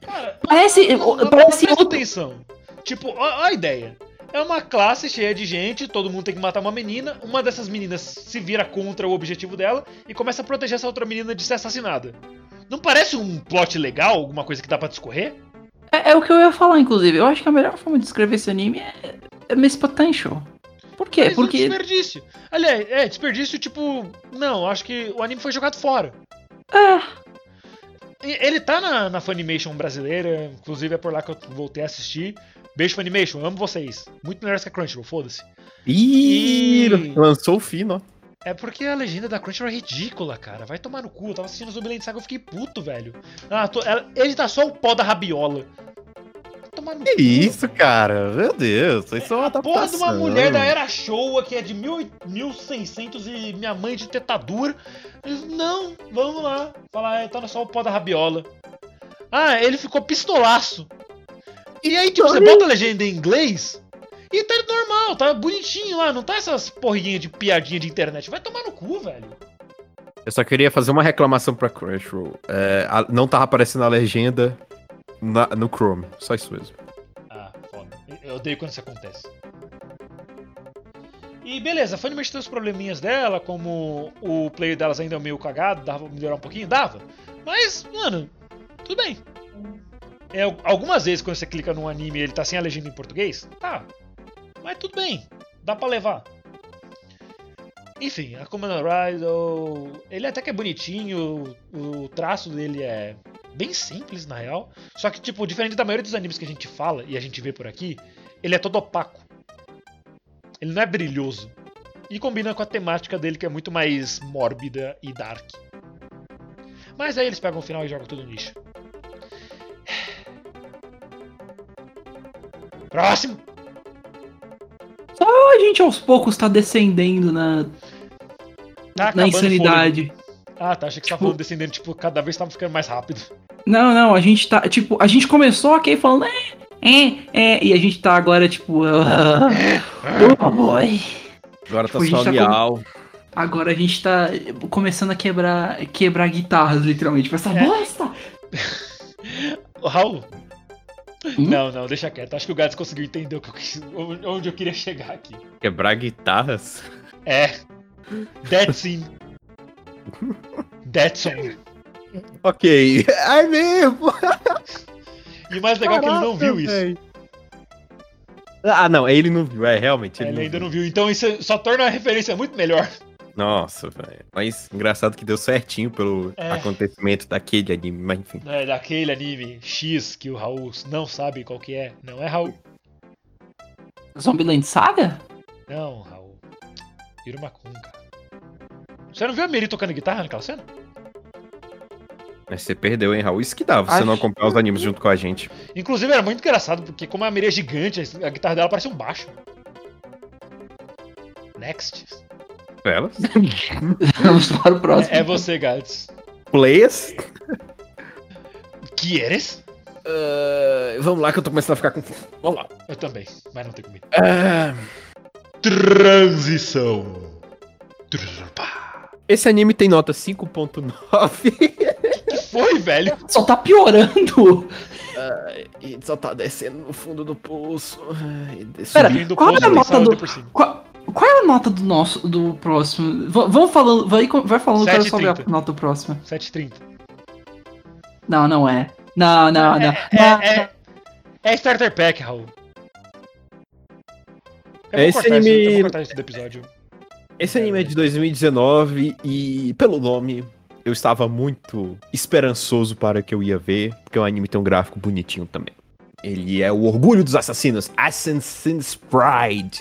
Cara, Parece. não, não, não, parece presta outro. atenção. Tipo, ó, ó a ideia. É uma classe cheia de gente, todo mundo tem que matar uma menina. Uma dessas meninas se vira contra o objetivo dela e começa a proteger essa outra menina de ser assassinada. Não parece um plot legal, alguma coisa que dá pra discorrer? É, é o que eu ia falar, inclusive. Eu acho que a melhor forma de descrever esse anime é, é Miss Potential. Por quê? Mas um Porque. desperdício. Aliás, é, desperdício, tipo. Não, acho que o anime foi jogado fora. É, E- Ele tá na, na Funimation brasileira, inclusive é por lá que eu voltei a assistir. Beijo Funimation, amo vocês. Muito melhores que a Crunchyroll, foda-se. Ih, E- lançou o fino, ó. É porque a legenda da Crunchyroll é ridícula, cara. Vai tomar no cu. Eu tava assistindo Zumbiland Saga e eu fiquei puto, velho. Ah, tô- ele tá só o pó da rabiola. Tomar no Que isso, cara? Meu Deus, isso é uma A porra de uma adaptação. mulher da Era Showa que é de 1000 1600 e minha mãe de tetadura. Eles, Não, vamos lá. Falar, é, tá só o pó da rabiola. Ah, ele ficou pistolaço. E aí, tipo, você bota a legenda em inglês e tá normal, tá bonitinho lá. Não tá essas porrinhas de piadinha de internet. Vai tomar no cu, velho. Eu só queria fazer uma reclamação pra Crunchyroll. É, a- não tava aparecendo a legenda na- no Chrome. Só isso mesmo. Ah, foda. Eu odeio quando isso acontece. E beleza, a Funimation tem os probleminhas dela, como o player delas ainda é meio cagado, dava pra melhorar um pouquinho? Dava. Mas, mano, tudo bem. É, algumas vezes quando você clica num anime e ele tá sem a legenda em português, tá. Mas tudo bem, dá pra levar. Enfim, a Commander Rider, ele até que é bonitinho, o, o traço dele é bem simples na real. Só que, tipo, diferente da maioria dos animes que a gente fala e a gente vê por aqui, ele é todo opaco. Ele não é brilhoso. E combina com a temática dele, que é muito mais mórbida e dark. Mas aí eles pegam o final e jogam tudo no lixo. Próximo! Só a gente aos poucos tá descendendo na, Tá na insanidade. Ah, tá. Achei que você tava Tipo- falando descendendo, tipo, cada vez tava ficando mais rápido. Não, não, a gente tá. Tipo, a gente começou aqui falando. É, é, é, e a gente tá agora, tipo. ah, oh boy. Agora tá Tipo, a só tá miau. Agora a gente tá começando a quebrar, quebrar guitarras, literalmente. Pra essa É. bosta! Raul. Hum? Não, não, deixa quieto. Acho que o Gats conseguiu entender o que eu quis- onde eu queria chegar aqui. Quebrar guitarras. É. Dead Scene. Dead Song. Ok. É mesmo. E o mais legal é que ele não viu isso. véi. Ah, não, ele não viu, é, realmente. Ele Ele, ainda não não viu. Então isso só torna a referência muito melhor. Nossa, velho. Mas engraçado que deu certinho pelo É. acontecimento daquele anime, mas enfim. É daquele anime X que o Raul não sabe qual que é. Não é Raul. Zombieland Saga? Não, Raul. Irumakun, cara. Você não viu a Meri tocando guitarra naquela cena? Mas você perdeu, hein, Raul? Isso que dá, você Acho- não acompanhar os animes junto com a gente. Inclusive era muito engraçado, porque como a Meri é gigante, a guitarra dela parece um baixo. Next. Elas? Vamos para o próximo. É, é você, Gats. Players? Que eres? Ah, vamos lá que eu tô começando a ficar com fome. Vamos lá. Eu também, mas não tem comida. Ah, Transição. Esse anime tem nota 5.9 Que foi, velho? Só tá piorando. e só tá descendo no fundo do poço. Ai, Pera, qual é a e nota do-. Qual, qual é a nota do nosso do próximo? V- vamos falando, vai, vai falando, só ver a 7,30. nota do próximo. 7,30. Não, não é. Não, não, não. É, Não, é, é, é Starter Pack, Raul. Eu vou Esse cortar anime- Isso, eu vou cortar isso do episódio. Esse anime é de 2019 e, pelo nome, eu estava muito esperançoso para que eu ia ver, porque o anime tem um gráfico bonitinho também. Ele é o orgulho dos assassinos, Assassin's Pride.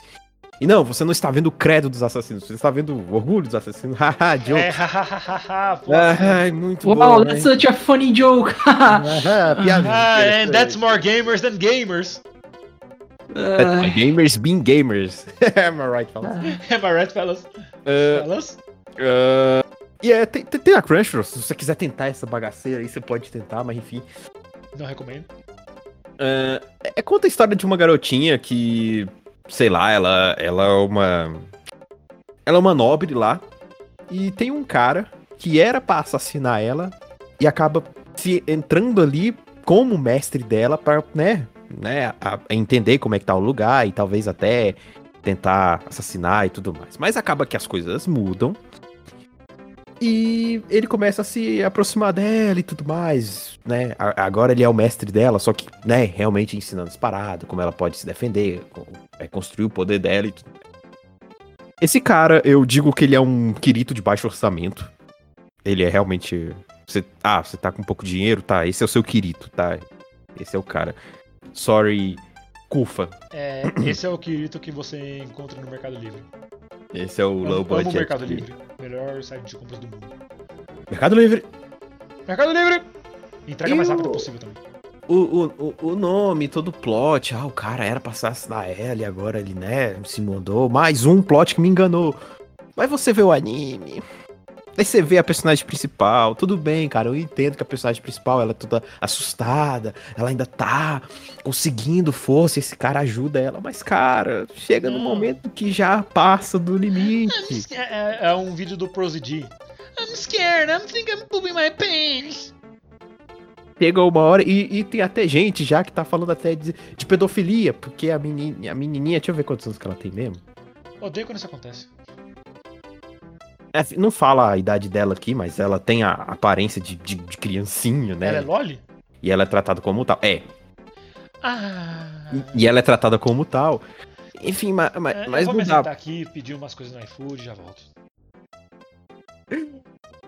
E não, você não está vendo o credo dos assassinos, você está vendo o orgulho dos assassinos. Haha, joke. É, hahaha, pô. Ai, muito Wow, bom. that's né? such a funny joke! Piada. Ah, and that's more gamers than gamers. Ah, Gamers being gamers. Am I right, fellas? Am I right, fellas? Uh, Fellas? uh, e é, tem, tem, tem a Crunchyroll, se você quiser tentar essa bagaceira aí, você pode tentar, mas enfim. Não recomendo. Uh, é, conta a história de uma garotinha que, sei lá, ela, ela é uma. Ela é uma nobre lá. E tem um cara que era pra assassinar ela e acaba se entrando ali como mestre dela pra, né, né, a- a entender como é que tá o lugar e talvez até tentar assassinar e tudo mais. Mas acaba que as coisas mudam. E ele começa a se aproximar dela e tudo mais, né? Agora ele é o mestre dela, só que, né, realmente ensinando as paradas, como ela pode se defender, é, construir o poder dela e tudo. Esse cara, eu digo que ele é um Kirito de baixo orçamento. Ele é realmente. Você, ah, você tá com pouco dinheiro? Tá, esse é o seu Kirito, tá? Esse é o cara. Sorry, Kufa. É, esse é o Kirito que você encontra no Mercado Livre. Esse é o Amo, low budget. o Mercado aqui. Livre. Melhor site de compras do mundo. Mercado Livre. Mercado Livre! Entrega E mais rápido o- possível também. O, o, o, o nome, todo o plot. Ah, o cara era pra assassinar ela e agora ele, né, se mudou. Mais um plot que me enganou. Mas você vê o anime. Aí você vê a personagem principal. Tudo bem, cara. Eu entendo que a personagem principal ela é toda assustada. Ela ainda tá conseguindo força. Esse cara ajuda ela. Mas, cara, chega no Não. momento que já passa do limite. É, é- um vídeo do Prosody. I'm scared, I'm think I'm pooping my pants. Chega uma hora e, e tem até gente já que tá falando até de, de pedofilia. Porque a, a menininha, deixa eu ver quantos anos que ela tem mesmo. Odeio quando isso acontece. É, não fala a idade dela aqui, mas ela tem a aparência de, de, de criancinha, né? Ela é Loli? E ela é tratada como tal. É. Ah. E, e ela é tratada como tal. Enfim, ma, ma- É, mas eu vou não dá. aqui, pedir umas coisas no iFood e já volto.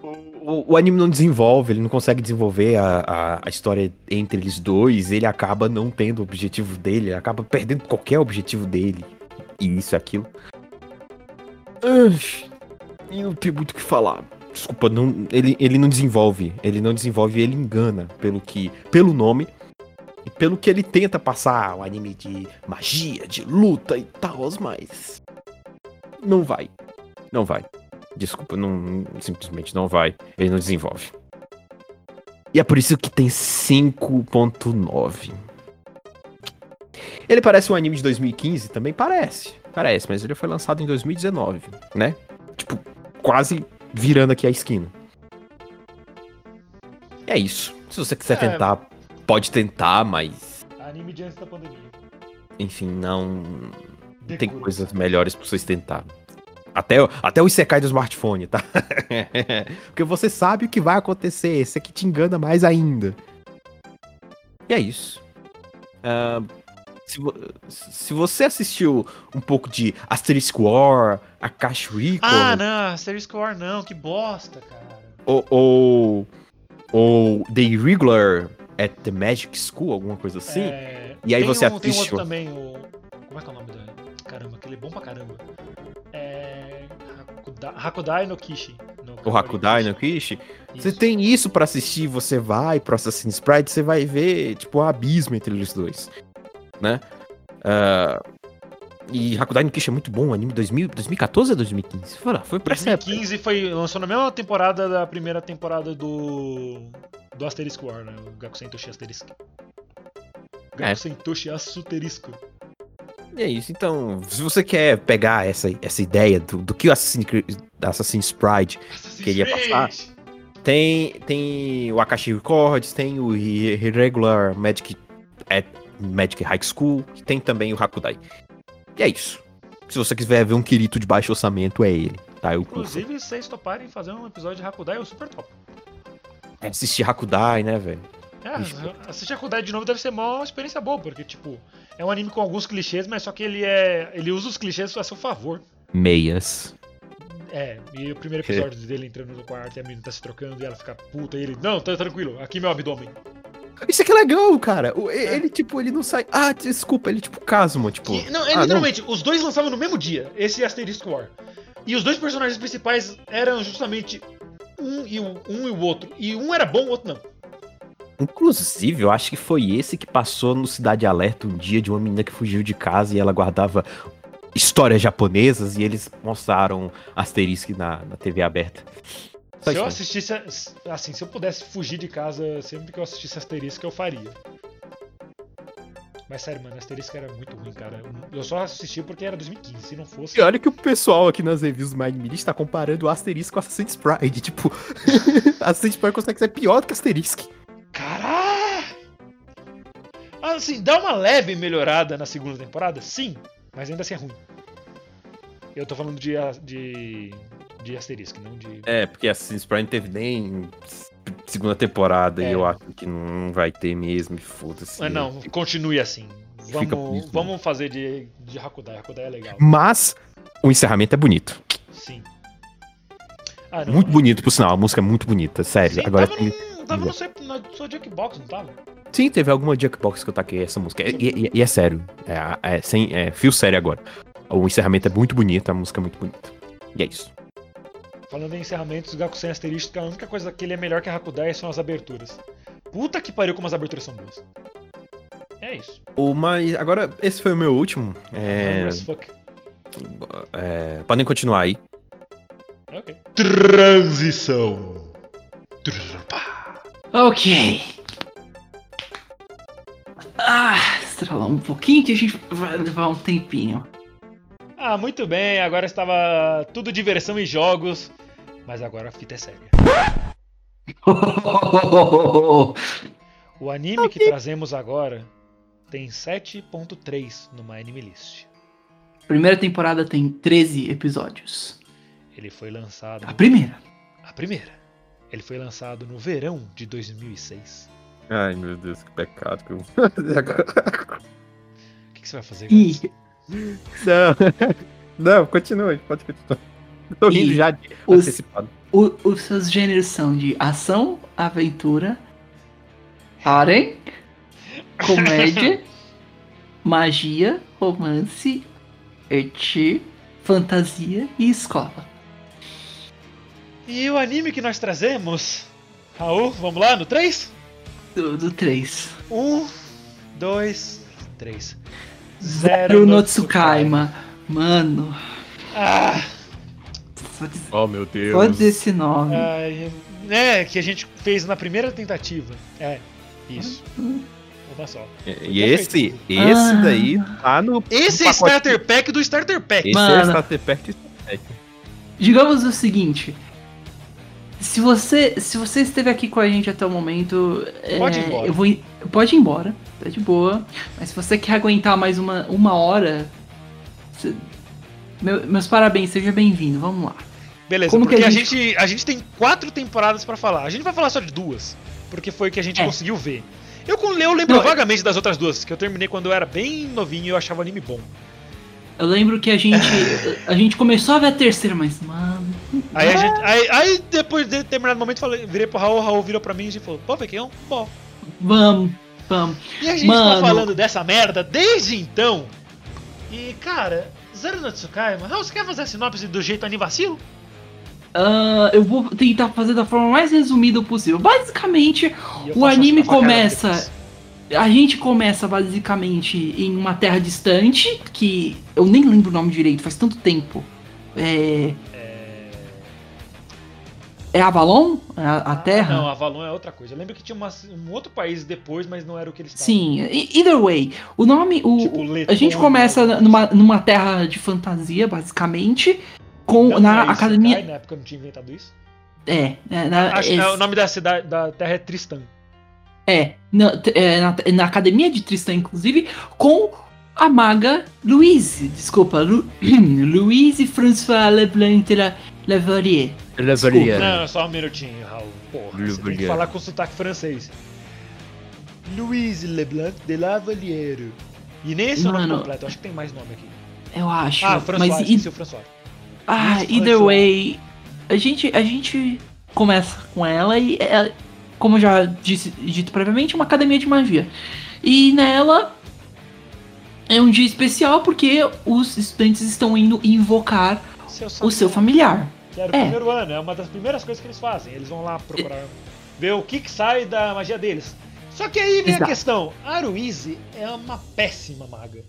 O, o anime não desenvolve, ele não consegue desenvolver a, a, a história entre eles dois. Ele acaba não tendo o objetivo dele, ele acaba perdendo qualquer objetivo dele. E isso e aquilo. Ai, eu não tenho muito o que falar. Desculpa, não, ele, ele não desenvolve. Ele não desenvolve, ele engana pelo que. pelo nome. E pelo que ele tenta passar o anime de magia, de luta e tal, mas. Não vai. Não vai. Desculpa, não, simplesmente não vai. Ele não desenvolve. E é por isso que tem 5.9. Ele parece um anime de 2015? Também parece. Parece, mas ele foi lançado em 2019, né? Tipo, quase virando aqui a esquina. É isso. Se você quiser É. tentar, pode tentar, mas. Anime de antes da pandemia. Enfim, não. Tem Decura. coisas melhores pra vocês tentarem. Até, o- até o Isekai do smartphone, tá? Porque você sabe o que vai acontecer. Esse aqui te engana mais ainda. E é isso. Ah, se, se você assistiu um pouco de Asterisk War, Akashi Record, Ah, não, Asterisk War não, que bosta, cara. ou, ou, ou The Irregular at the Magic School, alguma coisa assim, É, E aí tem você um, Tem assistiu? outro também, o... Como é que é o nome dele? Caramba, aquele é bom pra caramba. É... Hakuda- Hakudai no Kishi. o Hakudai no Kishi. Você tem isso pra assistir, você vai pro Assassin's Pride, você vai ver, tipo, um abismo entre eles dois, né? Ah, e Hakudai no Kishi é muito bom, anime 2000, 2014 ou 2015? Foi lá, foi pra essa época. 2015 foi, lançou na mesma temporada da primeira temporada do do Asterisk War, né? O Gakusen Toshi Asterisk. É. Gakusen Toshi Asuterisco. E é isso, então, se você quer pegar essa, essa ideia do, do que o Assassin's, Creed- Assassin's Pride Queria passar? Tem, tem o Akashi Records, tem o Re- Irregular Magic, at Magic High School, tem também o Hakudai. E é isso. Se você quiser ver um Kirito de baixo orçamento, é ele, tá? Eu curto. Inclusive, se vocês toparem fazer um episódio de Hakudai, eu super top. É assistir Hakudai, né, velho? É, Bicho. assistir Hakudai de novo deve ser uma experiência boa, porque, tipo, é um anime com alguns clichês, mas só que ele é. ele usa os clichês a seu favor. Meias. É, e o primeiro episódio dele entrando no quarto e a menina tá se trocando e ela fica puta e ele, não, tá tranquilo, aqui meu abdômen. Isso aqui é legal, cara. E- Ele, tipo, ele não sai. Ah, desculpa, ele, tipo, Casmo, tipo. Que- não, é ah, literalmente, os dois lançavam no mesmo dia, esse e Asterisk War. E os dois personagens principais eram justamente um e o, um e o outro. E um era bom, o outro não. Inclusive, eu acho que foi esse que passou no Cidade Alerta um dia de uma menina que fugiu de casa e ela guardava histórias japonesas e eles mostraram Asterisk na, na TV aberta. Só Se eu assistisse, assim, se eu pudesse fugir de casa sempre que eu assistisse Asterisk, eu faria. Mas sério, mano, Asterisk era muito ruim, cara. Eu só assisti porque era 2015, se não fosse... E olha que o pessoal aqui nas reviews do Mind Media está comparando o Asterisk com Assassin's Pride. Tipo, Assassin's Pride consegue ser pior do que Asterisk. Caralho! Assim, dá uma leve melhorada na segunda temporada? Sim, mas ainda assim é ruim. Eu tô falando de, de, de Asterisk, não de... É, porque Assassin's Pride não teve nem segunda temporada É. e eu acho que não vai ter mesmo. Foda-se. Mas não, continue assim. Vamos, vamos fazer de, de Hakudai. Hakudai é legal. Mas o encerramento é bonito. Sim. Ah, não. Muito bonito, por sinal. A música é muito bonita, sério. Sim, Agora tava, no, tava no, seu, na sua Jackbox, não tava? Sim, teve alguma Jackbox que eu taquei essa música. E, e- e é sério. É, é, sem, é fio sério agora. O encerramento é muito bonito, a música é muito bonita. E é isso. Falando em encerramentos, Gaku sem asterisco, a única coisa que ele é melhor que a Hakudai são as aberturas. Puta que pariu como as aberturas são boas. É isso. O, mas agora, esse foi o meu último. É, fuck. é, podem continuar aí. Ok. Transição. Ok. Ah, estralar um pouquinho que a gente vai levar um tempinho. Ah, muito bem, agora estava tudo diversão e jogos, mas agora a fita é séria. O anime que trazemos agora tem 7.3 no My Anime List. Primeira temporada tem 13 episódios. Ele foi lançado. A primeira. A primeira. Ele foi lançado no verão de 2006. Ai, meu Deus, que pecado que eu vou fazer agora. O que, que você vai fazer? E Não, não, continue, pode continuar. Tô rindo E já de os- antecipado. o- os seus gêneros são de ação, aventura, harem, comédia, magia, romance, eti, fantasia e escola. E o anime que nós trazemos? Raul, vamos lá no 3? Do, do 3. 1, 2, 3. Zero no Tsukaima. Mano, Ah, Oh, meu Deus. dizer esse nome. é, que a gente fez na primeira tentativa. É, isso. Uma só. E esse, esse Ah. daí tá no. Esse no é Starter Pack do Starter Pack. Esse é Mano. o Starter Pack do Starter Pack. Digamos o seguinte. Se você, se você esteve aqui com a gente até o momento, Pode é, ir embora. Eu vou, pode ir embora, tá de boa. Mas se você quer aguentar mais uma, uma hora, meu- meus parabéns, seja bem-vindo. Vamos lá. Beleza, Como que porque a a gente- gente... A, gente, tem quatro temporadas pra falar. A gente vai falar só de duas, porque foi o que a gente É. conseguiu ver. Eu, com- eu lembro Não, vagamente das outras duas, que eu terminei quando eu era bem novinho e eu achava o anime bom. Eu lembro que a gente, a gente começou a ver a terceira, mas mano, Aí, a gente, aí, aí depois de determinado momento, falei, virei pro Raul, Raul virou pra mim e falou, pô, Pequeno, pô. vamos, vamos. E a gente Mano. tá falando dessa merda desde então. E, cara, Zero no Tsukaima, Raul, você quer fazer a sinopse do jeito anivacilo? Ah, eu vou tentar fazer da forma mais resumida possível. Basicamente, O faço anime começa-. A gente começa basicamente em uma terra distante, que eu nem lembro o nome direito, faz tanto tempo. É. É Avalon? A, a terra? Não, Avalon é outra coisa. Eu lembro que tinha uma- um outro país depois, mas não era o que eles estavam. Sim, either way. O nome. O, Tipo, a gente começa numa, numa terra de fantasia, basicamente. Com, Não, na é academia. Kai, na época eu não tinha inventado isso. É, é, na, Acho é, o nome da cidade da terra é Tristan. é, na, é, na, na academia de Tristan, inclusive, com a maga Louise. Desculpa, Lu, Louise François Leblanc de la, Lavalier. Lavalier. Não, só um minutinho, Raul. Porra, você tem que falar com sotaque francês. Louise Leblanc de Lavalier. E nem esse é o nome Mano. completo, eu acho que tem mais nome aqui. Eu acho. Ah, François, mas esqueci o François. Ah, either François. way, a gente, a gente começa com ela e ela, como eu já disse, dito previamente, uma academia de magia. E nela é um dia especial porque os estudantes estão indo invocar Seu o seu familiar. Que era o É. primeiro ano, é uma das primeiras coisas que eles fazem. Eles vão lá procurar, ver o que, que sai da magia deles. Só que aí vem a Exato. questão: a Aruize é uma péssima maga.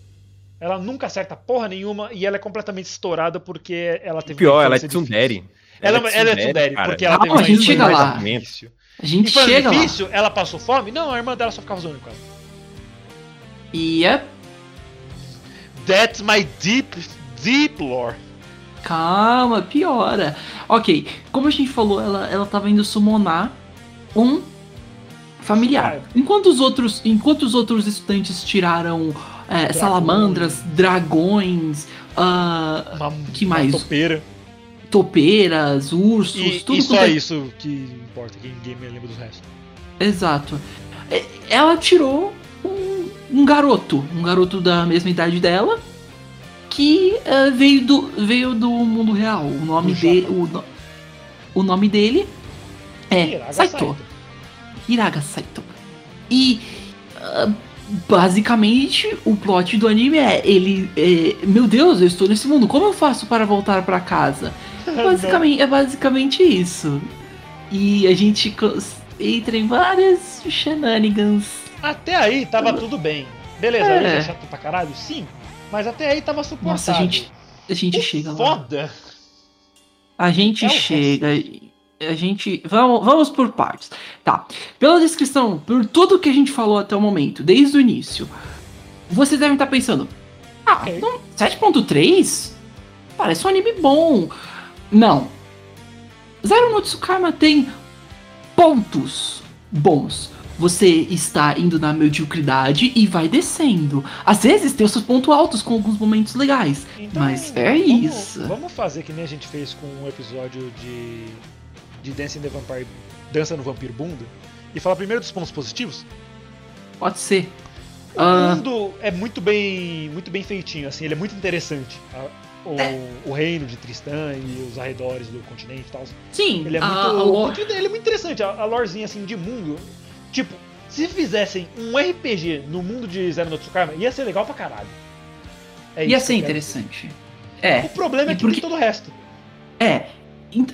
Ela nunca acerta porra nenhuma e ela é completamente estourada porque ela teve Pior, ela é tsundere. Ela, ela é tsundere, cara. porque ela Calma, teve uma a gente chega lá. difícil. A gente E chega lá. difícil, ela passou fome? Não, a irmã dela só ficava zoando com ela. E é. That's my deep, deep lore. Calma, piora. Ok, como a gente falou, ela, ela tava indo summonar um familiar. Enquanto os outros, enquanto os outros estudantes tiraram é, salamandras, dragões, ah, Uma, Que uma mais? topeira. topeiras, ursos, E, tudo e só quanto é- isso que importa, que ninguém me lembra dos restos. Exato. É, Ela tirou um, um garoto, um garoto da mesma idade dela, que eh, veio, do, veio do mundo real. O nome, Do de, Japão. o, no- o nome dele é Hiraga Saito. Saito. Hiraga Saito. E ah, basicamente o plot do anime é ele. é, meu Deus, eu estou nesse mundo, como eu faço para voltar para casa? Basicamente, é basicamente isso. E a gente entra em várias shenanigans. Até aí tava tudo bem. Beleza, É. ele é chato pra caralho? Sim. Mas até aí tava suportável. Nossa, a gente, a gente O chega lá. Foda. A gente É chega. A gente. Vamos, vamos por partes. Tá. Pela descrição, por tudo que a gente falou até o momento, desde o início, vocês devem estar pensando: ah, Ok. então 7.3? Parece um anime bom. Não. Zero no Tsukama tem pontos bons. Você está indo na mediocridade e vai descendo. Às vezes tem os seus pontos altos com alguns momentos legais. Então, Mas é vamos- isso. Vamos fazer que nem a gente fez com um episódio de. de Dancing the Vampire. Dança no Vampiro Bunda. E falar primeiro dos pontos positivos. Pode ser. O Ah. mundo é muito bem. muito bem feitinho, assim, ele é muito interessante. O, É. o reino de Tristã e os arredores do continente e tal. Sim, Ele é a- muito. a lore- dele é muito interessante. A, a lorezinha assim de mundo. Tipo, se fizessem um RPG no mundo de Zero no Tsukaima, ia ser legal pra caralho. É ia ser interessante. É, O problema é E que porque- tem todo o resto. é.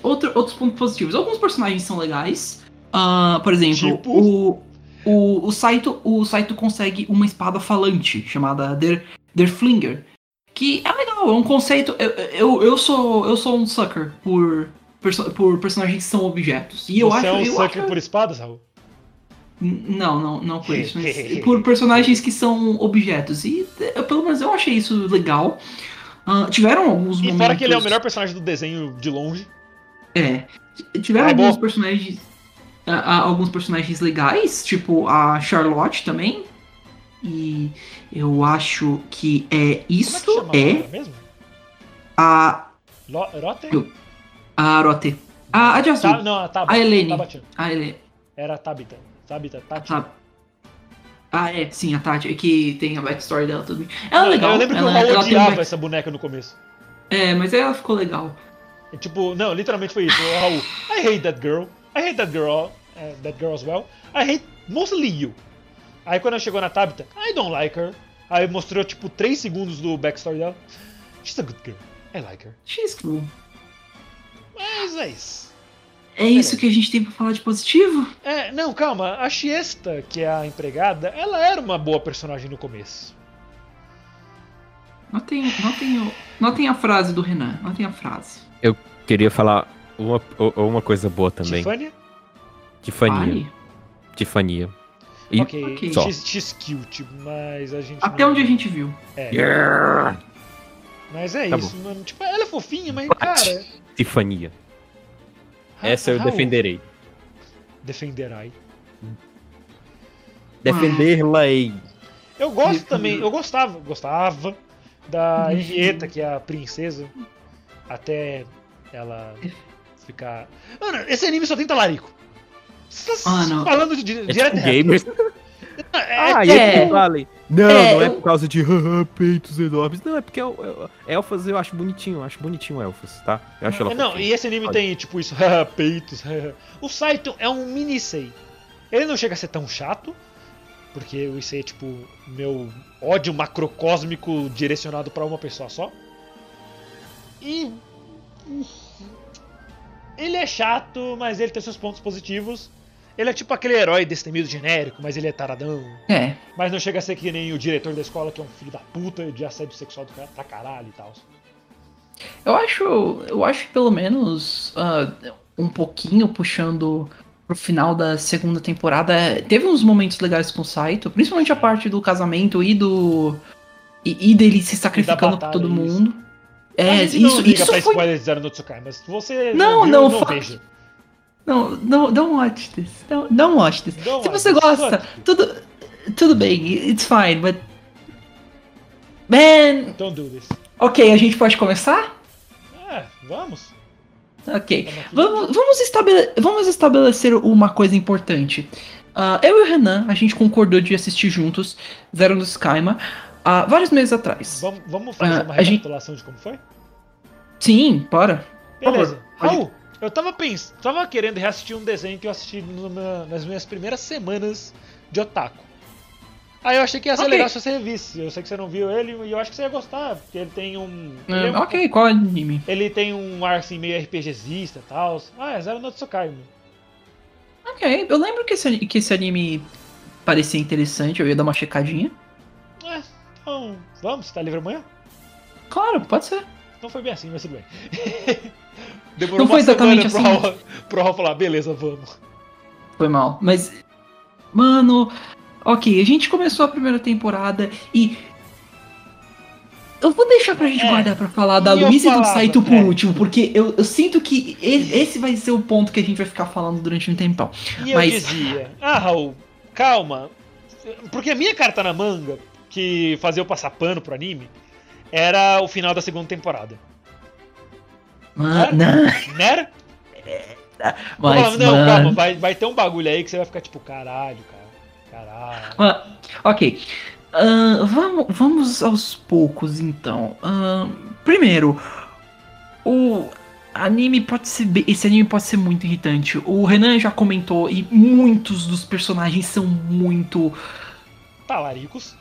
Outro, outros pontos positivos. Alguns personagens são legais. Ah, por exemplo, Tipo? o, o, o, Saito, o Saito consegue uma espada falante chamada Der, Flinger. Que é legal, é um conceito. Eu, eu, eu, sou, eu sou um sucker por, por personagens que são objetos. E eu Você acho. é um eu sucker acho- por espadas, Raul? Não, não, não por isso, mas por personagens que são objetos. E eh, pelo menos eu achei isso legal. Ah, tiveram alguns E momentos. fora que ele é o melhor personagem do desenho de longe. É. Tiveram É bom. alguns personagens. ah, ah, alguns personagens legais, tipo a Charlotte também. E eu acho que é Como é que isso é a, Lo- Rote? Eu- a Arote. A, a. Ta- não, a Tabata. A Helene. A Ele. Era a Tabita. Tabita, a Tati. Ta- Ah, é, sim, a Tati, é que tem a backstory dela tudo. Ela é legal. Eu lembro que ela, Raul ela odiava back- essa boneca no começo. É, mas ela ficou legal. É Tipo, não, literalmente foi isso. O Raul, I hate that girl. I hate that girl. uh, that girl as well. I hate mostly you. Aí quando ela chegou na Tabitha, I don't like her. Aí mostrou tipo 3 segundos do backstory dela. She's a good girl. I like her. She's cool. Mas é isso. É isso que a gente tem pra falar de positivo? É, não, calma. A Chiesta, que é a empregada, ela era uma boa personagem no começo. Notem, notem, notem a frase do Renan. Notem a frase. Queria falar uma, uma coisa boa também. Tiffany? Tifania. Fale. Tifania. E Ok. Só. she's, she's cute, mas a gente. Até não- onde a gente viu. É, Yeah. mas é Tá isso, mano. Tipo, ela é fofinha, mas, cara. Tifania. Essa eu Raul, defenderei. Defenderai. Defender-la-ei. Eu gosto também, eu gostava, gostava da Henrietta, que é a princesa, até ela ficar. Mano, esse anime só tem talarico. Você tá. É falando de, de tipo direto e reto. gamers. É, Ah, é- e eles valem. Não, é, não é por causa de haha, peitos enormes. Não, é porque eu, eu- elfas eu acho bonitinho, eu acho bonitinho elfas, tá? Eu acho ela É, não, fofinha. e esse anime Olha. tem, tipo, isso, peitos. O Saito é um minisei. Ele não chega a ser tão chato, porque o Issei é tipo meu ódio macrocósmico direcionado pra uma pessoa só. E ele é chato, mas ele tem seus pontos positivos. Ele é tipo aquele herói destemido genérico, mas ele é taradão. É. Mas não chega a ser que nem o diretor da escola, que é um filho da puta de assédio sexual do cara pra caralho e tal. Eu acho. Eu acho que pelo menos ah, um pouquinho puxando pro final da segunda temporada. Teve uns momentos legais com o Saito, principalmente a parte do casamento e do. E, e dele se sacrificando por batalha, todo isso. mundo. a É, gente não isso, liga isso pra foi. spoiler de Tsukai, mas você Não, viu, não, não fa- veja. Não, não, don't watch this. Don't, don't watch this. Don't Se watch você this. gosta, tudo, tudo bem, it's fine, but. Man, Don't do this. ok, a gente pode começar? É, vamos. Ok. Aqui. Vamos, vamos, estabele- vamos estabelecer uma coisa importante. Ah, eu e o Renan, a gente concordou de assistir juntos Zero no Skyma há vários meses atrás. Vamos, vamos fazer Ah, uma a gente- recapitulação de como foi? Sim. Por Beleza. favor, Raul, eu tava pensando, tava querendo reassistir um desenho que eu assisti numa- nas minhas primeiras semanas de otaku. Aí eu achei que ia ser Ok. legal se você revisse. Eu sei que você não viu ele e eu acho que você ia gostar, porque ele tem um. ele, é um- Ah, ok, qual anime? ele tem um ar assim meio RPGzista e tal. Ah, é Zero no Tsukai, meu. Ok, eu lembro que esse, que esse anime parecia interessante, eu ia dar uma checadinha. É, então, vamos, você tá livre amanhã? Claro, pode ser. Não foi bem assim, mas tudo bem. Demorou Não foi exatamente pro assim. Raul, pro Raul falar, beleza, vamos. Foi mal. Mas, mano, ok, a gente começou a primeira temporada e. Eu vou deixar pra gente É. guardar pra falar da Luísa e do Saito por é. último, porque eu, eu sinto que e- esse vai ser o ponto que a gente vai ficar falando durante um tempão. E Mas- eu dizia, ah, Raul, calma. Porque a minha carta na manga, que fazia eu passar pano pro anime, era o final da segunda temporada. Mano, não, Né? Mas, não, mano, calma, vai, vai ter um bagulho aí que você vai ficar tipo, caralho, cara. Caralho. Ah, ok. Ahn, vamos, vamos aos poucos, então. Ahn, primeiro, o anime pode ser. Esse anime pode ser muito irritante. O Renan já comentou e muitos dos personagens são muito Talaricos.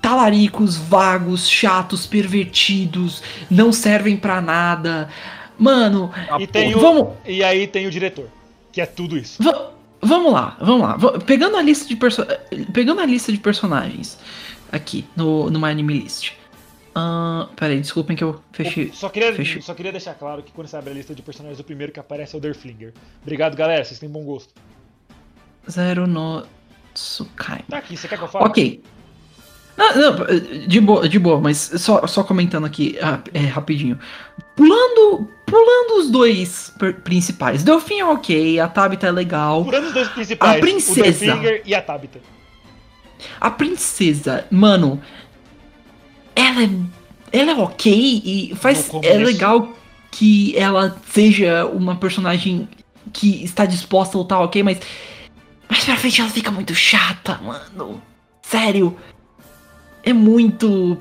Talaricos, vagos, chatos, pervertidos, não servem pra nada. Mano, E tem o- vamos. E aí tem o diretor, que é tudo isso. Va- vamos lá, vamos lá. Va- Pegando a lista de perso pegando a lista de personagens aqui no, no My Anime List. Ahn, peraí, desculpem que eu fechei. Só queria, fechei. só queria deixar claro que quando você abre a lista de personagens, o primeiro que aparece é o Derflinger. Obrigado, galera, vocês têm bom gosto. Zero no Tsukai. Tá aqui, você quer que eu fale? Ok. Não, não, de boa, de boa, mas só, só comentando aqui ah, é, rapidinho. Pulando, pulando os dois principais. Delfim é ok, a Tabitha é legal. Furando os dois principais, A princesa. o e a Tabitha. A princesa, mano, ela é, ela é ok e faz é legal que ela seja uma personagem que está disposta a lutar, ok, mas mais pra frente ela fica muito chata, mano. Sério, é muito.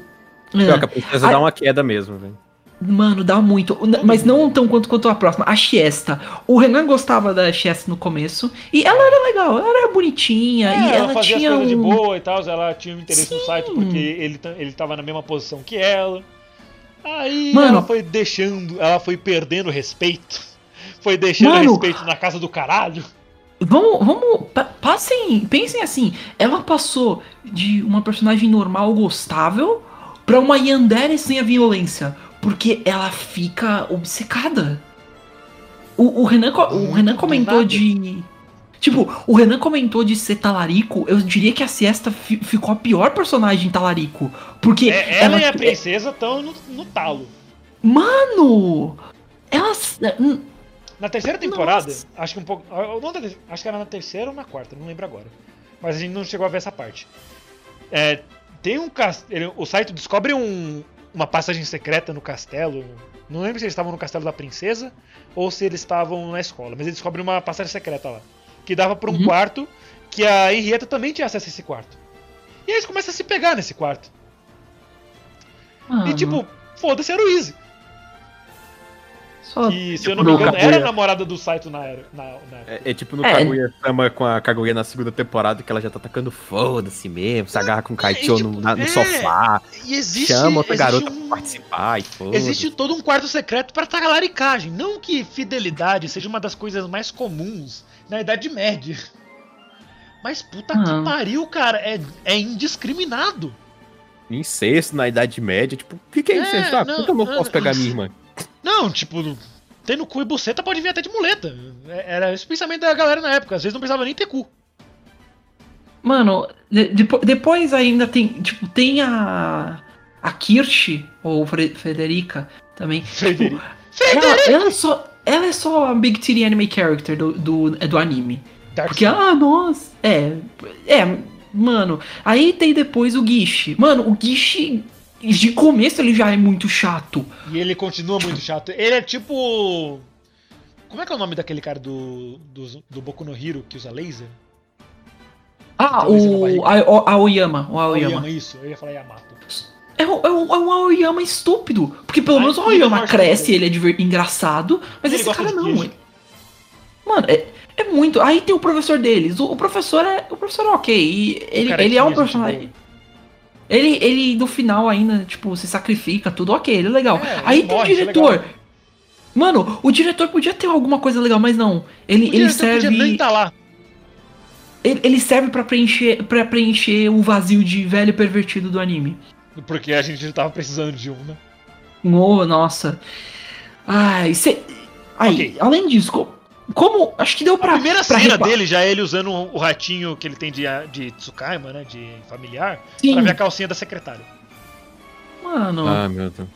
Pior que a princesa Ai- dá uma queda mesmo, velho. Mano, dá muito. Mas não tão quanto quanto a próxima. A Chiesta. O Renan gostava da Chiesta no começo. E ela era legal, ela era bonitinha. É, e ela, ela, fazia tinha as coisas de um... boa e tal, ela tinha um interesse no Sim. site porque ele, ele tava na mesma posição que ela. Aí Mano. ela foi deixando, ela foi perdendo respeito. Foi deixando Mano. respeito na casa do caralho. Vamos, vamos, pa- passem, pensem assim, ela passou de uma personagem normal gostável pra uma Yandere sem a violência, porque ela fica obcecada. O, o Renan, o Renan do comentou de... Tipo, o Renan comentou de ser talarico, eu diria que a Siesta fi- ficou a pior personagem talarico, porque É, ela, ela... e a princesa estão no, no talo. Mano! Elas... Na terceira temporada, Nossa. acho que um pouco. ah, acho que era na terceira ou na quarta, não lembro agora. Mas a gente não chegou a ver essa parte. É, tem um castelo. O Saito descobre um- uma passagem secreta no castelo. Não lembro se eles estavam no castelo da princesa ou se eles estavam na escola, mas ele descobre uma passagem secreta lá. Que dava pra um Uhum. quarto que a Henrietta também tinha acesso a esse quarto. E aí eles começam a se pegar nesse quarto. E mano, tipo, foda-se, era o Easy. Só Que, se eu não me no engano, Kaguya. era a namorada do Saito na era. Na, na época. É, é tipo no É. Kaguya-sama com a Kaguya na segunda temporada, que ela já tá tacando foda-se mesmo, se agarra com o Kaicho tipo, no, na- no é, sofá, E existe. chama outra existe garota um- pra participar e foda Existe todo um quarto secreto pra talaricagem. Não que fidelidade seja uma das coisas mais comuns na Idade Média. Mas puta Ah. que pariu, cara. É, é indiscriminado. Incesto na Idade Média, tipo, o que, que é É, incesto? Ah, não, por que eu não não, posso pegar minha irmã? Não, tipo, ter no cu e buceta pode vir até de muleta. É- Era esse o pensamento da galera na época. Às vezes não precisava nem ter cu. Mano, de- depo- depois ainda tem, tipo, tem a. A Kirsch, ou Fre- Frederica também. Frederico. Ela, ela é só. Ela é só a Big Titty Anime Character do, do, do anime. Dark Porque, ah, nossa. É. É, mano. Aí tem depois o Gish. Mano, o Gish. De começo ele já é muito chato. E ele continua muito chato. Ele é tipo. Como é que é o nome daquele cara do, do, do Boku no Hero que usa laser? Ah, o. A, o Aoyama. O Aoyama. Aoyama, isso. Eu ia falar Yamato. É é, é o Aoyama estúpido. Porque pelo Ai, menos o Aoyama cresce, ele é diver- engraçado. Mas Ele esse cara não. queijo. Mano, é, é muito. Aí tem o professor deles. O, o professor é. O professor é ok. e ele, é ele é um personagem. tipo, Ele, ele no final ainda, tipo, se sacrifica, tudo ok, ele é legal. É, Aí tem morre, o é diretor. legal. Mano, o diretor podia ter alguma coisa legal, mas não. Ele, O ele diretor podia nem serve. tá lá. Ele, ele serve para preencher para preencher o vazio de velho pervertido do anime. Porque a gente tava precisando de um, né? Oh, nossa. Ai, cê... Aí, Ok. além disso, como. Acho que deu A pra. primeira pra cena repa- dele já é ele usando o ratinho que ele tem de, de Tsukaima, né? De familiar, Sim, pra ver a calcinha da secretária. mano. Ah, meu Deus.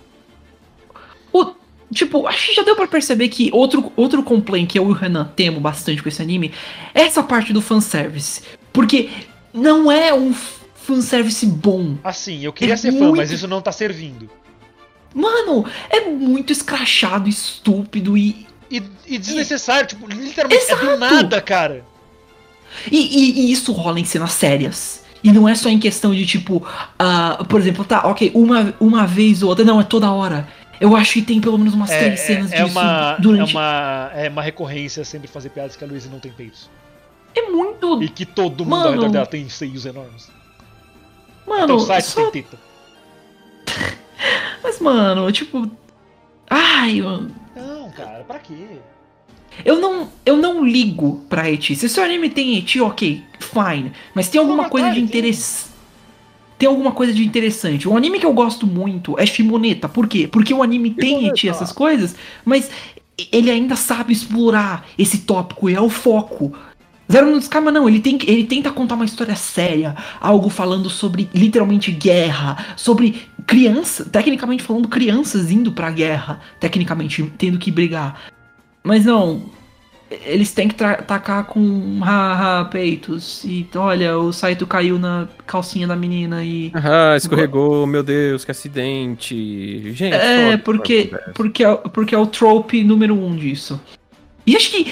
O, tipo, acho que já deu pra perceber que outro, outro complaint que eu e o Renan temo bastante com esse anime é essa parte do fanservice. Porque não é um fanservice bom. Assim, eu queria É ser fã, muito- mas isso não tá servindo. Mano, é muito escrachado, estúpido e. E, e desnecessário, tipo, literalmente é do Exato. nada, cara. E, e- e isso rola em cenas sérias. E não é só em questão de tipo, ah, por exemplo, tá, ok, uma, uma vez ou outra, não, é toda hora. Eu acho que tem pelo menos umas É, três cenas é, é disso uma, durante. é, uma, é uma recorrência sempre fazer piadas que a Luísa não tem peitos. É muito. E que todo mundo Mano. ao redor dela tem seios enormes. Até Mano, o site só- tem teta. mas mano, tipo. Ai, mano. Não, cara, pra quê? Eu não, eu não ligo pra eti. Se seu anime tem eti, ok, fine. Mas tem alguma coisa de interessante. Tem alguma coisa de interessante. Um anime que eu gosto muito é Shimoneta. Por quê? Porque o anime tem eti essas coisas, mas ele ainda sabe explorar esse tópico e é o foco. Zero Minutos Karma não, ele, tem, ele tenta contar uma história séria, algo falando sobre literalmente guerra, sobre criança, tecnicamente falando crianças indo pra guerra, tecnicamente tendo que brigar. Mas não, eles têm que tra- tacar com haha peitos e olha, o Saito caiu na calcinha da menina e Ah, escorregou, meu Deus, que acidente. Gente, é, porque, porque, é, porque é o trope número um disso. E acho que.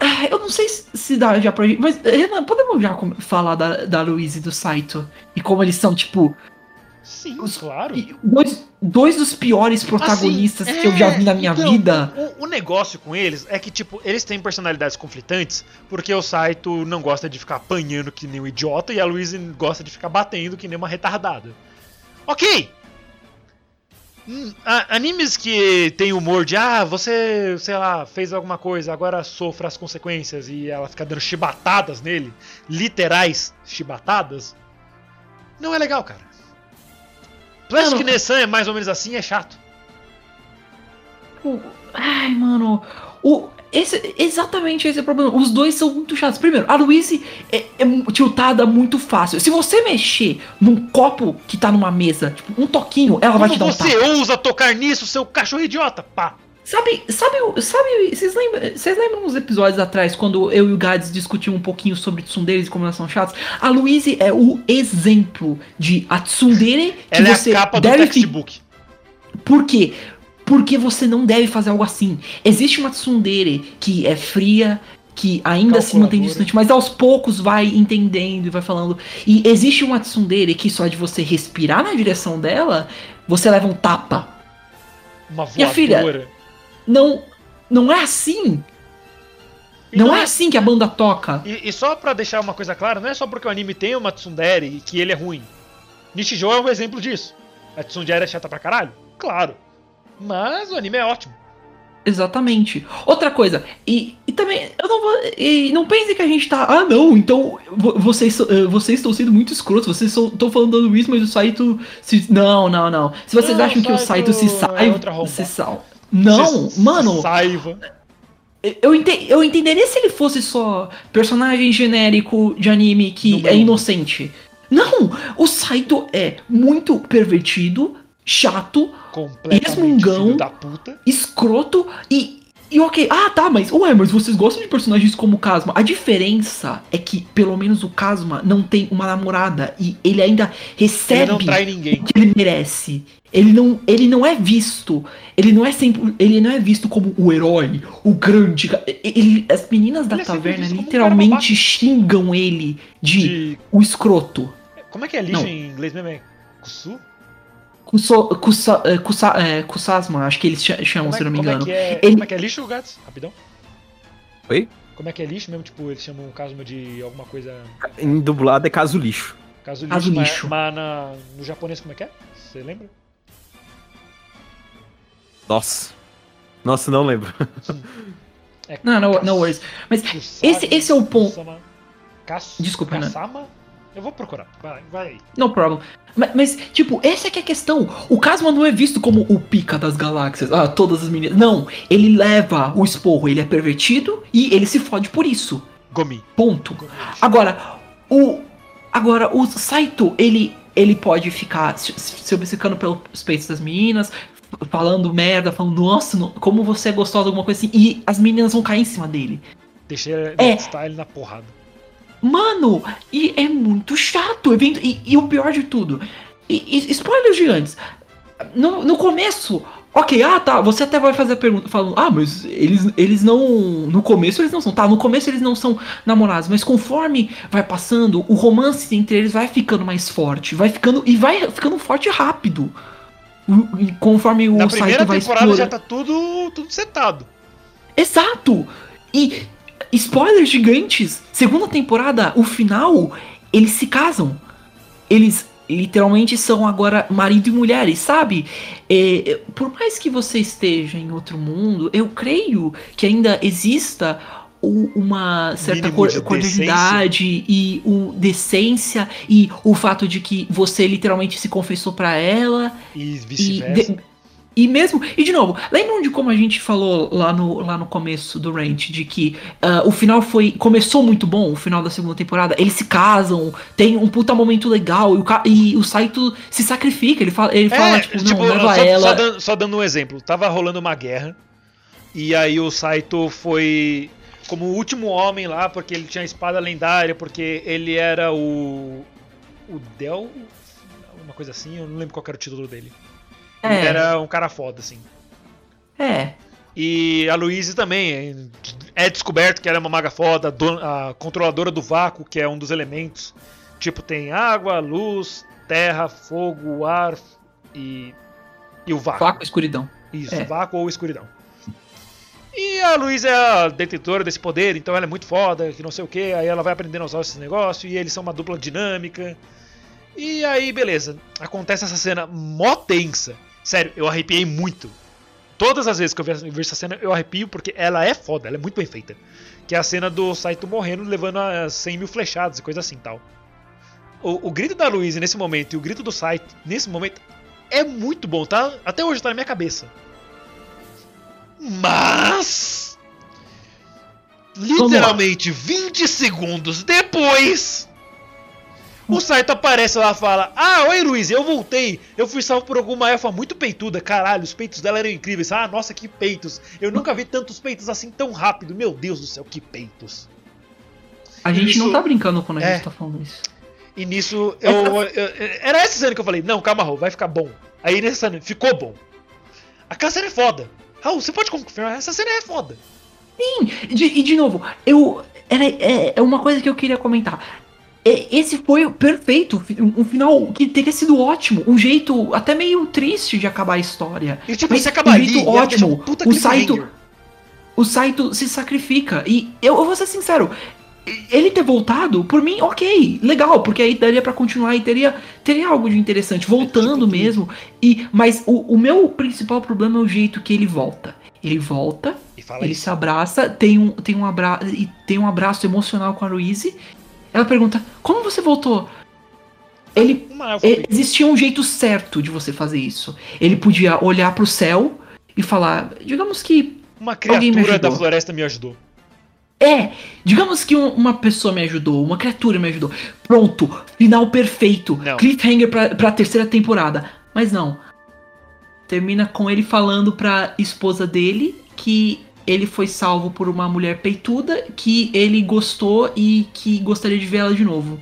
Ah, Eu não sei se dá já pra gente. Mas, Renan, podemos já falar da, da Louise e do Saito? E como eles são, tipo, Sim, Os- claro. dois, dois dos piores protagonistas Assim, que eu já vi na é, minha então, vida. O, o negócio com eles é que, tipo, eles têm personalidades conflitantes, porque o Saito não gosta de ficar apanhando que nem um idiota e a Louise gosta de ficar batendo que nem uma retardada. Ok! Hum, animes que tem humor de, ah, você, sei lá, fez alguma coisa, agora sofra as consequências e ela fica dando chibatadas nele, literais chibatadas, não é legal, cara. Plastic Nessan é mais ou menos assim, é chato. Tipo, Ai, mano. O, esse, exatamente esse é o problema. Os dois são muito chatos. Primeiro, a Louise é, é tiltada muito fácil. Se você mexer num copo que tá numa mesa, tipo, um toquinho, ela vai te dar um você tapa. ousa tocar nisso, seu cachorro idiota? Pá! Sabe, sabe, sabe, vocês lembram, vocês lembram uns episódios atrás, quando eu e o Gads discutiam um pouquinho sobre tsunderes e como elas são chatas? A Louise é o exemplo de a tsundere que Ela você é a capa do deve textbook. Por quê? Porque você não deve fazer algo assim. Existe uma tsundere que é fria, que ainda se mantém distante, mas aos poucos vai entendendo e vai falando. E existe uma tsundere que só de você respirar na direção dela, você leva um tapa. Uma Minha filha, voadora. não, não é assim. E Não é assim que a banda toca. E, e só pra deixar uma coisa clara, não é só porque o anime tem uma tsundere que ele é ruim. Nishijou é um exemplo disso. A tsundere é chata pra caralho? Claro. Mas o anime é ótimo. Exatamente. Outra coisa, e, e também, eu não vou. E não pense que a gente tá. Ah, não, então vo- vocês, eh, vocês estão sendo muito escrotos, vocês estão falando isso, mas o Saito. Se, não, não, não. Se vocês Não, acham que o Saito se é sai. outra arromba. se sal... Não, Se- mano, Saiva. eu, ente, eu entenderia se ele fosse só personagem genérico de anime que é inocente. Não! O Saito é muito pervertido, chato, Resmungão. escroto e. E ok, ah tá, mas ué, mas vocês gostam de personagens como o Kazuma? A diferença é que, pelo menos, o Kazuma não tem uma namorada e ele ainda Ele recebe ninguém. o que ele merece. Ele não, ele não é visto. Ele não é sempre. Ele não é visto como o herói, o grande. ele- as meninas da Ele é taverna um literalmente babaca. xingam ele de, De... o escroto. Como é que é lixo Não. em inglês mesmo? É Kusu? Kuso, kusa, eh, kusa, eh, Kusasma, acho que eles cha- chamam, Como é, se não me como é engano. que é, Ele- como é que é lixo, Gats? Rapidão. Oi? Como é que é lixo mesmo? Tipo, eles chamam o Kazuma de alguma coisa. Em dublado é caso lixo. Caso lixo. Caso mas- lixo. Mas, na- no japonês como é que é? Você lembra? Nossa. Nossa, não lembro. É Não, não, não worries. Mas esse, esse é o ponto. Desculpa. Kasama? Eu vou procurar. Vai, vai aí. No problem. Mas, mas, tipo, essa é que é a questão. O Kazuma não é visto como o pica das galáxias. Ah, todas as meninas. Não, ele leva o esporro, ele é pervertido e ele se fode por isso. Gomi. Ponto. Gomi. Agora, o. Agora, o Saito, ele, ele pode ficar se, obcecando pelos peitos das meninas, falando merda, falando, nossa, no- como você é gostosa, alguma coisa assim, e as meninas vão cair em cima dele. Deixei ele É. style na porrada. Mano, e é muito chato. evento- E, e o pior de tudo, e, e, spoilers gigantes. No, no começo, ok, ah tá, você até vai fazer a pergunta falando, ah, mas eles, eles não. No começo eles não são, tá? No começo eles não são namorados, mas conforme vai passando, o romance entre eles vai ficando mais forte, vai ficando. E vai ficando forte rápido. O- e Conforme o Na site primeira vai temporada já tá tudo, tudo setado. Exato! E spoilers gigantes. Segunda temporada, o final, eles se casam. Eles literalmente são agora marido e mulher, e sabe? É, é, por mais que você esteja em outro mundo, eu creio que ainda exista uma certa cor- de cordialidade e o decência e o fato de que você literalmente se confessou pra ela E e, vice-versa. E mesmo. E de novo, lembram de como a gente falou lá no, lá no começo do Rant, de que ah, o final foi. Começou muito bom, o final da segunda temporada. Eles se casam, tem um puta momento legal, e o, e o Saito se sacrifica. Ele fala, ele fala tipo, não, leva só, ela. só dando, só dando um exemplo. Tava rolando uma guerra. E aí o Saito foi como o último homem lá, porque ele tinha a espada lendária, porque ele era o. O Del. Uma coisa assim, eu não lembro qual era o título dele. Ele É, era um cara foda, assim. é. E a Louise também é descoberto que ela é uma maga foda, a controladora do vácuo, que é um dos elementos. Tipo, tem água, luz, terra, fogo, ar e, e o vácuo. Faco escuridão. Isso, É. vácuo ou escuridão. E a Luísa é a detentora desse poder, então ela é muito foda, que não sei o que, aí ela vai aprendendo a usar esses negócios, e eles são uma dupla dinâmica. E aí, beleza, acontece essa cena mó tensa. Sério, eu arrepiei muito. Todas as vezes que eu vejo essa cena, eu arrepio porque ela é foda, ela é muito bem feita. Que é a cena do Saito morrendo, levando a 100 mil flechadas e coisa assim tal. O, o grito da Luísa nesse momento e o grito do Saito nesse momento é muito bom, tá? Até hoje tá na minha cabeça. Mas. Literalmente 20 segundos depois. O Saito aparece lá e fala: Ah, oi Luiz, eu voltei. Eu fui salvo por alguma elfa muito peituda. Caralho, os peitos dela eram incríveis. Ah, nossa, que peitos. Eu nunca vi tantos peitos assim tão rápido. Meu Deus do céu, que peitos. A gente Isso- não tá brincando quando a É. gente tá falando isso. E nisso, eu, eu- eu- Era essa cena que eu falei: Não, calma, Raul, vai ficar bom. Aí nessa cena, ficou bom. Aquela cena é foda. Raul, você pode confirmar? Essa cena é foda. De- e de novo, eu. Era, é, é uma coisa que eu queria comentar. E- esse foi o perfeito, um um final que teria sido ótimo, um jeito até meio triste de acabar a história. E tipo, Mas você um acaba ali, jeito um ótimo. O Saito-. O Saito se sacrifica e eu, eu vou ser sincero, ele ter voltado, por mim, ok, legal, porque aí daria pra continuar e teria, teria algo de interessante, voltando tipo, mesmo. E mas o, o meu principal problema é o jeito que ele volta. Ele volta, E ele isso. se abraça, tem um, tem um abraço e tem um abraço emocional com a Louise. Ela pergunta: "Como você voltou?" Ele e- existia um jeito certo de você fazer isso. Ele podia olhar pro céu e falar, digamos que Uma criatura da floresta me ajudou. é, digamos que um- uma pessoa me ajudou, uma criatura me ajudou. Pronto, final perfeito. Não. Cliffhanger pra, pra terceira temporada. Mas não. Termina com ele falando pra esposa dele que ele foi salvo por uma mulher peituda, que ele gostou e que gostaria de ver ela de novo.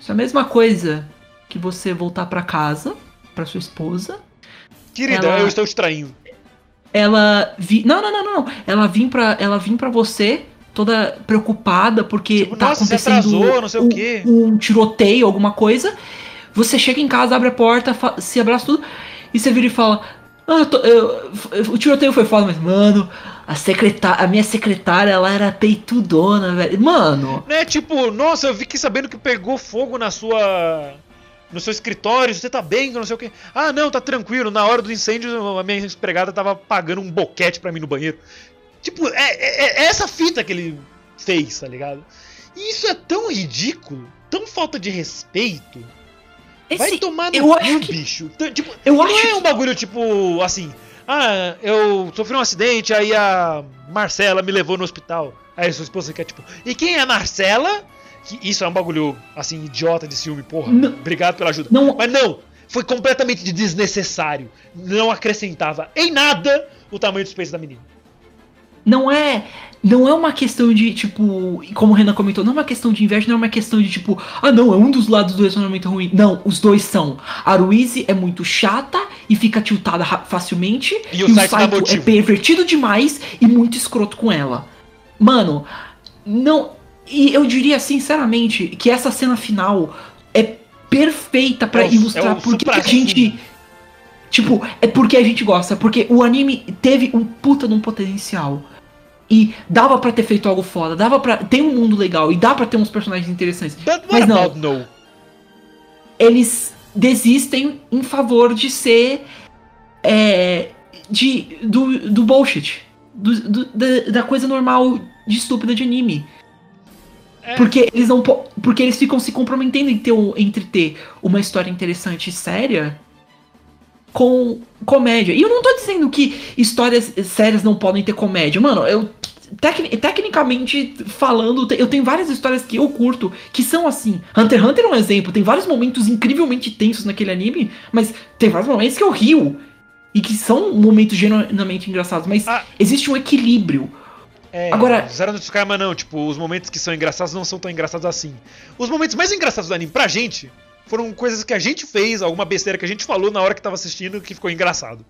Isso é a mesma coisa que você voltar pra casa, pra sua esposa, Querida, Ela- eu estou te traindo. ela vi... não, não, não, não, ela vir para ela vir para você toda preocupada porque Tipo, tá nossa, acontecendo atrasou, um, um tiroteio, alguma coisa. Você chega em casa, abre a porta, se abraça tudo e você vira e fala: "Ah, eu tô- eu- o tiroteio foi foda, mas mano, a secretária, a minha secretária, ela era peitudona, velho. Mano, Né, tipo, nossa, eu fiquei sabendo que pegou fogo na sua. No seu escritório, você tá bem, não sei o quê. Ah, não, tá tranquilo. Na hora do incêndio, a minha empregada tava pagando um boquete pra mim no banheiro. Tipo, é, é- é essa fita que ele fez, tá ligado? E isso é tão ridículo, tão falta de respeito. Vai esse, tomar no eu cu, que- bicho. T- Tipo, eu não acho é um bagulho tipo assim. Ah, eu sofri um acidente, aí a Marcela me levou no hospital. Aí sua esposa quer tipo, e quem é a Marcela? Que isso é um bagulho assim idiota de ciúme, porra. Não. Obrigado pela ajuda. Não. Mas não, foi completamente desnecessário. Não acrescentava em nada o tamanho dos peitos da menina. não é não é uma questão de, tipo, como o Renan comentou, não é uma questão de inveja, não é uma questão de, tipo, ah, não, é um dos lados do relacionamento ruim. Não, os dois são. A Ruizy é muito chata e fica tiltada facilmente. E o Saito dá motivo. é pervertido demais e muito escroto com ela. Mano, não. E eu diria, sinceramente, que essa cena final é perfeita pra É o- ilustrar é o por que que a gente. Tipo, é porque a gente gosta. Porque o anime teve um puta de um potencial. E dava pra ter feito algo foda, dava pra ter um mundo legal e dá pra ter uns personagens interessantes. Mas não. no? Eles desistem em favor de ser. É. De, do, do bullshit. Do, do- da, da coisa normal de estúpida de anime. É. Porque eles não po- Porque eles ficam se comprometendo em ter, entre ter uma história interessante e séria com comédia. E eu não tô dizendo que histórias sérias não podem ter comédia. Mano, eu. tecni- tecnicamente falando, eu tenho várias histórias que eu curto que são assim. Hunter x Hunter é um exemplo. Tem vários momentos incrivelmente tensos naquele anime, mas tem vários momentos que eu rio. E que são momentos genuinamente engraçados. Mas Ah. existe um equilíbrio. É, Agora- Zero no Tsukayama não, tipo, os momentos que são engraçados não são tão engraçados assim. Os momentos mais engraçados do anime pra gente foram coisas que a gente fez, alguma besteira que a gente falou na hora que tava assistindo que ficou engraçado.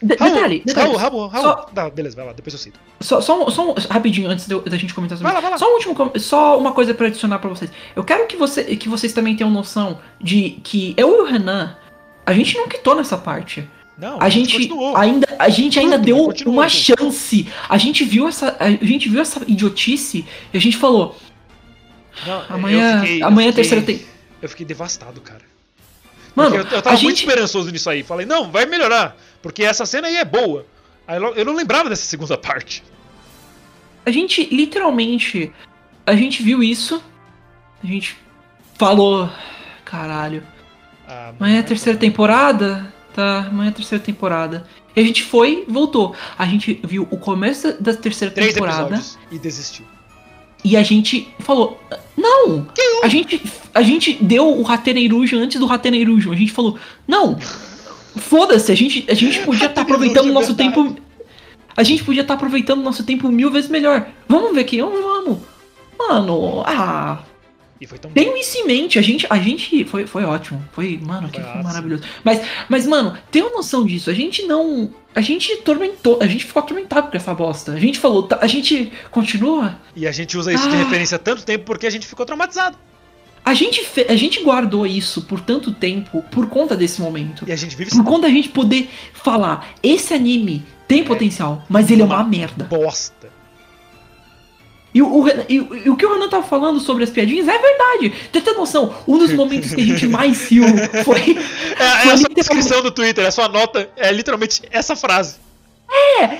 De- Raul, detalhe, detalhe. Raul, Raul, Raul. Só- Tá, beleza, vai lá, depois eu cito. Só, só, um- só um- rapidinho, antes eu- da gente comentar sobre Vai lá, vai lá. Só um último, só uma coisa pra adicionar pra vocês. Eu quero que, você, que vocês também tenham noção de que eu e o Renan, a gente não quitou nessa parte. Não, A gente continuou. ainda, a gente ainda Tudo, deu continuou, uma chance. A gente viu essa, a gente viu essa idiotice e a gente falou, Não, amanhã, fiquei- amanhã terceira tem. Eu fiquei devastado, cara. Mano, Porque eu, eu tava muito gente, esperançoso nisso aí. Falei, não, vai melhorar. Porque essa cena aí é boa. Aí eu não lembrava dessa segunda parte. a gente literalmente, a gente viu isso, a gente falou, caralho, Ah, Amanhã é a mano, terceira temporada? Tá, amanhã é a terceira temporada. E a gente foi, voltou. A gente viu o começo da terceira Três temporada e desistiu. E a gente falou: Não! A gente, a gente deu o Rateneirujo antes do Rateneirujo. A gente falou: Não! Foda-se, a gente, a gente podia estar aproveitando o nosso tempo. A gente podia estar aproveitando o nosso tempo mil vezes melhor. Vamos ver aqui, vamos, vamos. Mano, ah. E foi tão. Tenham isso em mente, a gente, a gente foi, foi ótimo, foi, mano, que Foi foi ótimo. maravilhoso. Mas, mas, mano, tenham noção disso, a gente não, a gente tormentou, a gente ficou atormentado com essa bosta. A gente falou, tá, a gente continua, E a gente usa isso de Ah. referência há tanto tempo porque a gente ficou traumatizado. a gente, a gente guardou isso por tanto tempo por conta desse momento. E a gente vive Por conta da gente poder falar, esse anime tem potencial, mas ele é uma merda. bosta. E o, o e e o que o Renan tá falando sobre as piadinhas é verdade. Tem ter noção, um dos momentos que a gente mais riu foi. É, é foi a sua descrição do Twitter, a sua nota é literalmente essa frase.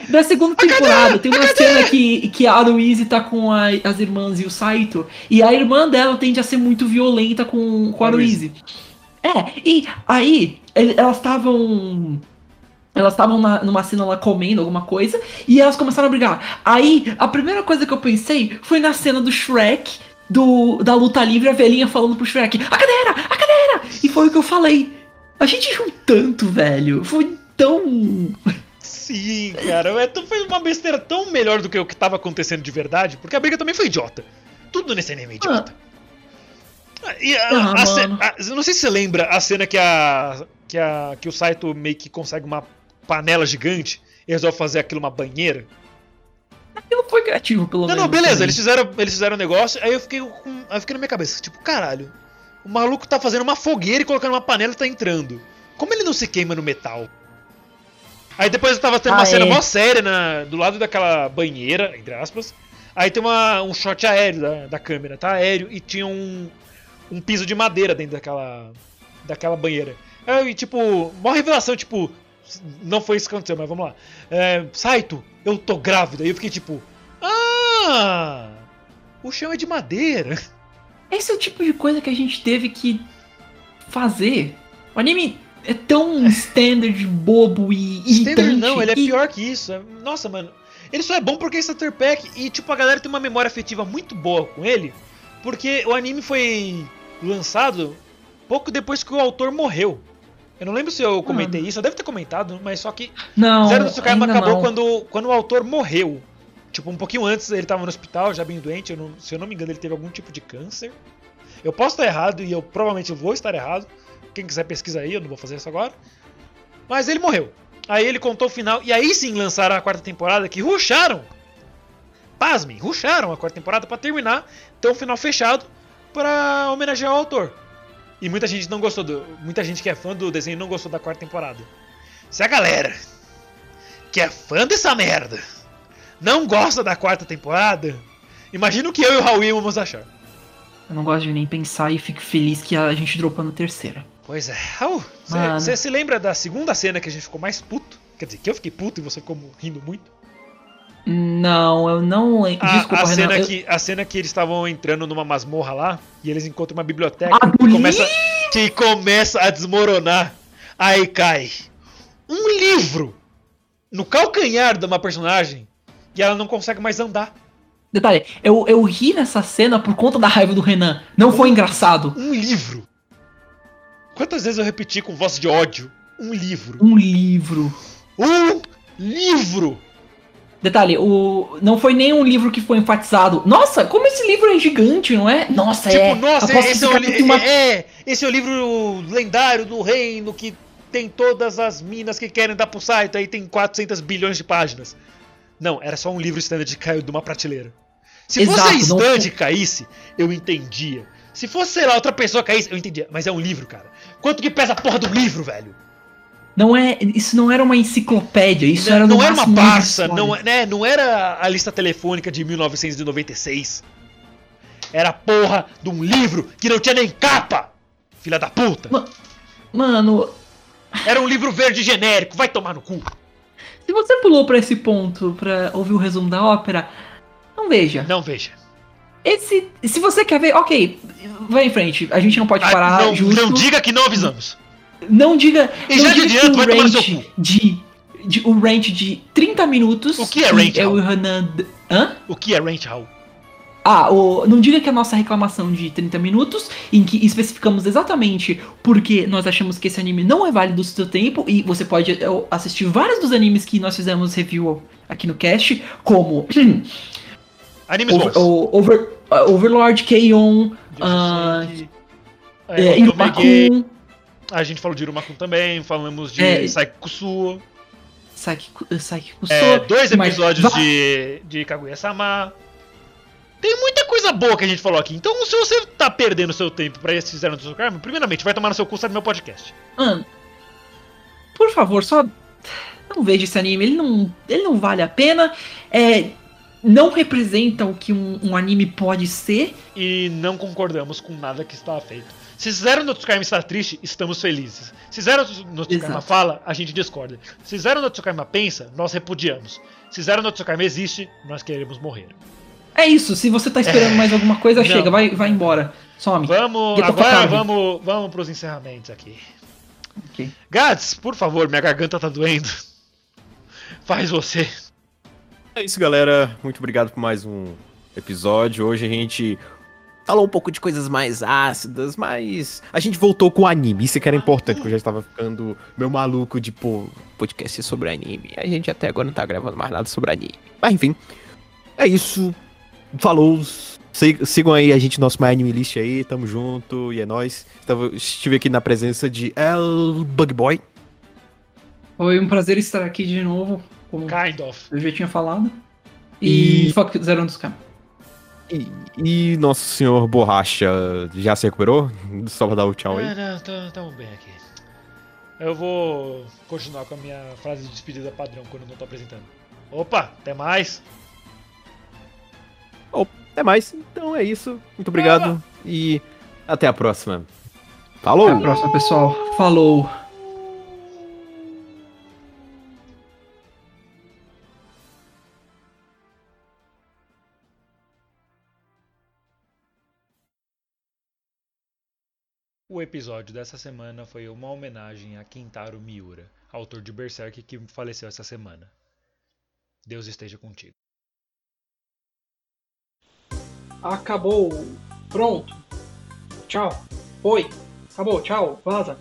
Da segunda temporada, tem uma cena que, que a Aloise tá com a- as irmãs e o Saito, e a irmã dela tende a ser muito violenta com, com a Aloise. É, e aí elas estavam. Elas estavam numa cena lá comendo alguma coisa e elas começaram a brigar. Aí a primeira coisa que eu pensei foi na cena do Shrek, do, da luta livre, a velhinha falando pro Shrek: A cadeira! A cadeira! E foi o que eu falei. A gente riu tanto, velho. Foi tão. Sim, cara. É, foi uma besteira tão melhor do que o que tava acontecendo de verdade, porque a briga também foi idiota. Tudo nesse anime é idiota. E a, Ah, a a- não sei se você lembra a cena que a. que, a, que o Saito meio que consegue uma panela gigante e resolve fazer aquilo uma banheira. Aquilo foi criativo, pelo Não, menos. não, beleza, também. eles fizeram, eles fizeram um negócio, aí eu fiquei com. Aí eu fiquei na minha cabeça, tipo, caralho, o maluco tá fazendo uma fogueira e colocando uma panela e tá entrando. Como ele não se queima no metal? Aí depois eu tava tendo uma Ah, cena é. mó séria na, do lado daquela banheira, entre aspas. Aí tem uma, um shot aéreo da, da câmera, tá aéreo, e tinha um, um piso de madeira dentro daquela, daquela banheira. Aí, tipo, mó revelação, tipo, não foi isso que aconteceu, mas vamos lá. É, Saito, eu tô grávida. E eu fiquei tipo, ah, o chão é de madeira. Esse é o tipo de coisa que a gente teve que fazer. O anime é tão standard, bobo e Standard irritante. não, ele é pior que isso. Nossa, mano. Ele só é bom porque é Starter Pack e, tipo, a galera tem uma memória afetiva muito boa com ele. Porque o anime foi lançado pouco depois que o autor morreu. Eu não lembro se eu comentei isso, eu devo ter comentado, mas só que Não, Zero do Tsukaima acabou não. quando, quando o autor morreu. Tipo, um pouquinho antes ele tava no hospital, já bem doente. eu não- se eu não me engano, ele teve algum tipo de câncer. Eu posso estar errado e eu provavelmente vou estar errado. Quem quiser pesquisa aí, eu não vou fazer isso agora. Mas ele morreu. Aí ele contou o final. E aí sim lançaram a quarta temporada que rusharam. Pasmem, rusharam a quarta temporada pra terminar, ter um final fechado pra homenagear o autor. E muita gente não gostou do. Muita gente que é fã do desenho não gostou da quarta temporada. Se a galera que é fã dessa merda não gosta da quarta temporada, imagina o que eu e o Raul íamos achar. Eu não gosto de nem pensar e fico feliz que a gente dropou na terceira. Pois é. Raul, você se lembra da segunda cena que a gente ficou mais puto? Quer dizer, que eu fiquei puto e você ficou rindo muito? Não, eu não lembro. A, Desculpa, a Renan. cena eu- que, a cena que eles estavam entrando numa masmorra lá e eles encontram uma biblioteca Ah, que, começa, que começa a desmoronar. Aí cai um livro no calcanhar de uma personagem e ela não consegue mais andar. Detalhe, eu, eu ri nessa cena por conta da raiva do Renan. Não foi engraçado. Um livro. Quantas vezes eu repeti com voz de ódio? Um livro. Um livro. Um livro! Detalhe, o não foi nem um livro que foi enfatizado. Nossa, como esse livro é gigante, não é? Nossa, Tipo, é. nossa, esse é, li- uma- é, esse é o livro lendário do reino que tem todas as minas que querem dar pro site, aí tem 400 bilhões de páginas. Não, era só um livro standard que caiu de uma prateleira. Se fosse a Exato, não stand foi- caísse, eu entendia. Se fosse, sei lá, outra pessoa caísse, eu entendia. Mas é um livro, cara. Quanto que pesa a porra do livro, velho? Não é, isso não era uma enciclopédia, isso não era não era uma um história. não, é- né, não era a lista telefônica de 1996. Era a porra de um livro que não tinha nem capa! Filha da puta! Ma- Mano, Era um livro verde genérico, vai tomar no cu. se você pulou pra esse ponto pra ouvir o resumo da ópera, não veja. Não veja. Esse, se você quer ver, ok, vai em frente. A gente não pode Ah, parar não, justo. não diga que não avisamos. Não diga. E não já de diga que adianto, o vai rant de, de o rant de 30 minutos. O que é rant, Eu e o? Renan. Hã? O que é rent, Raul? Ah, o, não diga que a nossa reclamação de 30 minutos, em que especificamos exatamente porque nós achamos que esse anime não é válido do seu tempo, e você pode é, assistir vários dos animes que nós fizemos review aqui no cast, como Animes Over, o- Over- uh, Overlord, K-On, de F6. É, É, A gente falou de Irumakun também, falamos de É. Saiki Kusuo. Saiki Saiki Kuso. É, dois mas episódios vai- de, de Kaguya-sama. Tem muita coisa boa que a gente falou aqui. Então, se você tá perdendo seu tempo pra esse Zero no seu primeiramente, vai tomar no seu cu, sai do meu podcast. Mano, por favor, só não veja esse anime. Ele não, ele não vale a pena. É, não representa o que um, um anime pode ser. E não concordamos com nada que está feito. Se Zero no Tsukaima está triste, estamos felizes. Se Zero no Tsukaima Exato. fala, a gente discorda. Se Zero no Tsukaima pensa, nós repudiamos. Se Zero no Tsukaima existe, nós queremos morrer. É isso. Se você tá esperando mais alguma coisa, Não. chega, vai, vai embora. Some. Vamos, Get agora vamos, vamos pros encerramentos aqui. Ok. Gats, por favor, minha garganta tá doendo. Faz você. É isso, galera. Muito obrigado por mais um episódio. Hoje a gente falou um pouco de coisas mais ácidas, mas a gente voltou com o anime. Isso que era importante, porque eu já estava ficando meio maluco de, pô, podcast sobre anime. A gente até agora não tá gravando mais nada sobre anime. Mas enfim, é isso. Falou. Sig- Sigam aí a gente no nosso My Anime List aí, tamo junto e é nóis. Estava- estive aqui na presença de El Bug Boy. Foi um prazer estar aqui de novo, como Kind of. eu já tinha falado. E, E- fuck Zero dos Campos. E, e nosso senhor Borracha já se recuperou? Só pra dar o tchau aí. Ah, não, tamo, tamo bem aqui. Eu vou continuar com a minha frase de despedida padrão quando eu não tô apresentando. Opa, até mais. Até mais. Então é isso. Muito obrigado e até a próxima. Falou! Até a próxima, pessoal. Falou. O episódio dessa semana foi uma homenagem a Kentaro Miura, autor de Berserk que faleceu essa semana. Deus esteja contigo. Acabou. Pronto. Tchau. Foi. Acabou. Tchau. Vaza.